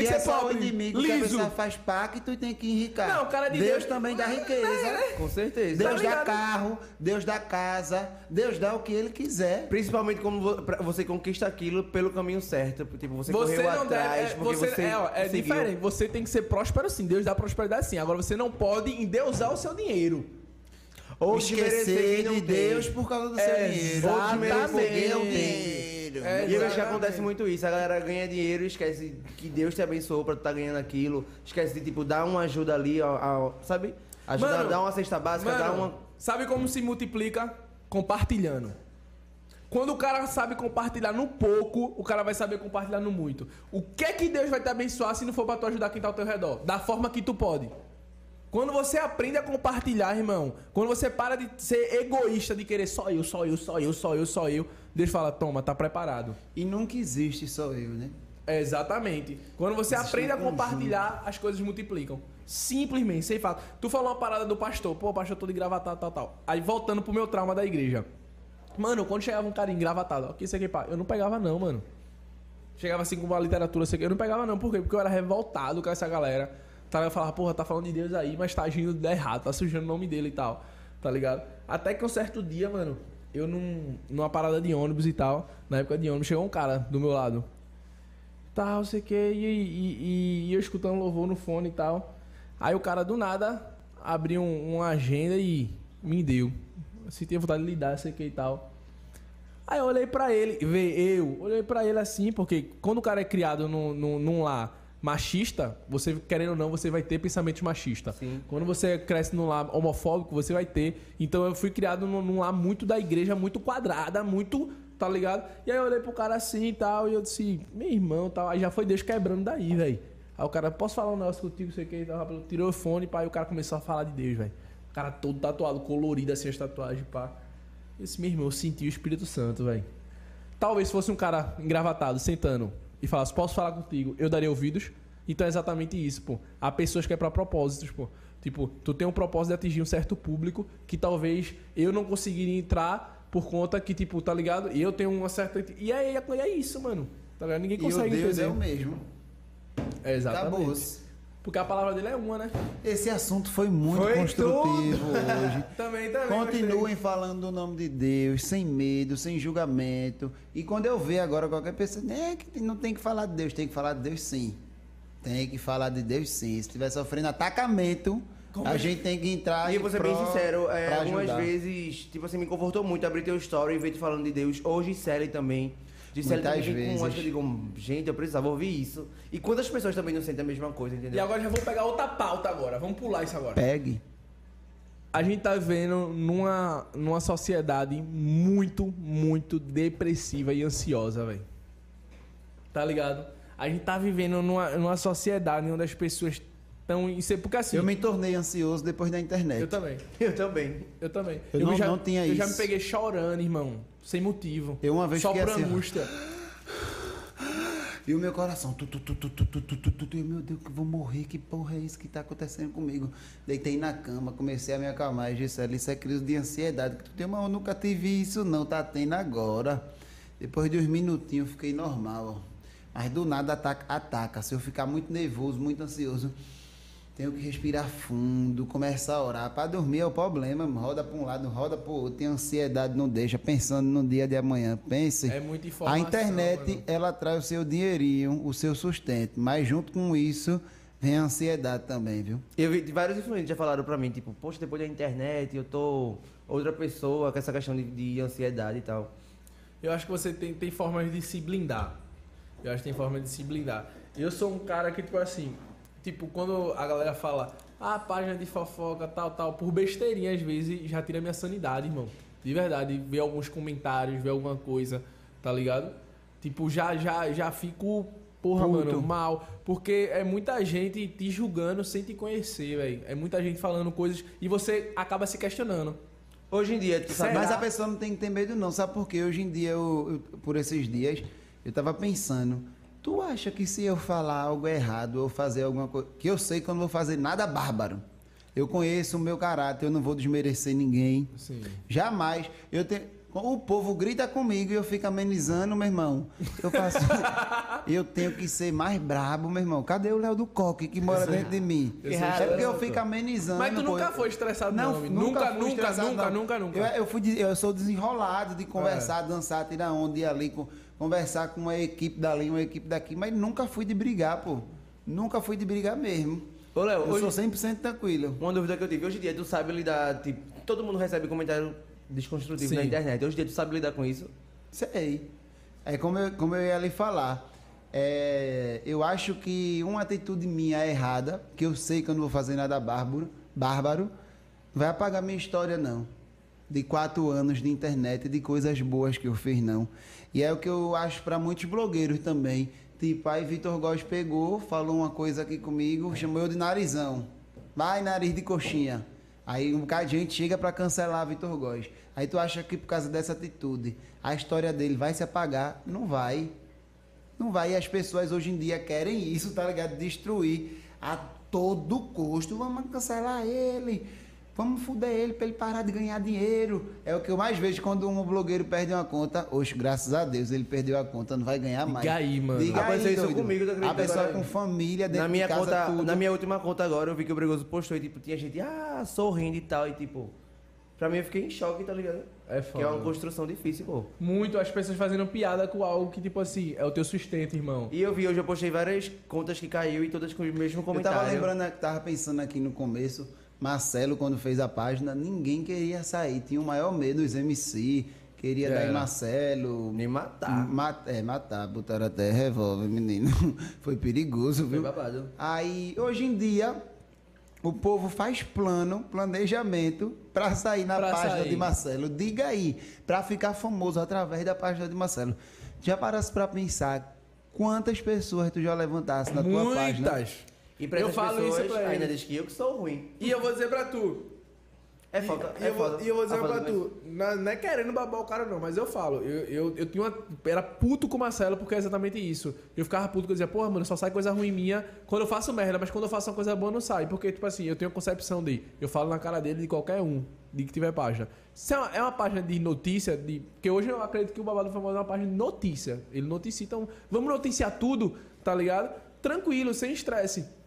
tem que que é ser só o pobre, inimigo que a liso. pessoa faz pacto e tem que enricar. Não, o cara de Deus Deus- também dá riqueza. Com certeza. Deus Tá dá carro, Deus dá casa, Deus dá o que ele quiser. Principalmente quando você conquista aquilo pelo caminho certo. Tipo, você, Você correu não atrás, deve. É, porque você, você é, ó, é diferente. Você tem que ser próspero sim. Deus dá prosperidade sim. Agora você não pode endeusar o seu dinheiro. Ou esquecer de. Deus por causa do seu É, dinheiro. Ou eu não tem. dinheiro. É, E eu vejo que Exatamente. acontece muito isso. A galera ganha dinheiro e esquece que Deus te abençoou pra tu tá ganhando aquilo. Esquece de, tipo, dar uma ajuda ali, ao, ao- sabe? Ajudar, Mano, dar uma cesta básica, dar Mano, uma... sabe como se multiplica? Compartilhando. Quando o cara sabe compartilhar no pouco, o cara vai saber compartilhar no muito. O que é que Deus vai te abençoar se não for pra tu ajudar quem tá ao teu redor? Da forma que tu pode. Quando você aprende a compartilhar, irmão, quando você para de ser egoísta, de querer só eu, só eu, só eu, só eu, só eu, Deus fala, toma, tá preparado. E nunca existe só eu, né? É, exatamente. Quando você Existe aprende a compartilhar, as coisas multiplicam. Simplesmente, sem fato. Tu falou uma parada do pastor, pô, pastor todo engravatado, tal, tal. Aí voltando pro meu trauma da igreja. Mano, quando chegava um cara engravatado, ó, que isso aqui, pá, eu não pegava não, mano. Chegava assim com uma literatura, eu não pegava não, por quê? Porque eu era revoltado com essa galera. Tá, eu falava, porra, tá falando de Deus aí, mas tá agindo de errado, tá sujando o nome dele e tal, tá ligado? Até que um certo dia, mano, eu num, numa parada de ônibus e tal, na época de ônibus, chegou um cara do meu lado tal, sei que, e, e, e- e eu escutando louvor no fone e tal. Aí o cara do nada abriu um- uma agenda e me deu. Se tinha vontade de lidar, sei que e tal. Aí eu olhei pra ele, vê, eu olhei pra ele assim, porque quando o cara é criado num, num, num lar machista, você querendo ou não, você vai ter pensamentos machistas. Sim. Quando você cresce num lar homofóbico, você vai ter. Então eu fui criado num, num lar muito da igreja, muito quadrada, muito. Tá ligado? E aí eu olhei pro cara assim e tal, e eu disse, meu irmão tal. Aí já foi Deus quebrando daí, velho. Aí o cara, posso falar um negócio contigo, sei o que e tal. Tirou o fone, pá, e o cara começou a falar de Deus, velho. O cara todo tatuado, colorido assim as tatuagens, pá. Eu disse, meu irmão, eu senti o Espírito Santo, velho. Talvez se fosse um cara engravatado, sentando e falasse, posso falar contigo, eu daria ouvidos. Então é exatamente isso, pô. Há pessoas que é pra propósitos, pô. Tipo, tu tem um propósito de atingir um certo público que talvez eu não conseguiria entrar por conta que, tipo, tá ligado? E eu tenho uma certa. E é, é, é isso, mano. Tá ligado? Ninguém E o consegue Deus entender. é o mesmo. É exatamente. Acabou-se. Porque a palavra dele é uma, né? Esse assunto foi muito Foi construtivo hoje. [laughs] Também, também. Continuem falando do nome de Deus, sem medo, sem julgamento. E quando eu ver agora qualquer pessoa, é que não tem que falar de Deus, tem que falar de Deus sim. Tem que falar de Deus sim. Se estiver sofrendo atacamento, a gente tem que entrar E eu vou ser bem sincero, é, algumas vezes, tipo assim, me confortou muito abrir teu story e ver tu falando de Deus. Hoje, Sally também. De Sally Muitas também com vezes. acho que eu digo, gente, eu precisava ouvir isso. E quantas pessoas também não sentem a mesma coisa, entendeu? E agora já vou pegar outra pauta agora. Vamos pular isso agora. Pegue. A gente tá vivendo numa, numa sociedade muito, muito depressiva e ansiosa, velho. Tá ligado? A gente tá vivendo numa, numa sociedade onde as pessoas estão. Isso é porque assim. Eu me tornei ansioso depois da internet. eu também. [laughs] Eu também. Eu também. Eu não- não tinha Eu já isso. me peguei chorando, irmão. Sem motivo. Eu uma vez Só por assim, angústia. E o meu coração, tu, tu, tu, tu, tu, tu, tu, tu, tu, tu, e, meu Deus, que vou morrer, que porra é isso que tá acontecendo comigo? Deitei na cama, comecei a me acalmar, e Gisele, isso é crise de ansiedade, que tu tem, mas eu nunca tive isso não, tá tendo agora. Depois de uns minutinhos, fiquei normal, ó. Mas do nada ataca, ataca, se eu ficar muito nervoso, muito ansioso, tenho que respirar fundo, começar a orar. Para dormir é o problema, roda para um lado, roda para o outro, tem ansiedade, não deixa, pensando no dia de amanhã, pense. É muita informação. A internet, mano. ela traz o seu dinheirinho, o seu sustento, mas junto com isso vem a ansiedade também, viu? Eu vi vários influentes já falaram pra mim, tipo, poxa, depois da internet eu tô outra pessoa com essa questão de, de ansiedade e tal. Eu acho que você tem, tem formas de se blindar. Eu acho que tem forma de se blindar. Eu sou um cara que, tipo assim, tipo, quando a galera fala, a página de fofoca, tal, tal, por besteirinha às vezes, já tira minha sanidade, irmão. De verdade, ver alguns comentários, ver alguma coisa, tá ligado? Tipo, já, já, já fico, porra, Puto. mano, mal. Porque é muita gente te julgando sem te conhecer, velho. É muita gente falando coisas e você acaba se questionando. Hoje em dia, tu sabe. Mas a pessoa não tem que ter medo, não. Sabe por quê? Hoje em dia, eu, eu- por esses dias, eu tava pensando. Tu acha que se eu falar algo errado ou fazer alguma coisa. Que eu sei que eu não vou fazer nada bárbaro. Eu conheço o meu caráter, eu não vou desmerecer ninguém. Sim. Jamais. Eu tenho. O povo grita comigo e eu fico amenizando, meu irmão. Eu faço. [laughs] eu tenho que ser mais brabo, meu irmão. Cadê o Léo do Coque que mora dentro de mim? Eu É porque eu fico amenizando. Mas tu pô. nunca foi estressado, não, Não, nunca, Nunca, nunca, nunca, nunca, nunca. Eu, eu fui, eu sou desenrolado de conversar, dançar, tirar onda, ir ali, com- conversar com uma equipe dali, uma equipe daqui, mas nunca fui de brigar, pô. Nunca fui de brigar mesmo. Ô, Léo, Eu hoje, sou 100% tranquilo. uma dúvida que eu tive. Hoje em dia, tu sabe lidar. Tipo, todo mundo recebe comentário desconstrutivo Sim. na internet. Hoje em dia, tu sabe lidar com isso? Sei. É como eu, como eu ia lhe falar. É, eu acho que uma atitude minha é errada, que eu sei que eu não vou fazer nada bárbaro, bárbaro, não vai apagar minha história, não. De quatro anos de internet, de coisas boas que eu fiz, não. E é o que eu acho para muitos blogueiros também. Tipo, aí Vitor Góes pegou, falou uma coisa aqui comigo, chamou eu de narizão. Vai, nariz de coxinha. Aí um bocado de gente chega para cancelar Vitor Góes. Aí tu acha que por causa dessa atitude a história dele vai se apagar? Não vai. Não vai. E as pessoas hoje em dia querem isso, tá ligado? Destruir a todo custo. Vamos cancelar ele. Vamos fuder ele pra ele parar de ganhar dinheiro. É o que eu mais vejo quando um blogueiro perde uma conta. Hoje, graças a Deus, ele perdeu a conta, não vai ganhar mais. aí, mano. Diga Aconteceu aí, isso doido. comigo, acredita A pessoa agora? com família dentro na minha de casa, conta, tudo. na minha última conta agora, eu vi que o Bregoso postou e tipo, tinha gente, ah, sorrindo e tal, e tipo, pra mim eu fiquei em choque, tá ligado? É Que é uma foda. construção difícil, pô. Muito as pessoas fazendo piada com algo que, tipo assim, é o teu sustento, irmão. E eu vi, hoje eu postei várias contas que caiu e todas com o mesmo Eu comentário. tava lembrando, que tava pensando aqui no começo, Marcelo, quando fez a página, ninguém queria sair. Tinha o maior medo dos MC, queria dar em. Marcelo. Me matar. Ma- é, matar, botaram até revólver, menino. [laughs] Foi perigoso, Foi viu? babado. Aí, hoje em dia, o povo faz plano, planejamento pra sair na Pra página sair. de Marcelo. Diga aí, pra ficar famoso através da página de Marcelo. Já parasse pra pensar quantas pessoas tu já levantasse na tua página? Muitas. E pra eu falo pessoas, isso pra ainda ele. diz que eu que sou ruim. E eu vou dizer pra tu. É foda, E é eu, vou, foda. e eu vou dizer pra tu, não, não é querendo babar o cara não, mas eu falo, eu, eu, eu tinha uma, era puto com o Marcelo porque é exatamente isso. Eu ficava puto que eu dizia, porra, mano, só sai coisa ruim minha quando eu faço merda, mas quando eu faço uma coisa boa não sai. Porque, tipo assim, eu tenho a concepção de, eu falo na cara dele de qualquer um, de que tiver página. Se é uma, é uma página de notícia, de, porque hoje eu acredito que o Babado Famoso é uma página de notícia. Ele noticia, então vamos noticiar tudo, tá ligado? Tranquilo, sem estresse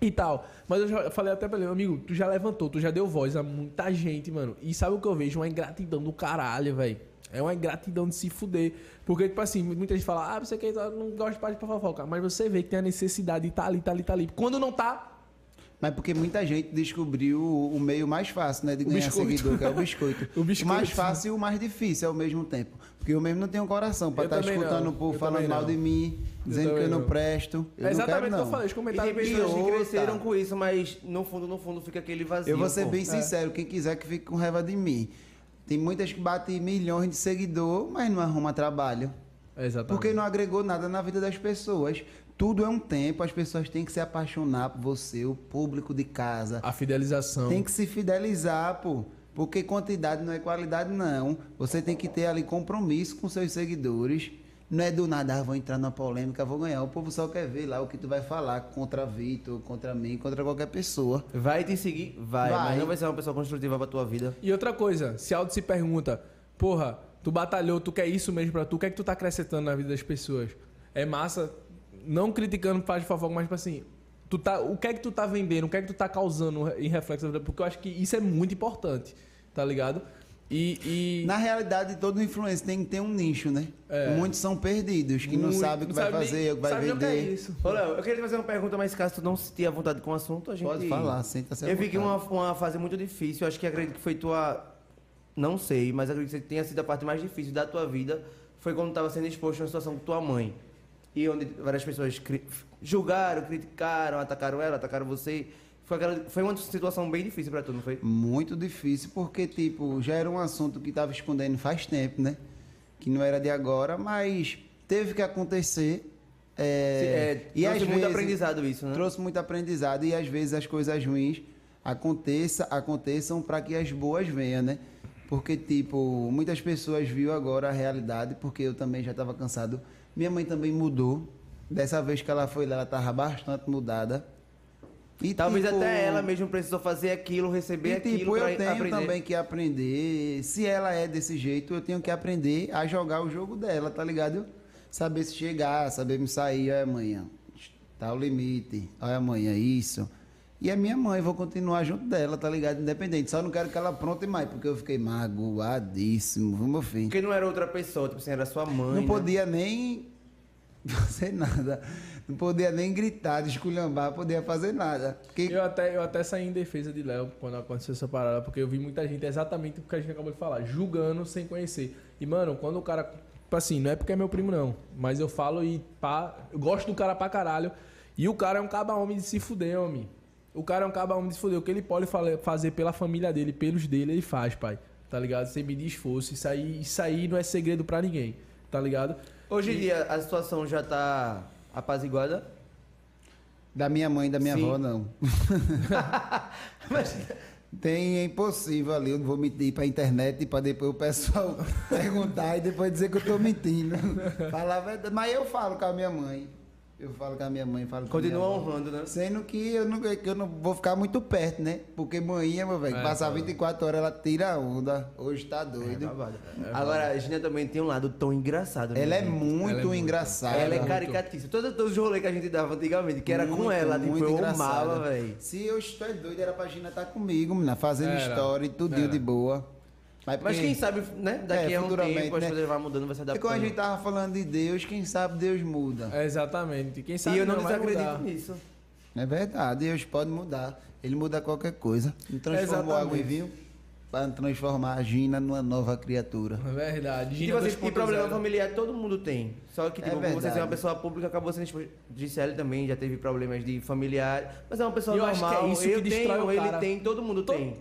e tal. Mas eu já falei até pra ele, amigo, tu já levantou, tu já deu voz a muita gente, mano. E sabe o que eu vejo? Uma ingratidão do caralho, velho. É uma ingratidão de se fuder. Porque, tipo assim, muita gente fala, ah, você quer, não gosta de parte pra fofoca. Mas você vê que tem a necessidade de tá ali, tá ali, tá ali. Quando não tá, Mas porque muita gente descobriu o o meio mais fácil, né? De O ganhar seguidor, que é o biscoito. [laughs] O biscoito. mais fácil e o mais difícil ao mesmo tempo. Porque eu mesmo não tenho coração pra Eu estar também escutando não. o povo Eu falando mal de mim, dizendo que eu não não. presto. Eu é exatamente não quero, o que eu não. falei. Os E tem comentários pessoas que cresceram com isso, mas no fundo, no fundo, fica aquele vazio. Eu vou ser pô. bem sincero, quem quiser que fique com raiva de mim. Tem muitas que batem milhões de seguidor, mas não arruma trabalho. É exatamente. Porque não agregou nada na vida das pessoas. Tudo é um tempo, as pessoas têm que se apaixonar por você, o público de casa. A fidelização. Tem que se fidelizar, pô. Porque quantidade não é qualidade, não. Você tem que ter ali compromisso com seus seguidores. Não é do nada, ah, vou entrar numa polêmica, vou ganhar. O povo só quer ver lá o que tu vai falar contra Vitor, contra mim, contra qualquer pessoa. Vai te seguir? Vai, Vai. mas não vai ser uma pessoa construtiva pra tua vida. E outra coisa, se Aldo se pergunta, porra, tu batalhou, tu quer isso mesmo pra tu, o que é que tu tá acrescentando na vida das pessoas? É massa, não criticando faz de fofoca, mas tipo assim, tu tá, o que é que tu tá vendendo, o que é que tu tá causando em reflexo? Porque eu acho que isso é muito importante, tá ligado? E. e Na realidade, todo influencer tem que ter um nicho, né? É. Muitos são perdidos, que não muito- sabem o que vai sabe fazer, o que vai o que é vender. isso. Ô, Léo, eu queria te fazer uma pergunta, mas caso tu não se tenha vontade com o assunto, a gente... Pode falar, senta-se Eu fiquei uma, vontade. uma fase muito difícil, acho que acredito que foi tua... Não sei, mas acredito que tenha sido a parte mais difícil da tua vida, foi quando estava sendo exposto a uma situação com tua mãe. E onde várias pessoas julgaram, criticaram, atacaram ela, atacaram você. Foi, aquela- foi uma situação bem difícil pra tu, não foi? Muito difícil, porque, tipo, já era um assunto que tava escondendo faz tempo, né? Que não era de agora, mas teve que acontecer. É, É, trouxe muito aprendizado isso, né? Trouxe muito aprendizado e às vezes as coisas ruins aconteça, aconteçam para que as boas venham, né? Porque, tipo, muitas pessoas viu agora a realidade, porque eu também já estava cansado. Minha mãe também mudou. Dessa vez que ela foi lá, ela estava bastante mudada. E, Talvez tipo, até ela mesmo precisou fazer aquilo, receber e, aquilo tipo, eu tenho aprender. também que aprender. Se ela é desse jeito, eu tenho que aprender a jogar o jogo dela, tá ligado? Saber se chegar, saber me sair, olha amanhã. Tá o limite, olha amanhã, isso. E a minha mãe, vou continuar junto dela, tá ligado? Independente. Só não quero que ela apronte mais, porque eu fiquei magoadíssimo, viu, meu filho? Porque não era outra pessoa, tipo assim, era sua mãe. Não né? podia nem [laughs] fazer nada. Não podia nem gritar, desculhambar, podia fazer nada. Porque Eu até, eu até saí em defesa de Léo quando aconteceu essa parada, porque eu vi muita gente exatamente o que a gente acabou de falar, julgando sem conhecer. E, mano, quando o cara. Tipo assim, não é porque é meu primo, não. Mas eu falo e pá. Eu gosto do cara pra caralho. E o cara é um caba homem de se fuder, homem. O cara é um caba homem de se fuder. O que ele pode fazer pela família dele, pelos dele, ele faz, pai. Tá ligado? Sem medir esforço. Isso aí, isso aí não é segredo pra ninguém. Tá ligado? Hoje em dia a situação já tá apaziguada. da minha mãe e da minha Sim. avó, não. [laughs] Mas Tem, é impossível ali, eu não vou mentir pra internet pra depois o pessoal [laughs] perguntar e depois dizer que eu tô mentindo. Falar a verdade. Mas eu falo com a minha mãe. Eu falo com a minha mãe, falo com continua honrando, né? Sendo que eu não, que eu não vou ficar muito perto, né? Porque manhã, meu velho, É, passar foda. 24 horas, ela tira a onda. Hoje tá doido. Agora, a Gina também tem um lado tão engraçado. né, ela é muito Ela é muito. engraçada. Ela é muito. caricatíssima. Todos, todos os rolês que a gente dava antigamente, que era com Muito, ela, tipo, muito eu engraçada. amava, velho. Se eu estou doido, era pra Gina estar comigo, menina, fazendo Era, história e tudinho era. de boa. Mas porque- quem sabe, né? Daqui É, a um tempo as né? coisas vão mudando, vai se E adaptando. quando a gente tava falando de Deus, quem sabe Deus muda. É, exatamente. Quem sabe E eu não vai desacredito mudar. nisso. É verdade, Deus pode mudar. Ele muda qualquer coisa. Não transformou água em vinho para transformar a Gina numa nova criatura. É verdade. E, Gina tipo assim, e problema 2.0. familiar todo mundo tem. Só que, É tipo, você verdade. ser uma pessoa pública acabou sendo exposto. Gisele também já teve problemas de familiar. Mas é uma pessoa E eu acho que é normal. isso que eu destrói tenho, ele tem, todo mundo To- tem.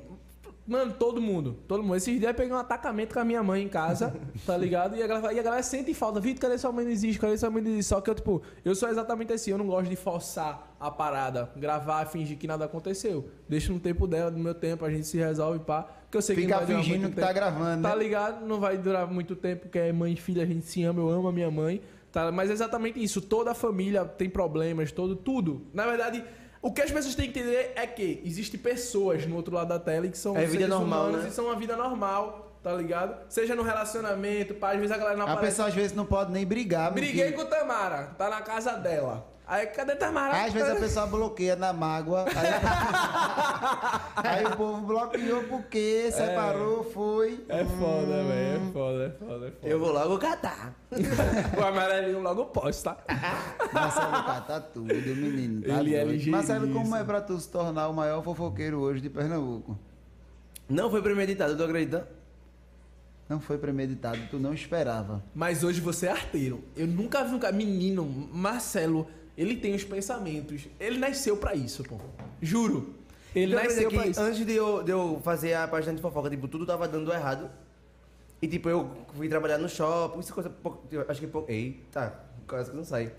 Mano, todo mundo. Todo mundo. Esses dias eu peguei um atacamento com a minha mãe em casa, [laughs] tá ligado? E a galera, e a galera sente falta. Vitor, cadê sua mãe não existe? Cadê sua mãe não existe? Só que eu, tipo, eu sou exatamente assim. Eu não gosto de forçar a parada. Gravar, fingir que nada aconteceu. Deixa no tempo dela, no meu tempo, a gente se resolve, pá. Porque eu sei que Fica não vai durar fingindo muito que tá tempo. gravando, Tá né? ligado? Não vai durar muito tempo, porque é mãe e filha, a gente se ama, eu amo a minha mãe. Tá? Mas é exatamente isso. Toda a família tem problemas, todo, tudo. Na verdade, o que as pessoas têm que entender é que existem pessoas no outro lado da tela que são É vida normal, humanos né? e são uma vida normal, tá ligado? Seja no relacionamento, pá, às vezes a galera não A aparece. pessoa às vezes não pode nem brigar. Briguei filho. com Tamara, tá na casa dela. Aí, cadê Tamara? Às vezes a pessoa bloqueia na mágoa. Aí, [laughs] [laughs] aí o povo bloqueou porque separou, foi. É foda, velho. É foda, é foda, é foda. Eu vou logo catar. [laughs] O amarelinho logo posta. Marcelo cata tudo, menino. Tá Ele é doido. ligeiríssimo. Marcelo, como é pra tu se tornar o maior fofoqueiro hoje de Pernambuco? Não foi premeditado, tu acredita? Não foi premeditado, tu não esperava. Mas hoje você é arteiro. Eu nunca vi um cara. Menino, Marcelo, ele tem os pensamentos. Ele nasceu pra isso, pô. Juro. Ele acredita nasceu pra isso. antes de eu, de eu fazer a página de fofoca, tipo, tudo tava dando errado. E tipo, eu fui trabalhar no shopping, isso é coisa. pouco- eu Acho que pouco. Eita, quase que não sai.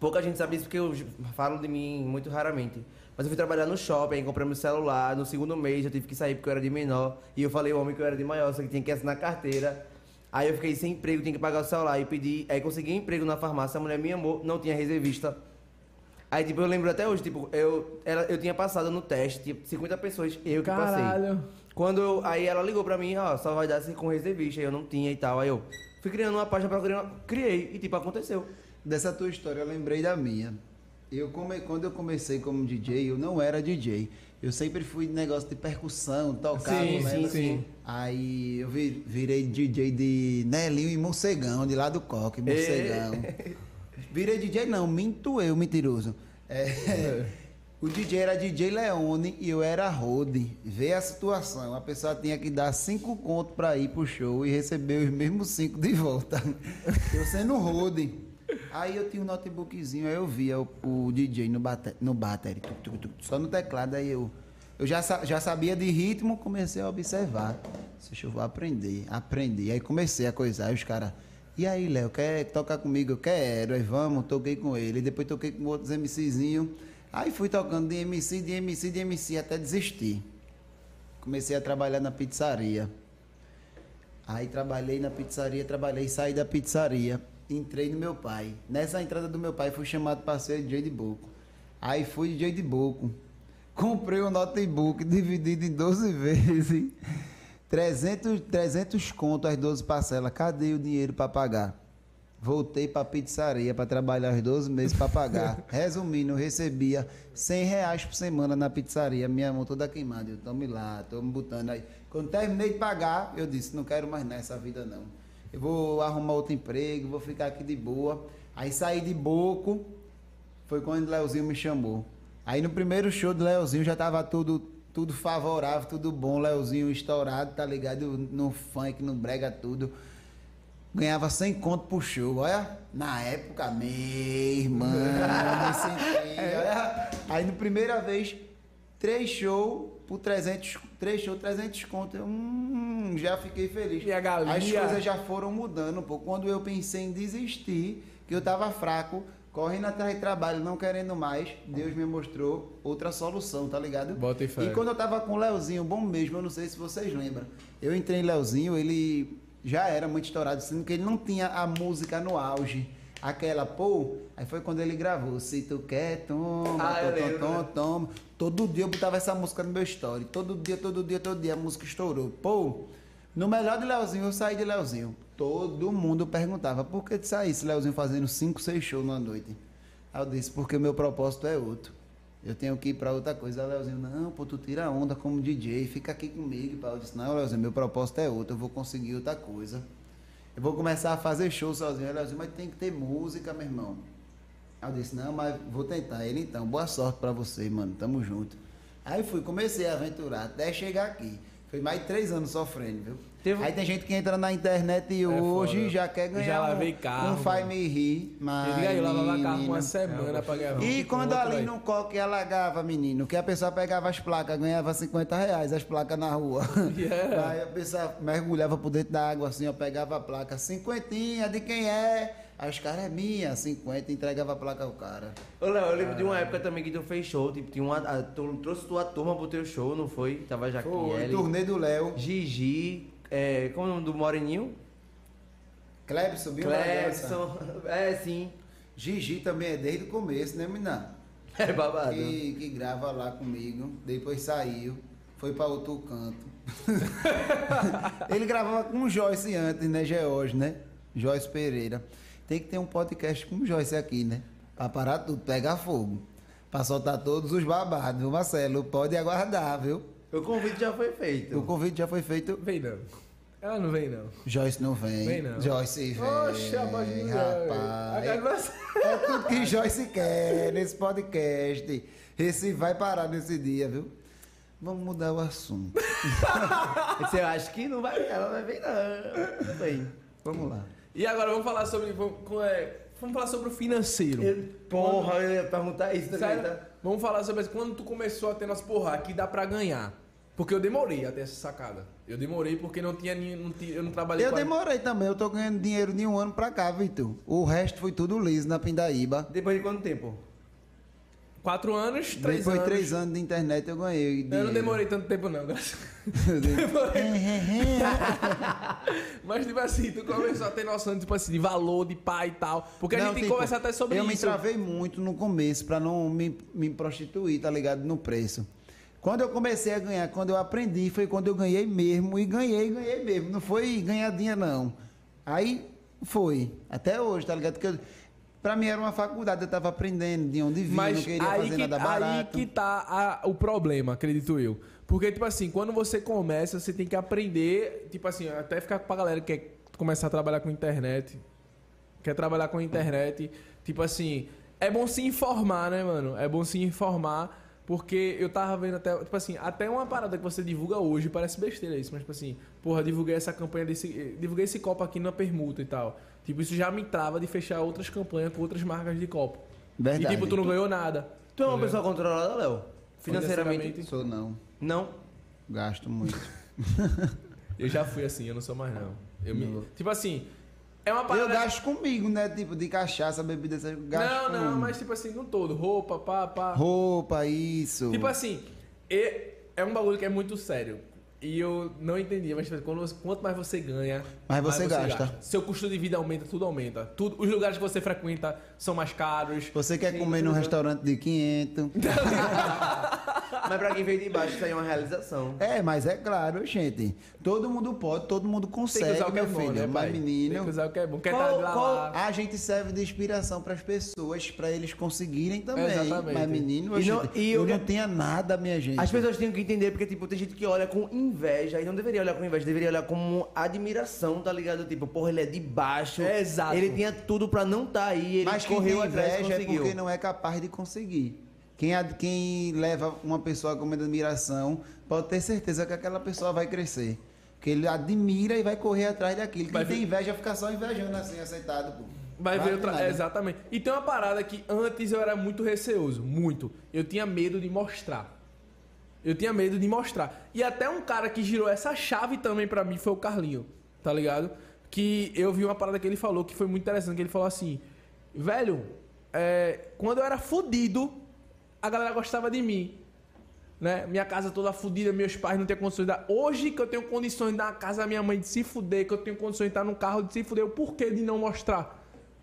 Pouca gente sabe isso porque eu falo de mim muito raramente. Mas eu fui trabalhar no shopping, comprei meu celular. No segundo mês eu tive que sair porque eu era de menor. E eu falei ao homem que eu era de maior, só que tinha que assinar carteira. Aí eu fiquei sem emprego, tinha que pagar o celular. E pedi. Aí consegui emprego na farmácia, a mulher me amou, não tinha reservista. Aí, tipo, eu lembro até hoje, tipo, eu, ela, eu tinha passado no teste, tipo, 50 pessoas, eu que passei. Caralho. Quando eu, aí ela ligou pra mim, ó, só vai dar assim com reservista, aí eu não tinha e tal. Aí eu fui criando uma página pra criar, criei e tipo, aconteceu. Dessa tua história eu lembrei da minha. Eu come... Quando eu comecei como DJ, eu não era DJ. Eu sempre fui negócio de percussão, tocar, Sim, não sim, sim. Aí eu vi- virei DJ de Nelinho e Morcegão, de lá do Coque, Morcegão. Virei DJ não, minto eu, mentiroso. É, [laughs] o DJ era DJ Leone e eu era Rode. Vê a situação, a pessoa tinha que dar cinco contos pra ir pro show e receber os mesmos cinco de volta. [laughs] Eu sendo Rode. Aí eu tinha um notebookzinho, aí eu via o, o DJ no, bate, no battery, só no teclado, aí eu. Eu já, já sabia de ritmo, comecei a observar. Deixa eu vou aprender, aprendi. Aí comecei a coisar, aí os caras. E aí, Léo, quer tocar comigo? Eu quero, aí vamos, toquei com ele. Depois toquei com outros MCzinhos. Aí fui tocando de MC, de MC, de MC, até desistir. Comecei a trabalhar na pizzaria. Aí trabalhei na pizzaria, trabalhei, saí da pizzaria, entrei no meu pai. Nessa entrada do meu pai fui chamado para ser DJ de boco. Aí fui DJ de boco. Comprei um notebook [laughs] dividido em 12 vezes. 300, 300 conto as 12 parcelas. Cadê o dinheiro para pagar? Voltei para pizzaria para trabalhar os 12 meses para pagar. [laughs] Resumindo, eu recebia 100 reais por semana na pizzaria. Minha mão toda queimada. Eu tome lá, tô me botando aí. Quando terminei de pagar, eu disse: não quero mais nessa vida não. Eu vou arrumar outro emprego, vou ficar aqui de boa. Aí saí de Boco, foi quando o Leozinho me chamou. Aí no primeiro show do Leozinho já tava tudo, tudo favorável, tudo bom. Leozinho estourado, tá ligado? No funk, no brega, tudo. Ganhava 100 conto por show, olha. Na época, meu irmão, me [laughs] senti, olha. Aí na primeira vez, três shows por 300, três shows, 300 conto. Eu, hum, já fiquei feliz. E a galinha? As coisas já foram mudando um pouco. Quando eu pensei em desistir, que eu tava fraco, correndo atrás de trabalho, não querendo mais, Deus me mostrou outra solução, tá ligado? Bota fé. E quando eu tava com o Leozinho, bom mesmo, eu não sei se vocês lembram. Eu entrei em Leozinho, ele já era muito estourado, sendo que ele não tinha a música no auge. Aquela, pô, aí foi quando ele gravou. Se tu quer, toma, Ah, toma, toma, toma. Todo dia eu botava essa música no meu story. Todo dia, todo dia, todo dia a música estourou. Pô, no melhor de Leozinho, eu saí de Leozinho. Todo mundo perguntava, por que tu saísse, Leozinho, fazendo 5, 6 shows numa noite? Aí eu disse, porque o meu propósito é outro. Eu tenho que ir pra outra coisa. Aí o Leozinho, não, pô, tu tira onda como DJ, fica aqui comigo. Eu disse, não, Leozinho, meu propósito é outro, eu vou conseguir outra coisa. Eu vou começar a fazer show sozinho. O Leozinho, mas tem que ter música, meu irmão. Eu disse, não, mas vou tentar. Ele, então, boa sorte pra você, mano, tamo junto. Aí fui, comecei a aventurar até chegar aqui. Foi mais de três anos sofrendo, viu? Teve- Aí tem gente que entra na internet hoje foda. e já quer ganhar Já lavei carro, um Faz Me Rir, mas... Ele aí, eu lavava carro uma semana pra ganhar. e um quando ali aí. no coque alagava, menino, que a pessoa pegava as placas, ganhava 50 reais as placas na rua. Yeah. [laughs] Aí a pessoa mergulhava por dentro da água assim, ó, pegava a placa, cinquentinha, de quem é? Aí os caras é minha, 50, entregava a placa ao cara. Ô, Léo, eu lembro de uma época também que tu fez show, tipo, tinha uma, a- tu trouxe tua turma pro teu show, não foi? Tava Foi, Jaquiele, turnê do Léo, Gigi, é, como é o nome do Moreninho? Klebson, subiu Clebson, [laughs] é, sim. Gigi também é desde o começo, né, menina? É babado. Que, que grava lá comigo, depois saiu, foi pra outro canto. [laughs] Ele gravava com o Joyce antes, né, George, né? Joyce Pereira. Tem que ter um podcast com o Joyce aqui, né? Pra parar tudo, pegar fogo. Pra soltar todos os babados, viu, Marcelo? Pode aguardar, viu? O convite já foi feito. O convite já foi feito. Vem não. Ela não vem não. Joyce não vem. Vem não. Joyce vem. Oxe, a voz do rapaz. É tudo que Joyce quer nesse podcast. Esse vai parar nesse dia, viu? Vamos mudar o assunto. [laughs] Você acha que não vai, ela não vai vir, não. Tudo bem. Vamos lá. E agora vamos falar sobre. Vamos, é, vamos falar sobre o financeiro. Porra, eu ia perguntar isso também, Sério? tá? Vamos falar sobre. Quando tu começou a ter nas porra, aqui dá pra ganhar. Porque eu demorei até essa sacada. Eu demorei porque não tinha, não tinha eu não trabalhei Eu com a- demorei também, eu tô ganhando dinheiro de um ano pra cá, Vitor. O resto foi tudo liso na Pindaíba. Depois de quanto tempo? Quatro anos, três Depois de anos. três anos de internet eu ganhei. Eu não demorei tanto tempo não, graças Mas tipo assim, tu começou a ter noção tipo assim, de valor, de pai e tal. Porque a Não, gente tem que tipo, conversar até sobre eu me isso. travei muito no começo pra não me, me prostituir, tá ligado? No preço. Quando eu comecei a ganhar, quando eu aprendi, foi quando eu ganhei mesmo. E ganhei, ganhei mesmo. Não foi ganhadinha, não. Aí foi. Até hoje, tá ligado? Porque eu, pra mim era uma faculdade, eu tava aprendendo de onde vinha, não queria aí fazer que, nada aí barato. que tá a- o problema, acredito eu. Porque, tipo assim, quando você começa, você tem que aprender, tipo assim, até ficar com a galera que quer começar a trabalhar com internet, quer trabalhar com internet, tipo assim, é bom se informar, né, mano? É bom se informar, porque eu tava vendo até, tipo assim, até uma parada que você divulga hoje, parece besteira isso, mas tipo assim, porra, divulguei essa campanha desse, divulguei esse copo aqui na permuta e tal. Tipo, isso já me trava de fechar outras campanhas com outras marcas de copo. Verdade. E tipo, tu não ganhou nada. Tu é uma pessoa controlada, Léo? Financeiramente? Sou não. Não. Gasto muito. [laughs] Eu já fui assim, eu não sou mais não. Eu me, tipo assim, é uma eu parada... gasto comigo, né? Tipo, de cachaça, bebida, essas eu gasto Não, não, comigo. mas tipo assim, não todo. Roupa, pá, pá. Roupa, isso. Tipo assim, e- é um bagulho que é muito sério. E eu não entendi, mas quando, quanto mais você ganha, Mais você gasta. Seu custo de vida aumenta, tudo aumenta. Tudo, os lugares que você frequenta são mais caros. Você quer comer num restaurante de 500. [laughs] Mas pra quem veio de baixo, isso aí é uma realização. É, mas é claro, gente. Todo mundo pode, todo mundo Tem que consegue, usar o que é meu bom, filho. né, mas pai? Tem menino, que usar o que é bom. Quer Qual- tá lá, qual- lá. a gente serve de inspiração para as pessoas, para eles conseguirem também. Exatamente. Mas menino, E não- gente, e eu eu- não tinha nada, minha gente. As pessoas têm que entender, porque, tipo, tem gente que olha com inveja e não deveria olhar com inveja, deveria olhar como admiração, tá ligado? Tipo, porra, ele é de baixo. É, exato. Ele tinha tudo pra não tá aí, ele Mas quem correu tem atrás inveja é porque não é capaz de conseguir. Quem, ad- quem leva uma pessoa com admiração pode ter certeza que aquela pessoa vai crescer. Porque ele admira e vai correr atrás daquilo. Quem Vai tem ver- inveja fica só invejando assim, aceitado. Pô. Vai ver Vale outra. é, exatamente. E tem uma parada que antes eu era muito receoso, muito. Eu tinha medo de mostrar. Eu tinha medo de mostrar. E até um cara que girou essa chave também pra mim foi o Carlinho, tá ligado? Que eu vi uma parada que ele falou que foi muito interessante, que ele falou assim, velho, é, quando eu era fudido, a galera gostava de mim. Né? Minha casa toda fudida, meus pais não tinham condições de dar. Hoje que eu tenho condições de dar uma casa à minha mãe de se fuder, que eu tenho condições de estar num carro de se fuder, o porquê de não mostrar?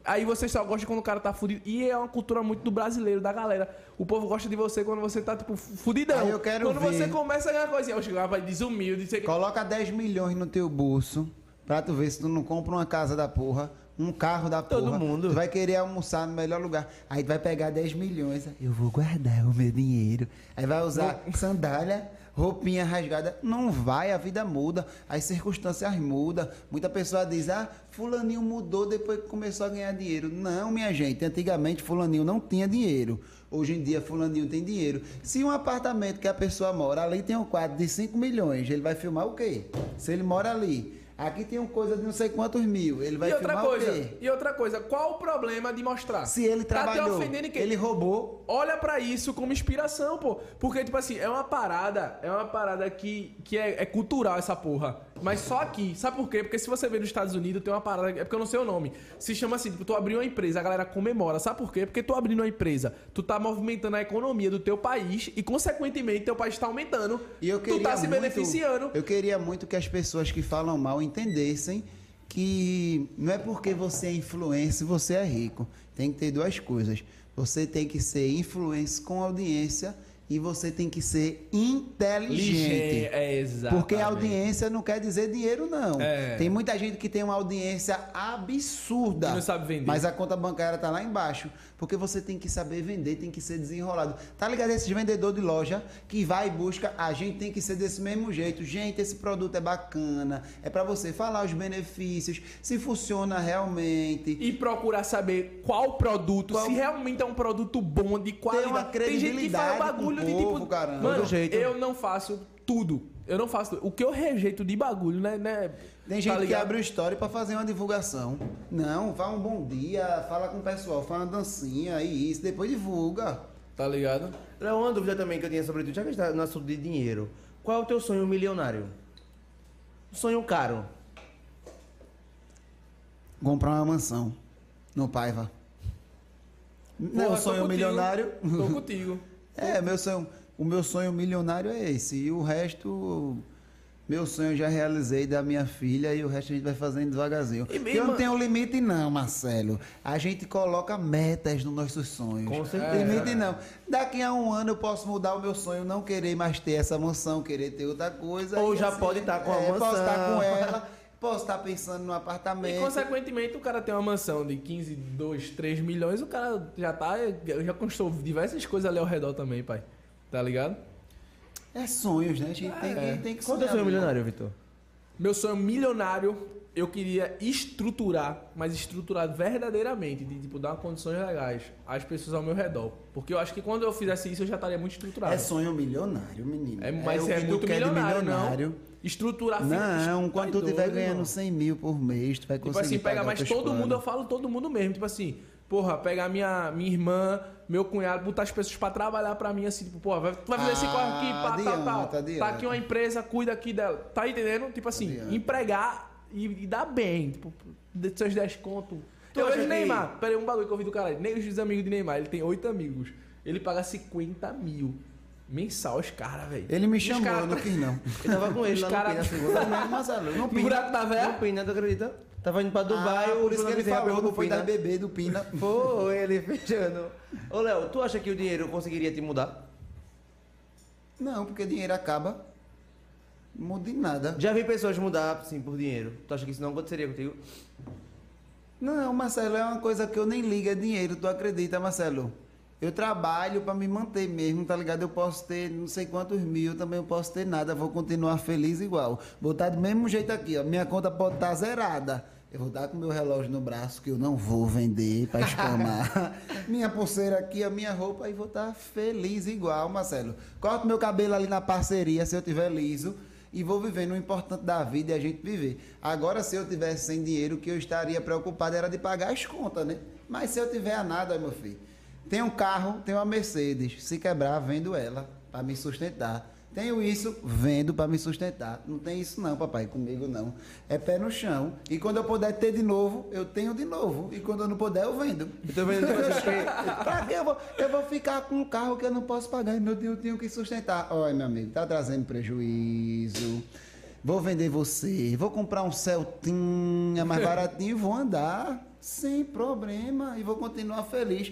Aí você só gosta quando o cara tá fudido. E é uma cultura muito do brasileiro, da galera. O povo gosta de você quando você tá, tipo, fudidão. Aí eu quero quando ver. você começa a ganhar coisinha, eu chego lá, vai desumilde, sei que. Coloca 10 milhões no teu bolso pra tu ver se tu não compra uma casa da porra, um carro da porra. Todo mundo. Tu vai querer almoçar no melhor lugar. Aí tu vai pegar 10 milhões. Eu vou guardar o meu dinheiro. Aí vai usar sandália, roupinha rasgada. Não vai, a vida muda, as circunstâncias mudam. Muita pessoa diz, ah, fulaninho mudou depois que começou a ganhar dinheiro. Não, minha gente, antigamente fulaninho não tinha dinheiro. Hoje em dia fulaninho tem dinheiro. Se um apartamento que a pessoa mora, ali tem um quadro de 5 milhões, ele vai filmar o quê? Se ele mora ali. Aqui tem uma coisa de não sei quantos mil, ele vai e outra filmar coisa, o quê? e outra coisa, qual o problema de mostrar? Se ele Tá trabalhou, quê? ele roubou, olha pra isso como inspiração, pô. Porque, tipo assim, é uma parada, é uma parada que, que é, é cultural essa porra. Mas só aqui. Sabe por quê? Porque se você vê nos Estados Unidos, tem uma parada. É porque eu não sei o nome. Se chama assim, tipo, tu abriu uma empresa, a galera comemora. Sabe por quê? Porque tu abrindo uma empresa, tu tá movimentando a economia do teu país e, consequentemente, teu país tá aumentando. E eu queria tu tá se muito- beneficiando. Eu queria muito que as pessoas que falam mal entendessem que não é porque você é influencer você é rico. Tem que ter duas coisas. Você tem que ser influencer com audiência e você tem que ser inteligente. É, exato. Porque audiência não quer dizer dinheiro, não. É. Tem muita gente que tem uma audiência absurda. Que não sabe vender. Mas a conta bancária tá lá embaixo. Porque você tem que saber vender, tem que ser desenrolado. Tá ligado? Esses vendedor de loja que vai e busca, a gente tem que ser desse mesmo jeito. Gente, esse produto é bacana. É para você falar os benefícios, se funciona realmente. E procurar saber qual produto, Qual- se realmente é um produto bom, de qualidade. uma Tem gente que faz credibilidade bagulho com o de povo, tipo. caramba. Mano, jeito. eu não faço tudo. Eu não faço. O que eu rejeito de bagulho, né? né Tem tá gente que ligado? abre o story pra fazer uma divulgação. Não, fala um bom dia, fala com o pessoal, fala uma dancinha e isso, depois divulga. Tá ligado? Léo, uma dúvida também que eu tinha sobre tu, já que está no assunto de dinheiro. Qual é o teu sonho milionário? Um sonho caro. Comprar uma mansão no Paiva. Não é Porra, sonho contigo. milionário. Tô contigo. [laughs] É, meu sonho, o meu sonho milionário é esse. E o resto, meu sonho eu já realizei da minha filha e o resto a gente vai fazendo devagarzinho. E bem, eu não tenho limite não, Marcelo. A gente coloca metas nos nossos sonhos. Com certeza. Limite não. Daqui a um ano eu posso mudar o meu sonho, não querer mais ter essa mansão, querer ter outra coisa. Ou E já pode estar com a é, Posso estar mansão. com [laughs] ela, posso estar pensando no E apartamento. consequentemente o cara tem uma mansão de 15, 2, 3 milhões, o cara já tá. Já conquistou diversas coisas ali ao redor também, pai. Tá ligado? É sonhos, né? A gente tem, É. que, tem que Qual é o sonhar sonho milionário, Vitor? Meu sonho milionário eu queria estruturar, mas estruturar verdadeiramente, de tipo, dar condições legais às pessoas ao meu redor. Porque eu acho que quando eu fizesse isso, eu já estaria muito estruturado. É sonho milionário, menino. É, mas o é, tu muito milionário, milionário. não. Estruturar Não, tá quando tu estiver ganhando irmão. 100 mil por mês, tu vai Tipo conseguir assim, pegar pagar mais teus todo planos. mundo, eu falo todo mundo mesmo. Tipo assim, porra, pegar minha, minha irmã, meu cunhado, botar as pessoas pra trabalhar pra mim, assim, tipo, porra, vai, tu vai fazer esse Ah, corre aqui, pá, adianta, tá, tá. Tá aqui uma empresa, cuida aqui dela. Tá entendendo? Tipo assim, Adianta. empregar e, e dar bem. Tipo, de seus 10 conto. Tu eu vejo que- Neymar. Pera aí, um bagulho que eu vi do cara. Nem os amigos de Neymar, ele tem 8 amigos. Ele paga 50 mil mensal os caras, velho. Ele me Os chamou, cara- eu não quis não. Eu tava com ele Os lá cara- no Pina segunda. [laughs] Não, Marcelo, não No pina. buraco da? Pina, tu acredita? Tava indo pra Dubai, ah, o por isso que ele falou, não foi da bebê do Pina. [laughs] Foi ele [laughs] fechando. Ô, Léo, tu acha que o dinheiro conseguiria te mudar? Não, porque dinheiro acaba. Não muda em nada. Já vi pessoas mudar, sim, por dinheiro. Tu acha que isso não aconteceria contigo? Não, Marcelo, é uma coisa que eu nem ligo, é dinheiro, tu acredita, Marcelo? Eu trabalho pra me manter mesmo, tá ligado? Eu posso ter não sei quantos mil, também eu posso ter nada, vou continuar feliz igual. Vou estar do mesmo jeito aqui, ó. Minha conta pode estar zerada. Eu vou estar com meu relógio no braço que eu não vou vender pra espamar. [laughs] minha pulseira aqui, a minha roupa e vou estar feliz igual, Marcelo. Corto meu cabelo ali na parceria se eu tiver liso e vou vivendo o importante da vida e a gente viver. Agora, se eu tivesse sem dinheiro, o que eu estaria preocupado era de pagar as contas, né? Mas se eu tiver a nada, meu filho, tenho um carro, tenho uma Mercedes. Se quebrar, vendo ela para me sustentar. Tenho isso, vendo para me sustentar. Não tem isso não, papai, comigo não. É pé no chão. E quando eu puder ter de novo, eu tenho de novo. E quando eu não puder, eu vendo. [laughs] Que- Pra que eu vou, eu vou ficar com um carro que eu não posso pagar e meu Deus, eu tenho que sustentar. Olha, meu amigo, tá trazendo prejuízo. Vou vender você, vou comprar um Celtinha mais baratinho e vou andar sem problema e vou continuar feliz.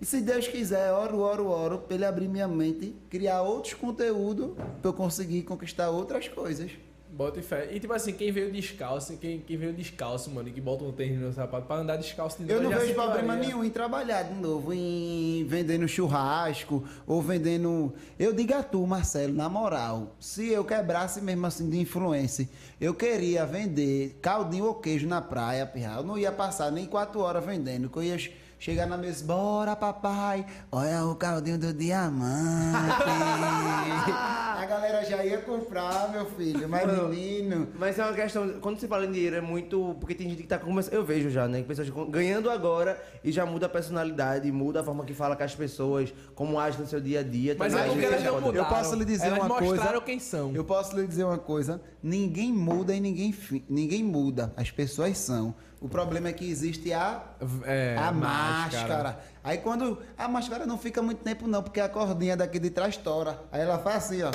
E se Deus quiser, oro, oro, oro, pra ele abrir minha mente, criar outros conteúdos pra eu conseguir conquistar outras coisas. Bota e fé. E tipo assim, quem veio descalço, quem, quem veio descalço, mano, e que bota um tênis no sapato pra andar descalço de novo, Eu não vejo problema faria. nenhum em trabalhar de novo, em vendendo churrasco ou vendendo. Eu digo a tu, Marcelo, na moral, se eu quebrasse mesmo assim de influência, eu queria vender caldinho ou queijo na praia, pirra. Eu não ia passar nem quatro horas vendendo, que eu ia chegar na mesa, bora papai, olha o caldinho do diamante. [laughs] a galera já ia comprar, meu filho, mas Mano, menino. Mas é uma questão. Quando se fala em dinheiro, é muito. Porque tem gente que tá começando. Eu vejo já, né? que Pessoas ganhando agora e já muda a personalidade, muda a forma que fala com as pessoas, como age no seu dia a dia. Mas é porque elas não mudaram. Eu posso lhe dizer elas uma coisa. mostraram quem são. Eu posso lhe dizer uma coisa. Ninguém muda e ninguém, fi- ninguém muda. As pessoas são. O problema é que existe a, É, a máscara. máscara. Aí quando. A máscara não fica muito tempo, não, porque a cordinha daqui de trás tora. Aí ela faz assim, ó.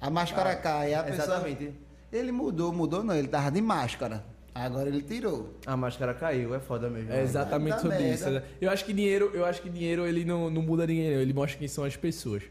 A máscara cai. A pessoa- Exatamente. Ele mudou, mudou não. Ele tava de máscara. Agora ele tirou. A máscara caiu, é foda mesmo. É exatamente sobre merda. isso. né? Eu acho que dinheiro, eu acho que dinheiro ele não, não muda ninguém, não. ele mostra quem são as pessoas.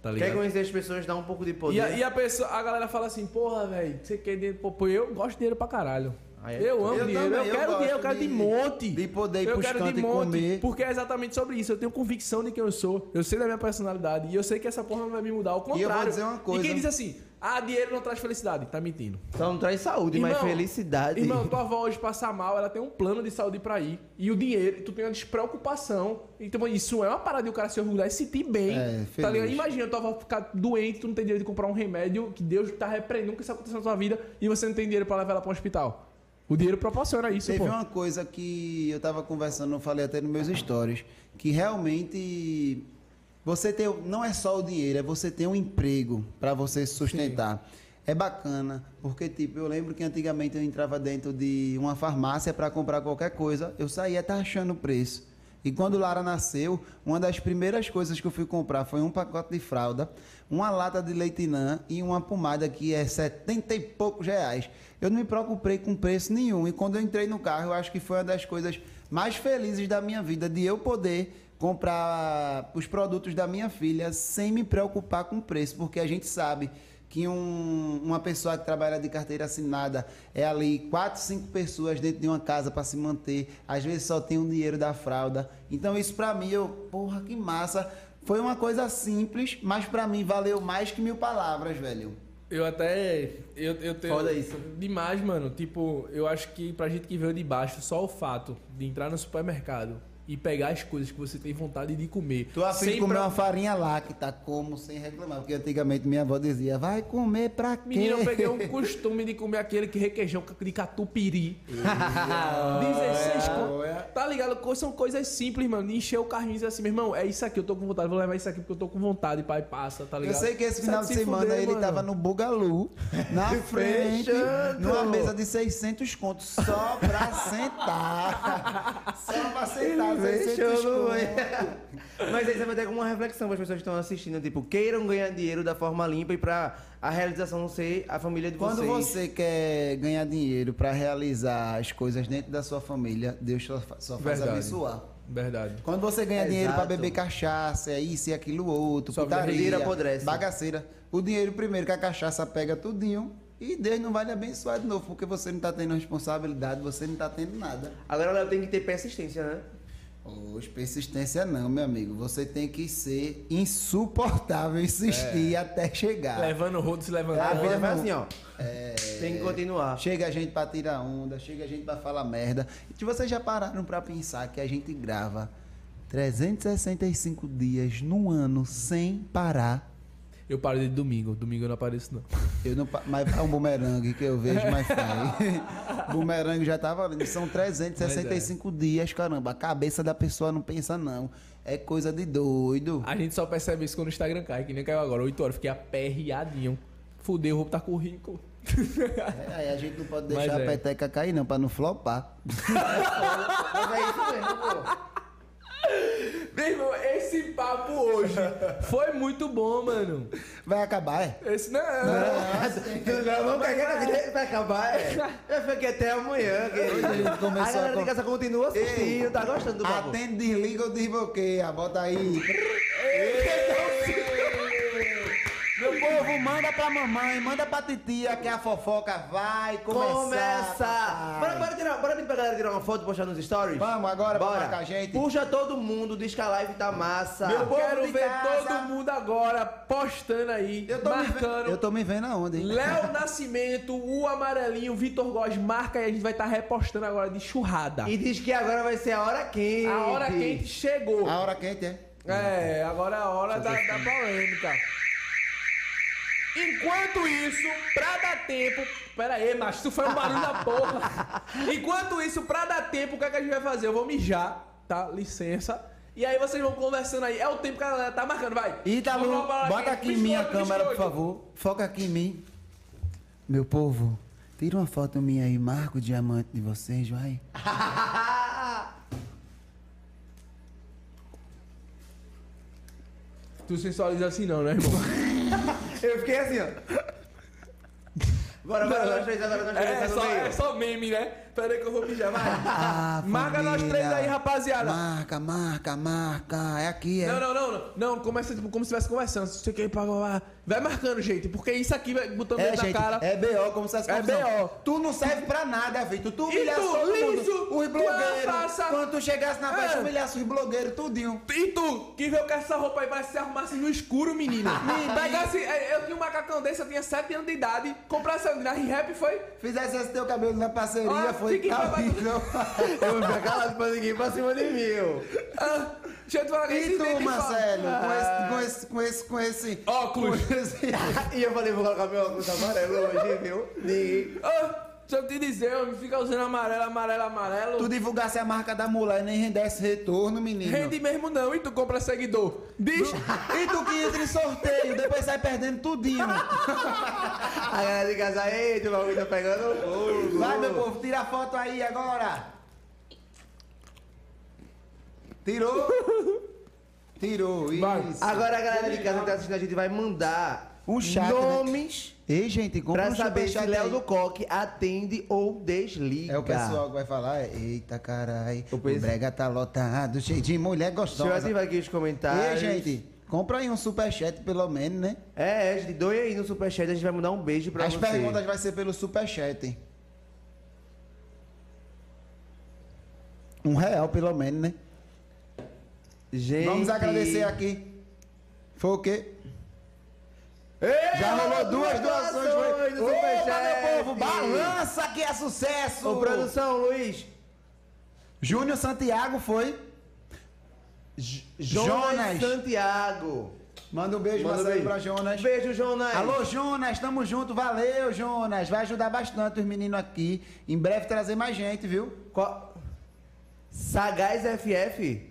Tá ligado? Quer conhecer as pessoas, dá um pouco de poder. E a, e a pessoa, a galera fala assim, porra, velho, você quer dinheiro? Pô, eu gosto de dinheiro pra caralho. É? Eu amo Eu dinheiro, também, eu eu quero dinheiro, eu quero de, de- monte. de poder ir eu quero de monte, comer. Porque é exatamente sobre isso. Eu tenho convicção de quem eu sou. Eu sei da minha personalidade. E eu sei que essa porra não vai me mudar. Ao contrário. E eu vou dizer uma coisa. E quem diz assim, ah, dinheiro não traz felicidade, tá mentindo. Só não traz saúde, mas Irmão, felicidade. Irmão, tua avó hoje passar mal, ela tem um plano de saúde pra ir. E o dinheiro, tu tem uma despreocupação. Então, isso é uma parada de o cara se orgulhar e se sentir bem. É, tá ligado? Imagina tua avó ficar doente, tu não tem dinheiro de comprar um remédio que Deus tá repreendendo que isso aconteceu na tua vida e você não tem dinheiro pra levar ela pra um hospital. O dinheiro proporciona isso, Teve pô. uma coisa que eu tava conversando, eu falei até nos meus stories, que realmente você ter não é só o dinheiro, é você ter um emprego para você se sustentar. É bacana, porque tipo, eu lembro que antigamente eu entrava dentro de uma farmácia para comprar qualquer coisa, eu saía taxando o preço. E quando Lara nasceu, uma das primeiras coisas que eu fui comprar foi um pacote de fralda, uma lata de leitinã e uma pomada que é 70 e poucos reais. Eu não me preocupei com preço nenhum. E quando eu entrei no carro, eu acho que foi uma das coisas mais felizes da minha vida, de eu poder comprar os produtos da minha filha sem me preocupar com preço, porque a gente sabe que um- uma pessoa que trabalha de carteira assinada é ali quatro, cinco pessoas dentro de uma casa para se manter, às vezes só tem o dinheiro da fralda. Então isso para mim, eu, porra, que massa. Foi uma coisa simples, mas para mim valeu mais que mil palavras, velho. Eu até. Eu, eu tenho. Foda isso. Demais, mano. Tipo, eu acho que pra gente que veio de baixo, só o fato de entrar no supermercado e pegar as coisas que você tem vontade de comer. Tu afim de comer pra- uma farinha lá, que tá como sem reclamar. Porque antigamente minha avó dizia, vai comer pra quê? Menino, eu peguei um [laughs] costume de comer aquele que requeijão de catupiry. 16 conto. Tá ligado? Co- São coisas simples, mano. Encher o carrinho e dizer assim, meu irmão, é isso aqui, eu tô com vontade, vou levar isso aqui porque eu tô com vontade, pai, passa, tá Eu ligado? sei que esse final de se semana fuder, ele mano. tava no Bugalu, na [laughs] frente, Fechando. numa mesa de 600 contos, só pra sentar. [laughs] Só pra sentar, 600 Fechou, contos. Mas aí você vai ter como uma reflexão para as pessoas que estão assistindo, tipo, queiram ganhar dinheiro da forma limpa e pra a realização não ser a família de Quando vocês. você quer ganhar dinheiro pra realizar as coisas dentro da sua família, Deus só, só faz Verdade. abençoar. Verdade. Quando você ganha dinheiro pra Exato. beber cachaça, é isso e aquilo outro, Só putaria, dinheiro apodrece. bagaceira, o dinheiro primeiro que a cachaça pega tudinho e Deus não vai lhe abençoar de novo, porque você não tá tendo responsabilidade, você não tá tendo nada. Agora Léo tem que ter persistência, né? Hoje, persistência não, meu amigo. Você tem que ser insuportável, insistir até chegar. Levando o rodo se levantando. A vida vai assim, ó. É, Tem que continuar. Chega a gente pra tirar onda, chega a gente pra falar merda. E vocês já pararam pra pensar que a gente grava 365 dias no ano sem parar? Eu paro de domingo. Domingo eu não apareço, não. Eu não, mas é um bumerangue que eu vejo, mas faz. [laughs] bumerangue já tava ali. São 365 dias, caramba. A cabeça da pessoa não pensa, não. É coisa de doido. A gente só percebe isso quando o Instagram cai, que nem caiu agora. 8 horas, fiquei aperreadinho. Fudeu, o roubo tá rico. É, aí a gente não pode Mas deixar é. a peteca cair, não, pra não flopar. [laughs] Mas é isso mesmo, pô. Meu irmão, esse papo hoje foi muito bom, mano. Vai acabar, é? Esse não, Não, vamos pegar a vida pra acabar, é. Eu fiquei até amanhã, querido. a gente começou a galera a de casa continua assistindo, tá gostando do papo. Atende, desliga ou desbloqueia. Bota aí. Meu povo, manda pra mamãe, manda pra titia que a fofoca vai começar. Começa! Bora, bora, tirar, bora pedir pra galera tirar uma foto e postar nos stories? Vamos agora bora. marcar a gente. Puxa todo mundo, diz que a live tá massa. Eu povo quero de ver casa. todo mundo agora postando aí, Eu tô, me marcando. vendo, eu tô me vendo aonde, hein? Léo [laughs] Nascimento, o amarelinho, Vitor Góes, marca e a gente vai estar repostando agora de churrada. E diz que agora vai ser a hora quente. A hora quente chegou. A hora quente é. É, agora é a hora da, da polêmica. Enquanto isso, pra dar tempo. Pera aí, macho, isso foi um barulho da porra. [laughs] Enquanto isso, pra dar tempo, o que, é que a gente vai fazer? Eu vou mijar, tá? Licença. E aí vocês vão conversando aí. É o tempo que a galera tá marcando, vai. Ítalo, bola bota aqui em Biscoito, minha câmera, por favor. Foca aqui em mim. Meu povo, tira uma foto minha aí, marca o diamante de vocês, vai. [laughs] Tu sensualiza assim não, né, irmão? Eu fiquei assim, ó. Bora, bora, nós três agora, nós três É, só, meio. é só meme, né? Pera aí que eu vou mijar, vai. [laughs] Ah, Marca nós família. três aí, rapaziada. Marca, marca, marca. É aqui, é. Não, não, não, não. Não, começa tipo, como se estivesse conversando. Se você quer pagar, vai marcando, gente. Porque isso aqui vai botando É, dentro gente, da cara. é BO, como se fosse É. BO. Tu não serve pra nada, Vitor. Tu humilhasse todo mundo. liso, Os tu blogueiros. passa- Quando tu chegasse na festa, É. humilhasse os blogueiros, tudinho. E tu, que veio com essa roupa aí, que se arrumasse no escuro, menino. [laughs] Pegasse. é, Eu tinha um macacão desse, eu tinha 7 anos de idade. Comprasse na rap foi. Fizesse esse teu cabelo na parceria, Ah, foi fique pra baixo. horrível. Eu vou ficar calado pra ninguém pra cima de mim, ó. Ah, deixa eu te falar E tu, Marcelo, com esse, com esse, com esse, com esse... Óculos. com esse- [laughs] E eu falei, vou colocar meu óculos amarelo hoje, viu? Ninguém. Ah, deixa eu te dizer, homem, fica usando amarelo, amarelo, amarelo. Tu divulgasse a marca da mulher e nem rendesse retorno, menino. Rende mesmo não, e tu compra seguidor. Bicho, E tu que entra em sorteio, depois sai perdendo tudinho. A galera de casa, eita, o bagulho tá pegando fogo. Vai, meu povo, tira a foto aí agora. Tirou? [laughs] Tirou, isso. Vai. Agora a galera de casa que tá assistindo, a gente vai mandar Um chat, né? nomes Ei, gente, compra pra um saber se Léo do Coque atende ou desliga. É o pessoal que vai falar, é, eita carai, O o brega tá lotado, cheio de mulher Deixa eu gostosa. ativar aqui os comentários. Ei, gente, compra aí um superchat pelo menos, né? É, é, gente, doe aí no superchat, a gente vai mandar um beijo pra As você. perguntas vai ser pelo superchat. Um real pelo menos, né? Gente... Vamos agradecer aqui. Foi o quê? Já rolou duas doações. Foi. do Superchat. meu povo, balança que é sucesso. Ô, produção, Luiz. Júnior Santiago foi. Jonas, Jonas. Santiago. Manda um beijo Manda beijo. pra Jonas. Beijo, Jonas. Alô, Jonas, tamo junto. Valeu, Jonas. Vai ajudar bastante os meninos aqui. Em breve trazer mais gente, viu? Qual... Sagaz FF.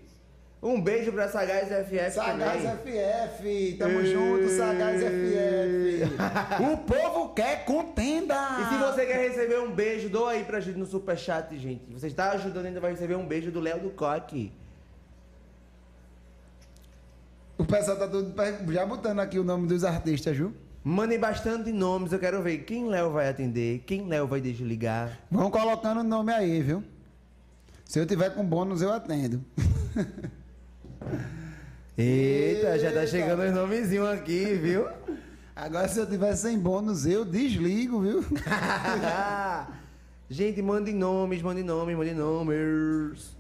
Um beijo pra Sagaz FF Sagaz também. FF, tamo junto, Sagaz FF. [laughs] o povo quer contenda. E se você quer receber um beijo, doa aí pra gente no superchat, gente. Você está ajudando, ainda vai receber um beijo do Léo do Coque. O pessoal tá tudo já botando aqui o nome dos artistas, viu? Mandem bastante nomes, eu quero ver quem Léo vai atender, quem Léo vai desligar. Vão colocando o nome aí, viu? Se eu tiver com bônus, eu atendo. [laughs] Eita, já tá chegando os nomezinhos aqui, viu? Agora, se eu tiver sem bônus, eu desligo, viu? [laughs] gente, mandem nomes, mandem nomes, mandem nomes.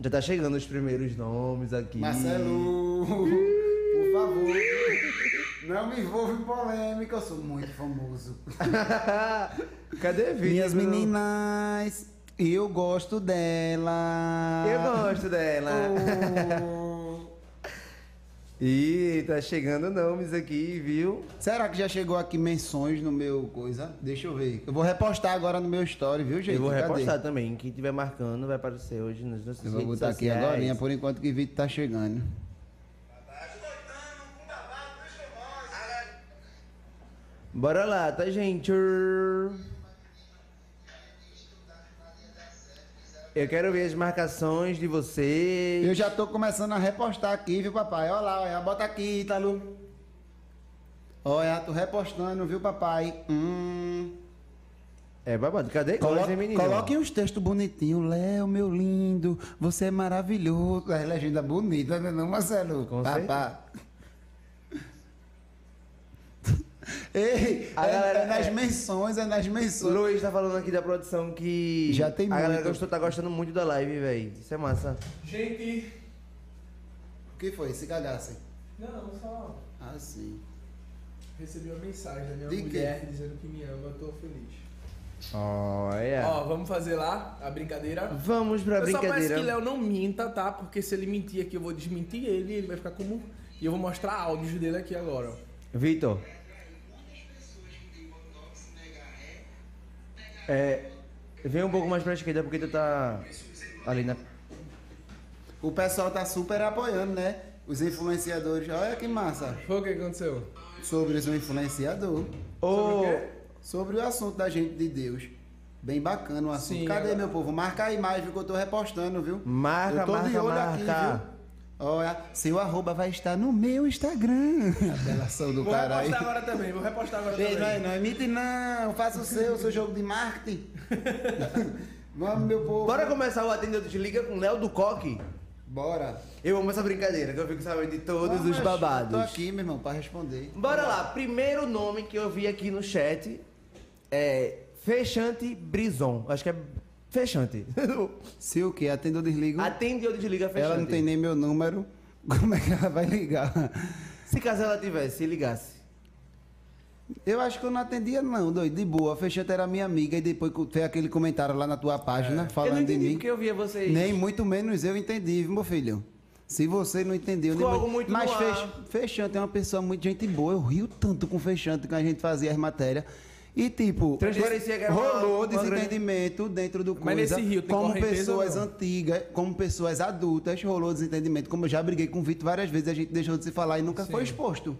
Já tá chegando os primeiros nomes aqui. Marcelo, por favor, não me envolva em polêmica, eu sou muito famoso. [laughs] Cadê Vitor? Minhas meninas, eu gosto dela. Eu gosto dela. Oh. Ih, tá chegando nomes aqui, viu? Será que já chegou aqui menções no meu coisa? Deixa eu ver. Eu vou repostar agora no meu story, viu, gente? eu vou Cadê? repostar também. Quem tiver marcando vai aparecer hoje nas nossas Eu vou botar aqui agora, por enquanto que o vídeo tá chegando. Bora lá, tá, gente? Eu quero ver as marcações de vocês. Eu já tô começando a repostar aqui, viu, papai? Olha lá, olha, bota aqui, Ítalo. Olha, tô repostando, viu, papai? Hum. É babado, cadê? Colo Coloque, coloquem uns textos bonitinhos. Léo, meu lindo, você é maravilhoso. É legenda bonita, né, não, Marcelo? Com Papá. Ei, A é, galera- é nas é- menções, é nas menções. Luiz tá falando aqui da produção que. Já tem A galera muito. gostou, tá gostando muito da live, velho. Isso é massa. Gente. O que foi? Se cagassem. Não, só Ah, sim. recebi uma mensagem da minha De quê? mulher dizendo que me ama, eu tô feliz. Olha. Ó, vamos fazer lá a brincadeira. Vamos pra eu só peço brincadeira. que Léo não minta, tá? Porque se ele mentir aqui, eu vou desmentir ele e ele vai ficar como. E eu vou mostrar áudios dele aqui agora, ó. Vitor. É. Vem um pouco mais pra esquerda porque tu tá ali na. O pessoal tá super apoiando, né? Os influenciadores. Olha que massa. Foi o que aconteceu? Sobre os influenciador. Ô, Sobre o quê? Sobre o assunto da gente de Deus. Bem bacana o assunto. Sim, Cadê, agora- meu povo? Marca mais, viu? Que eu tô repostando, viu? Marca, eu tô de marca, olho marca. aqui, viu? Olha, seu arroba vai estar no meu Instagram. Apelação do Vou cara aí. repostar agora também, vou repostar agora Ei, não, é- também. não emite não, faça o seu, o seu jogo de marketing. [laughs] Vamos, meu povo. Bora começar o Atendeu Desliga com Léo do Coque? Bora. Eu amo essa brincadeira, que eu fico sabendo de todos Vamos, os babados. Tô aqui, meu irmão, pra responder. Bora lá, primeiro nome que eu vi aqui no chat é Fechante Brison. Acho que é Fechante. [laughs] Se o que? Atendo ou desligo? Atende ou desliga Fechante. Ela não tem nem meu número. [laughs] Como é que ela vai ligar? Se caso ela tivesse, se ligasse. Eu acho que eu não atendia, não, doido. De boa. A Fechante era minha amiga e depois fez aquele comentário lá na tua página eu não falando de entendi mim. porque eu via vocês. Nem muito menos eu entendi, meu filho? Se você não entendeu, Ficou algo muito mas Fech-. Fechante é uma pessoa muito gente boa. Eu rio tanto com Fechante que a gente fazia as matérias. E tipo, rolou uma desentendimento dentro do Mas coisa. nesse rio tem como pessoas antigas, como pessoas adultas, rolou desentendimento. Como eu já briguei com o Vitor várias vezes, a gente deixou de se falar e nunca foi exposto.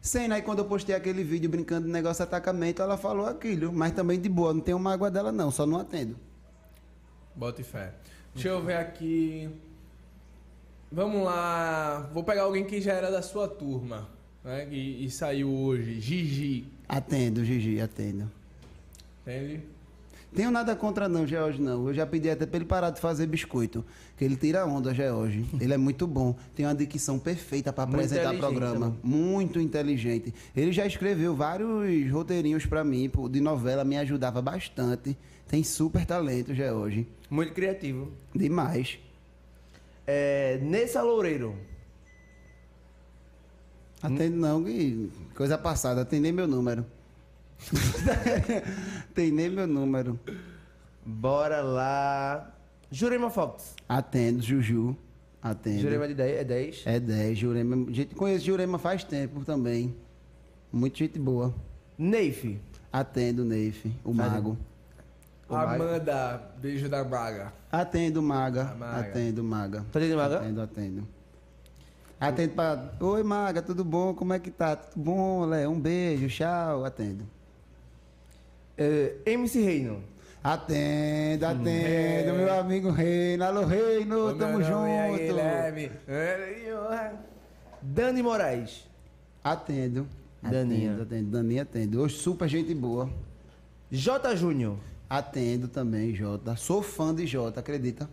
Sendo aí quando eu postei aquele vídeo brincando do negócio de atacamento, ela falou aquilo. Mas também de boa, não tenho mágoa dela não, só não atendo. Bota fé. Deixa eu ver aqui. Vamos lá. Vou pegar alguém que já era da sua turma. Né? E, e saiu hoje. Gigi. Atendo, Gigi, atendo. Entende? Tenho nada contra não, George, não. Eu já pedi até pra ele parar de fazer biscoito. Que ele tira onda, George. [laughs] Ele é muito bom. Tem uma dicção perfeita Muito apresentar programa. também. Muito inteligente. Ele já escreveu vários roteirinhos pra mim, de novela, me ajudava bastante. Tem super talento, George. Muito criativo. Demais. É, Nessa Loureiro. Atende não, que coisa passada, tem nem meu número. [laughs] tem nem meu número. Bora lá. Jurema Fox. Atendo, Juju. Atendo. Jurema de 10, é 10. É 10, Jurema. Gente, conheço Jurema faz tempo também. Muito gente boa. Neif. Atendo, Neif, o mago. O Maga. Amanda, beijo da Braga. Atendo, Maga. A Maga. Atendo, Maga. Tá atendendo, Maga? Atendo, atendo. Atendo pra. Oi, Maga, tudo bom? Como é que tá? Tudo bom, Léo? Um beijo, tchau. Atendo. É, MC Reino. Atendo, atendo, meu amigo Reino. Alô, Reino, tamo Meu nome é junto. Guilherme. Dani Moraes. Atendo. Daninha. Atendo, atendo. Daninha atendo. Hoje, super gente boa. J. Júnior. Atendo também, Jota. Sou fã de Jota, acredita?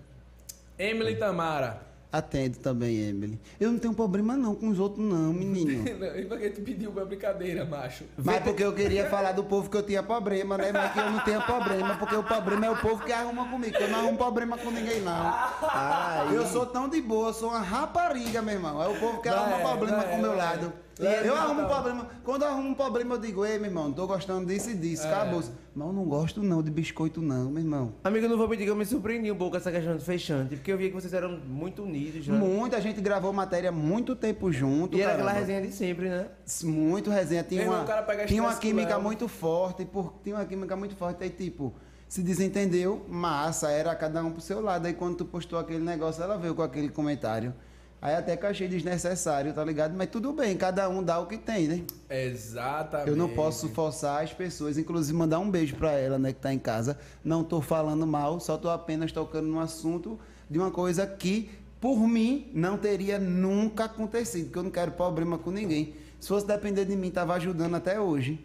Emily Tamara. Atendo também, Emily. Eu não tenho problema não com os outros não, menino. [laughs] E por que tu pediu uma brincadeira, macho? Mas porque eu queria falar do povo que eu tinha problema, né? Mas que eu não tenho problema, porque o problema é o povo que arruma comigo. que Eu não arrumo problema com ninguém, não. Ah, Eu sou tão de boa, sou uma rapariga, meu irmão. É o povo que Não arruma é, problema não com o meu não é. lado. Não é, eu não, arrumo não. problema. Quando eu arrumo um problema, eu digo, ei, meu irmão, tô gostando disso e disso. Acabou. Mas eu não gosto não de biscoito, não, meu irmão. Amigo, não vou mentir que eu me surpreendi um pouco com essa questão do fechante, porque eu via que vocês eram muito unidos, né? Muita gente gravou matéria muito tempo junto. E era aquela resenha de sempre, né? Muito resenha. Tinha Meu irmão, uma, o cara pega tinha uma estresse com química muito forte. Por, tinha uma química muito forte. Aí, tipo, se desentendeu, massa, era cada um pro seu lado. Aí, quando tu postou aquele negócio, ela veio com aquele comentário. Aí, até que eu achei desnecessário, tá ligado? Mas tudo bem, cada um dá o que tem, né? Exatamente. Eu não posso forçar as pessoas, inclusive mandar um beijo pra ela, né, que tá em casa. Não tô falando mal, só tô apenas tocando no assunto de uma coisa que, por mim, não teria nunca acontecido, porque eu não quero problema com ninguém. Se fosse depender de mim, tava ajudando até hoje.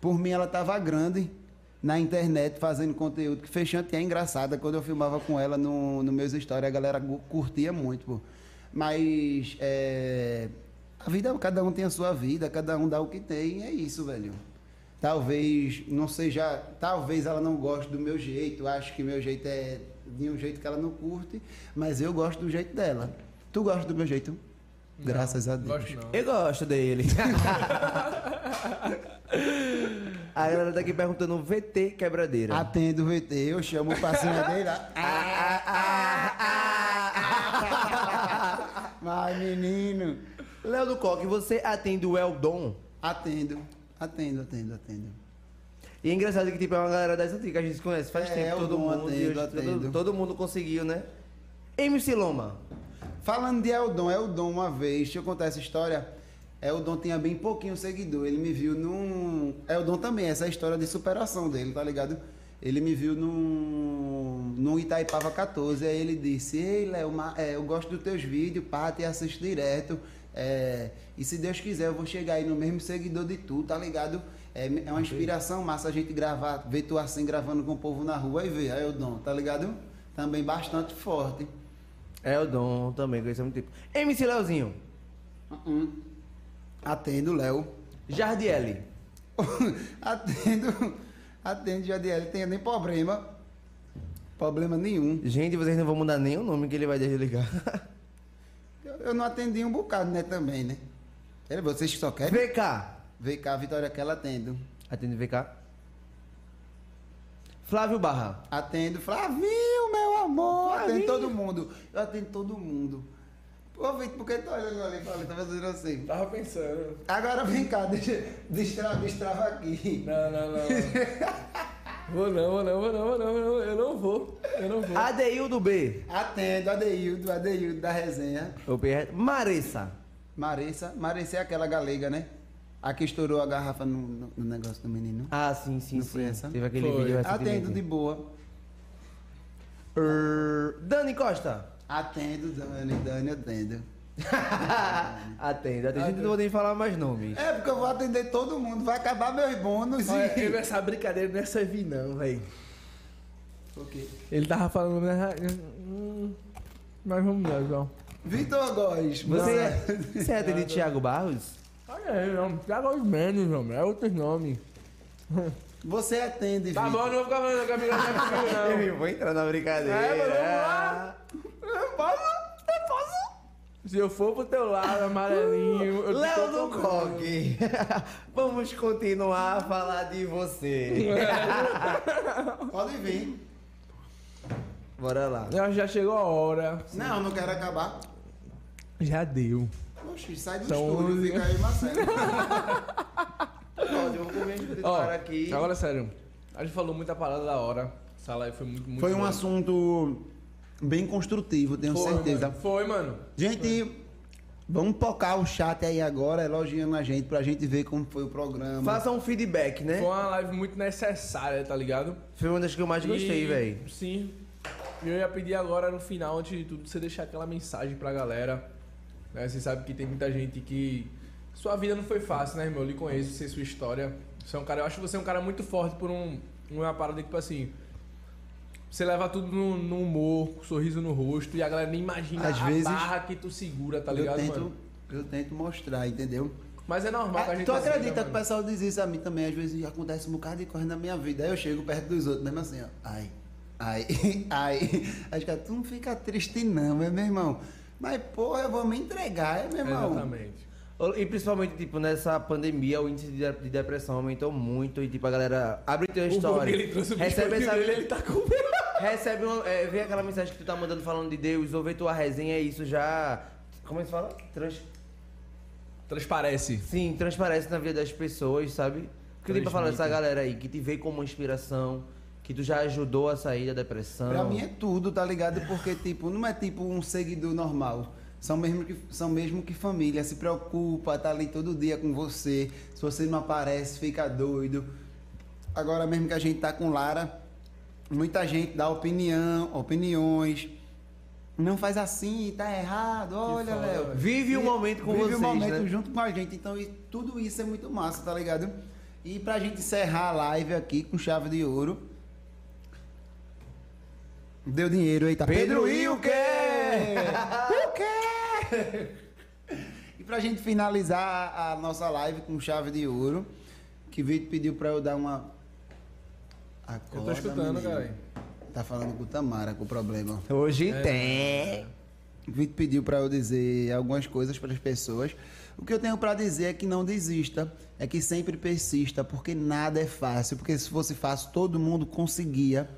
Por mim, ela tava grande na internet, fazendo conteúdo, que fechante é engraçada. Quando eu filmava com ela no, no meus stories, a galera curtia muito, pô. Mas, é, a vida, cada um tem a sua vida, cada um dá o que tem, é isso, velho. Talvez, não seja, talvez ela não goste do meu jeito, acho que meu jeito é de um jeito que ela não curte, mas eu gosto do jeito dela. Tu gosta do meu jeito? Graças a Deus. Gosto não. Eu gosto dele. [laughs] a galera tá aqui perguntando VT quebradeira. Atendo o VT, eu chamo o passinho dele. [laughs] ah, ah, ah, ah. Mas, menino. Léo do Coque, você atende o Eldon? Atendo, atendo, atendo, atendo. E é engraçado que tipo, é uma galera das antigas que a gente se conhece faz É, tempo, todo mundo. atendo, hoje todo, atendo. todo mundo conseguiu, né? MC Loma. Falando de Eldon, Eldon uma vez, deixa eu contar essa história. Eldon tinha bem pouquinho seguidor. Ele me viu num. Eldon também, essa é a história de superação dele, tá ligado? Ele me viu num, num Itaipava 14. Aí ele disse: Ei, Léo, é, eu gosto dos teus vídeos, pá, te assisto direto. É, e se Deus quiser, eu vou chegar aí no mesmo seguidor de tu, tá ligado? É, é uma inspiração massa a gente gravar, ver tu assim gravando com o povo na rua e ver, aí Eldon, tá ligado? Também bastante forte. Eldon também, conheci há muito tempo. MC Leozinho. Uh-uh. Atendo, Léo. Jardiele. [laughs] atendo, atendo, JDL, tenho nem problema. Problema nenhum. Gente, vocês não vão mudar nem o nome que ele vai desligar. [laughs] Eu, eu não atendi um bocado, né, também, né? Era vocês só querem? VK. Vem cá, Vitória, que ela atendo. Atende VK. Flávio Barra. Atendo, Flavinho, meu amor. Atendo todo mundo. Eu atendo todo mundo. Ô, Vitor, por que tu olhando ali? Fala, tá fazendo assim. Tava pensando. Agora vem cá, deixa, destrava, destrava aqui. Não, não, não. vou não, vou não, vou não, vou não, vou não. Eu não vou. Eu não vou. Adeildo B. Atendo, Adeildo, Adeildo da resenha. O B. Maressa. Marissa, Marissa é aquela galega, né? A que estourou a garrafa no, no- no negócio do menino. Ah, sim, sim, Não sim. foi essa? Teve aquele Foi. vídeo Atendo de boa. Er, Dani Costa. Atendo, Dani, Dani, atendo. [laughs] atende, atende. A gente não vou nem falar mais nomes. É, porque eu vou atender todo mundo, vai acabar meus bônus Olha, e. eu essa brincadeira não é servir não, velho. O quê? Ele tava falando, né? Hum, Mas vamos lá, João. Vitor Góes. Você, não, é, você atende Thiago Barros? Olha aí, João. Traga os menos, João. É outros nomes. Você atende, Tá Vitor. bom, não vou ficar falando com a minha filha, não. [laughs] vou entrar na brincadeira. É, mas vamos lá. Eu posso? Eu posso? Se eu for pro teu lado, amarelinho. eu Léo tô do Coque, [laughs] vamos continuar a falar de você. [laughs] Pode vir. Bora lá. Já- Já chegou a hora. Não, não quero acabar. Já deu. Oxi, sai do São estúdio, onze. fica aí, Marcelo. Pronto, eu vou comer esse Ó, cara aqui. agora sério. A gente falou muita parada da hora. Essa live foi muito, muito Foi um boa. assunto bem construtivo, tenho Foi, certeza. Mano. Foi, mano. Gente, vamos tocar o chat aí agora, elogiando a gente, pra gente ver como foi o programa. Faça um feedback, né? Foi uma live muito necessária, tá ligado? Foi uma das que eu mais gostei, E- velho. Sim. E eu ia pedir agora no final, antes de tudo, você deixar aquela mensagem pra galera. Né? Você sabe que tem muita gente que. Sua vida não foi fácil, né, irmão? Eu lhe conheço, sei sua história. Você é um cara. Eu acho você um cara muito forte por um. Uma parada que, tipo assim. Você leva tudo no, no humor, com um sorriso no rosto, e a galera nem imagina Às a vezes, barra que tu segura, tá eu, ligado, tento, mano? eu tento mostrar, entendeu? Mas é normal que a Ah, gente. tu assim, né, acredita que o pessoal diz isso a mim também? Às vezes acontece um bocado de coisa na minha vida. Aí eu chego perto dos outros, mesmo assim, ó. Ai, ai, [laughs] ai. Aí os caras, tu não fica triste não, é meu irmão. Mas, porra, eu vou me entregar, é meu irmão. Exatamente. E principalmente, tipo, nessa pandemia, o índice de de depressão aumentou muito e, tipo, a galera abre teu story. ele trouxe o recebe essa, dele, ele tá com recebe uma, é, vê aquela mensagem que tu tá mandando falando de Deus, ou vê tua resenha, isso já. Como é que se fala? Trans, Transparece. sim, transparece na vida das pessoas, sabe? Que tem pra falar dessa galera aí, que te vê como inspiração, que tu já ajudou a sair da depressão. Pra mim é tudo, tá ligado? Porque, tipo, não é tipo um seguidor normal. São mesmo que, são mesmo que família, se preocupa, tá ali todo dia com você. Se você não aparece, fica doido. Agora mesmo que a gente tá com Lara, muita gente dá opinião, opiniões. Não faz assim, tá errado, olha, Léo. Vive o E- momento com vive vocês, o momento né? junto com a gente. Então, e tudo isso é muito massa, tá ligado? E pra gente encerrar a live aqui com chave de ouro. Deu dinheiro, eita. Pedro, e e o quê? [laughs] o quê? [laughs] E pra gente finalizar a nossa live com chave de ouro, que Vitor pediu pra eu dar uma. Eu Acorda, tô escutando, cara. Tá falando com o Tamara com o problema. Hoje É. tem. O Vitor pediu para eu dizer algumas coisas para as pessoas. O que eu tenho para dizer é que não desista, é que sempre persista, porque nada é fácil. Porque se fosse fácil, todo mundo conseguia.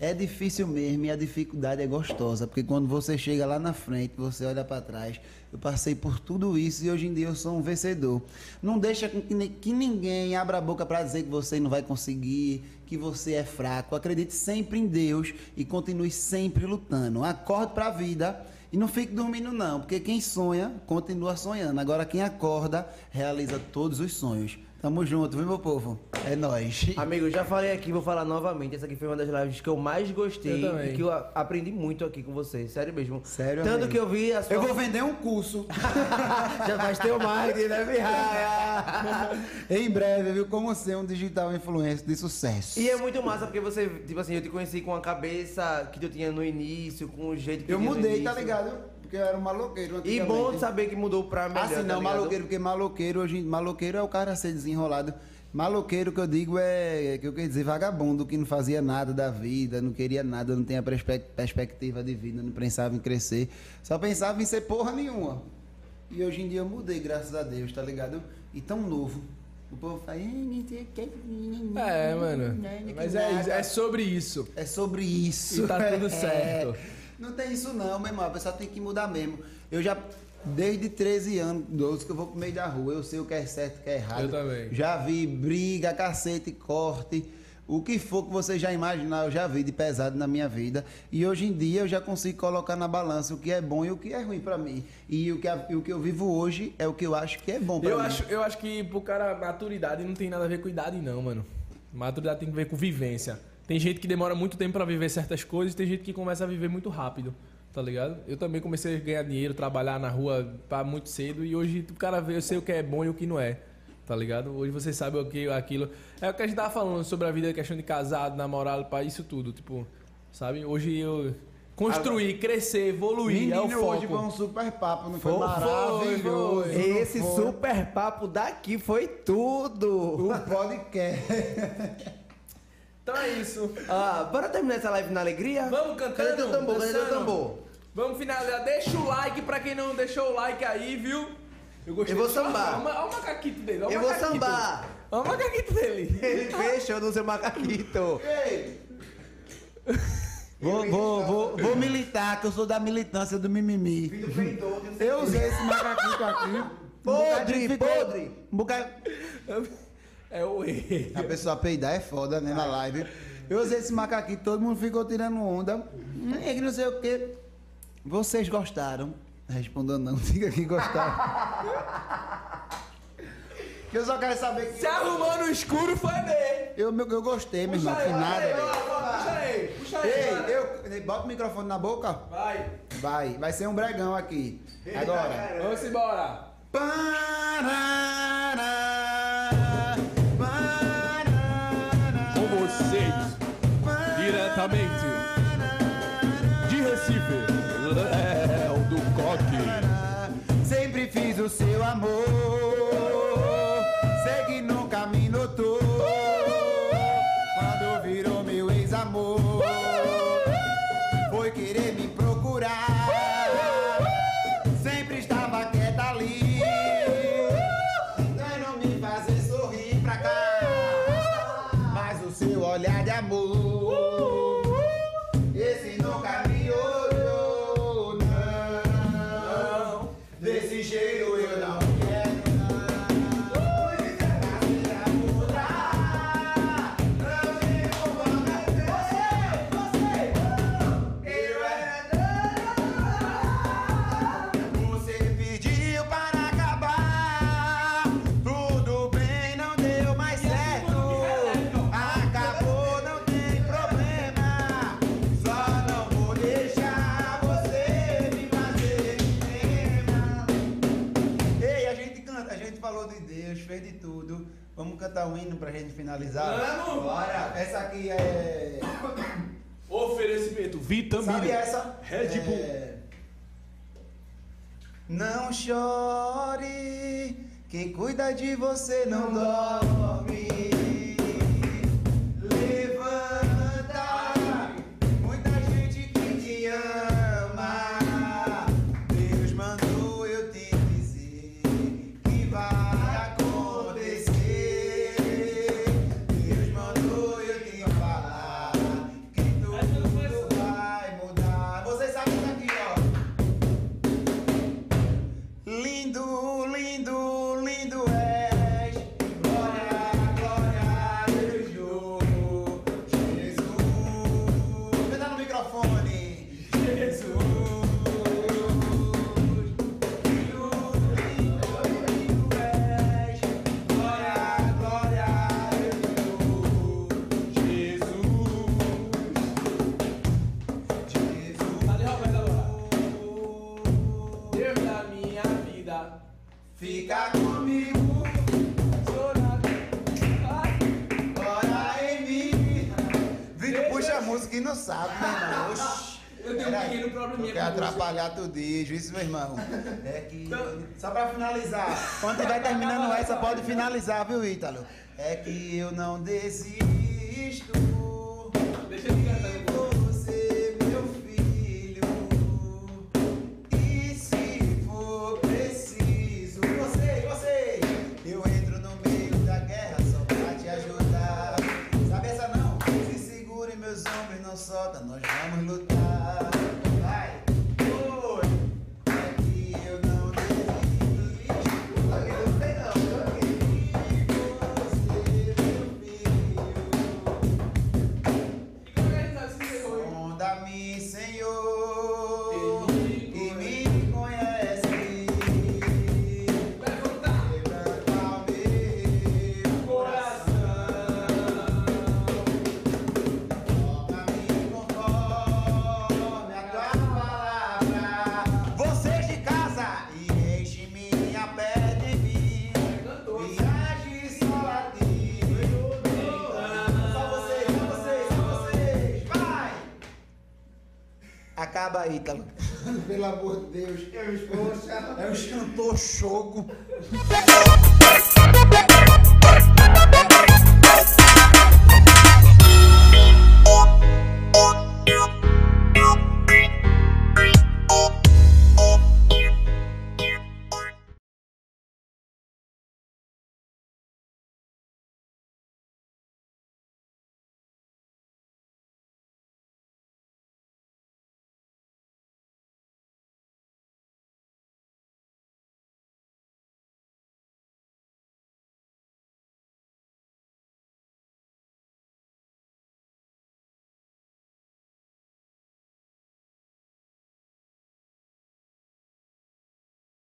É difícil mesmo e a dificuldade é gostosa, porque quando você chega lá na frente, você olha para trás. Eu passei por tudo isso e hoje em dia eu sou um vencedor. Não deixa que ninguém abra a boca para dizer que você não vai conseguir, que você é fraco. Acredite sempre em Deus e continue sempre lutando. Acorde para a vida e não fique dormindo não, porque quem sonha continua sonhando. Agora quem acorda realiza todos os sonhos. Tamo junto, viu meu povo? É nóis. Amigo, eu já falei aqui, vou falar novamente. Essa aqui foi uma das lives que eu mais gostei Eu e que eu aprendi muito aqui com você. Sério mesmo. Sério Tanto mesmo. que eu vi a sua... Eu vou vender um curso. [laughs] Já faz teu marketing, né, Pirraia? [laughs] em breve, viu? Como ser um digital influencer de sucesso. E é muito massa porque você, tipo assim, eu te conheci com a cabeça que tu tinha no início, com o jeito que Eu tu tinha no mudei, tá início. ligado? Porque eu era um maloqueiro E bom saber que mudou pra melhor. Assim, tá não, ligado? maloqueiro, porque maloqueiro, hoje, maloqueiro é o cara a ser desenrolado. Maloqueiro que eu digo é, que eu quero dizer, vagabundo, que não fazia nada da vida, não queria nada, não tinha perspe- perspectiva de vida, não pensava em crescer, só pensava em ser porra nenhuma. E hoje em dia eu mudei, graças a Deus, tá ligado? E tão novo. O povo fala... É, mano. Mas é, isso, é sobre isso. É sobre isso. E tá tudo [laughs] É. certo. Não tem isso não, meu irmão. A pessoa tem que mudar mesmo. Eu já, desde 13 anos, 12, que eu vou pro meio da rua, eu sei o que é certo e o que é errado. Eu também. Já vi briga, cacete, corte. O que for que você já imaginar, eu já vi de pesado na minha vida. E hoje em dia eu já consigo colocar na balança o que é bom e o que é ruim pra mim. E o que, a- o que eu vivo hoje é o que eu acho que é bom pra Eu mim. acho, eu acho que pro cara, maturidade não tem nada a ver com idade, não, mano. Maturidade tem que ver com vivência. Tem gente que demora muito tempo pra viver certas coisas, tem gente que começa a viver muito rápido, tá ligado? Eu também comecei a ganhar dinheiro, trabalhar na rua pá, muito cedo e hoje o cara vê, eu sei o que é bom e o que não é, tá ligado? Hoje você sabe o que aquilo. É o que a gente tava falando sobre a vida, a questão de casado, namorado, pá, isso tudo, tipo, sabe? Hoje eu construir, crescer, evoluir, é o Menino, foco. hoje foi um super papo, não foi, Foi, maravilhoso. foi. Esse foi? super papo daqui foi tudo. O podcast. [laughs] Então é isso. Ah, bora terminar essa live na alegria? Vamos cantando, Cadê teu tambor? Cadê teu dançando. tambor? Vamos finalizar. Deixa o like pra quem não deixou o like aí, viu? Eu gostei Eu vou do sambar. Olha o olha o macaquito dele. olha o Eu vou macaquito. sambar. Olha o macaquito dele. [laughs] Ele fechou no seu macaquito. Vou, vou, vou, vou militar, que eu sou da militância do mimimi. Eu usei esse macaquito aqui. [laughs] Um bocado de gente Podre, ficou- podre. um bocado- É o E. A pessoa peidar é foda, né, na live. Eu usei esse macaquinho, todo mundo ficou tirando onda. É que não sei o quê. Vocês gostaram? Respondam não, [laughs] diga que gostaram. Que eu só quero saber que. Se arrumou no escuro foi bem. Eu, meu- eu gostei, meu irmão, que nada. Ó, Puxa aí, puxa aí. Ei, cara. eu. Bota o microfone na boca. Vai. Vai, vai ser um bregão aqui. Agora. Vamos embora. Parará, diretamente de Recife, Léo do Coque. Sempre fiz o seu amor, cantar um hino pra gente finalizar? Vamos! Bora! Essa aqui é. Oferecimento, vitamina. Sabe essa? Red Bull. É... Não chore, quem cuida de você não dorme. Não sabe, meu irmão. [laughs] Oxi. Eu tenho um Peraí, pequeno probleminha com atrapalhar tudo isso, isso, meu irmão. É que. Então- Só pra finalizar. Quando tiver terminando essa, pode finalizar, viu, Ítalo? É que eu não desisto. Deixa eu te cantar solta, nós Acaba aí, Ítalo. [laughs] Pelo amor de Deus. É um cantor choco. [laughs]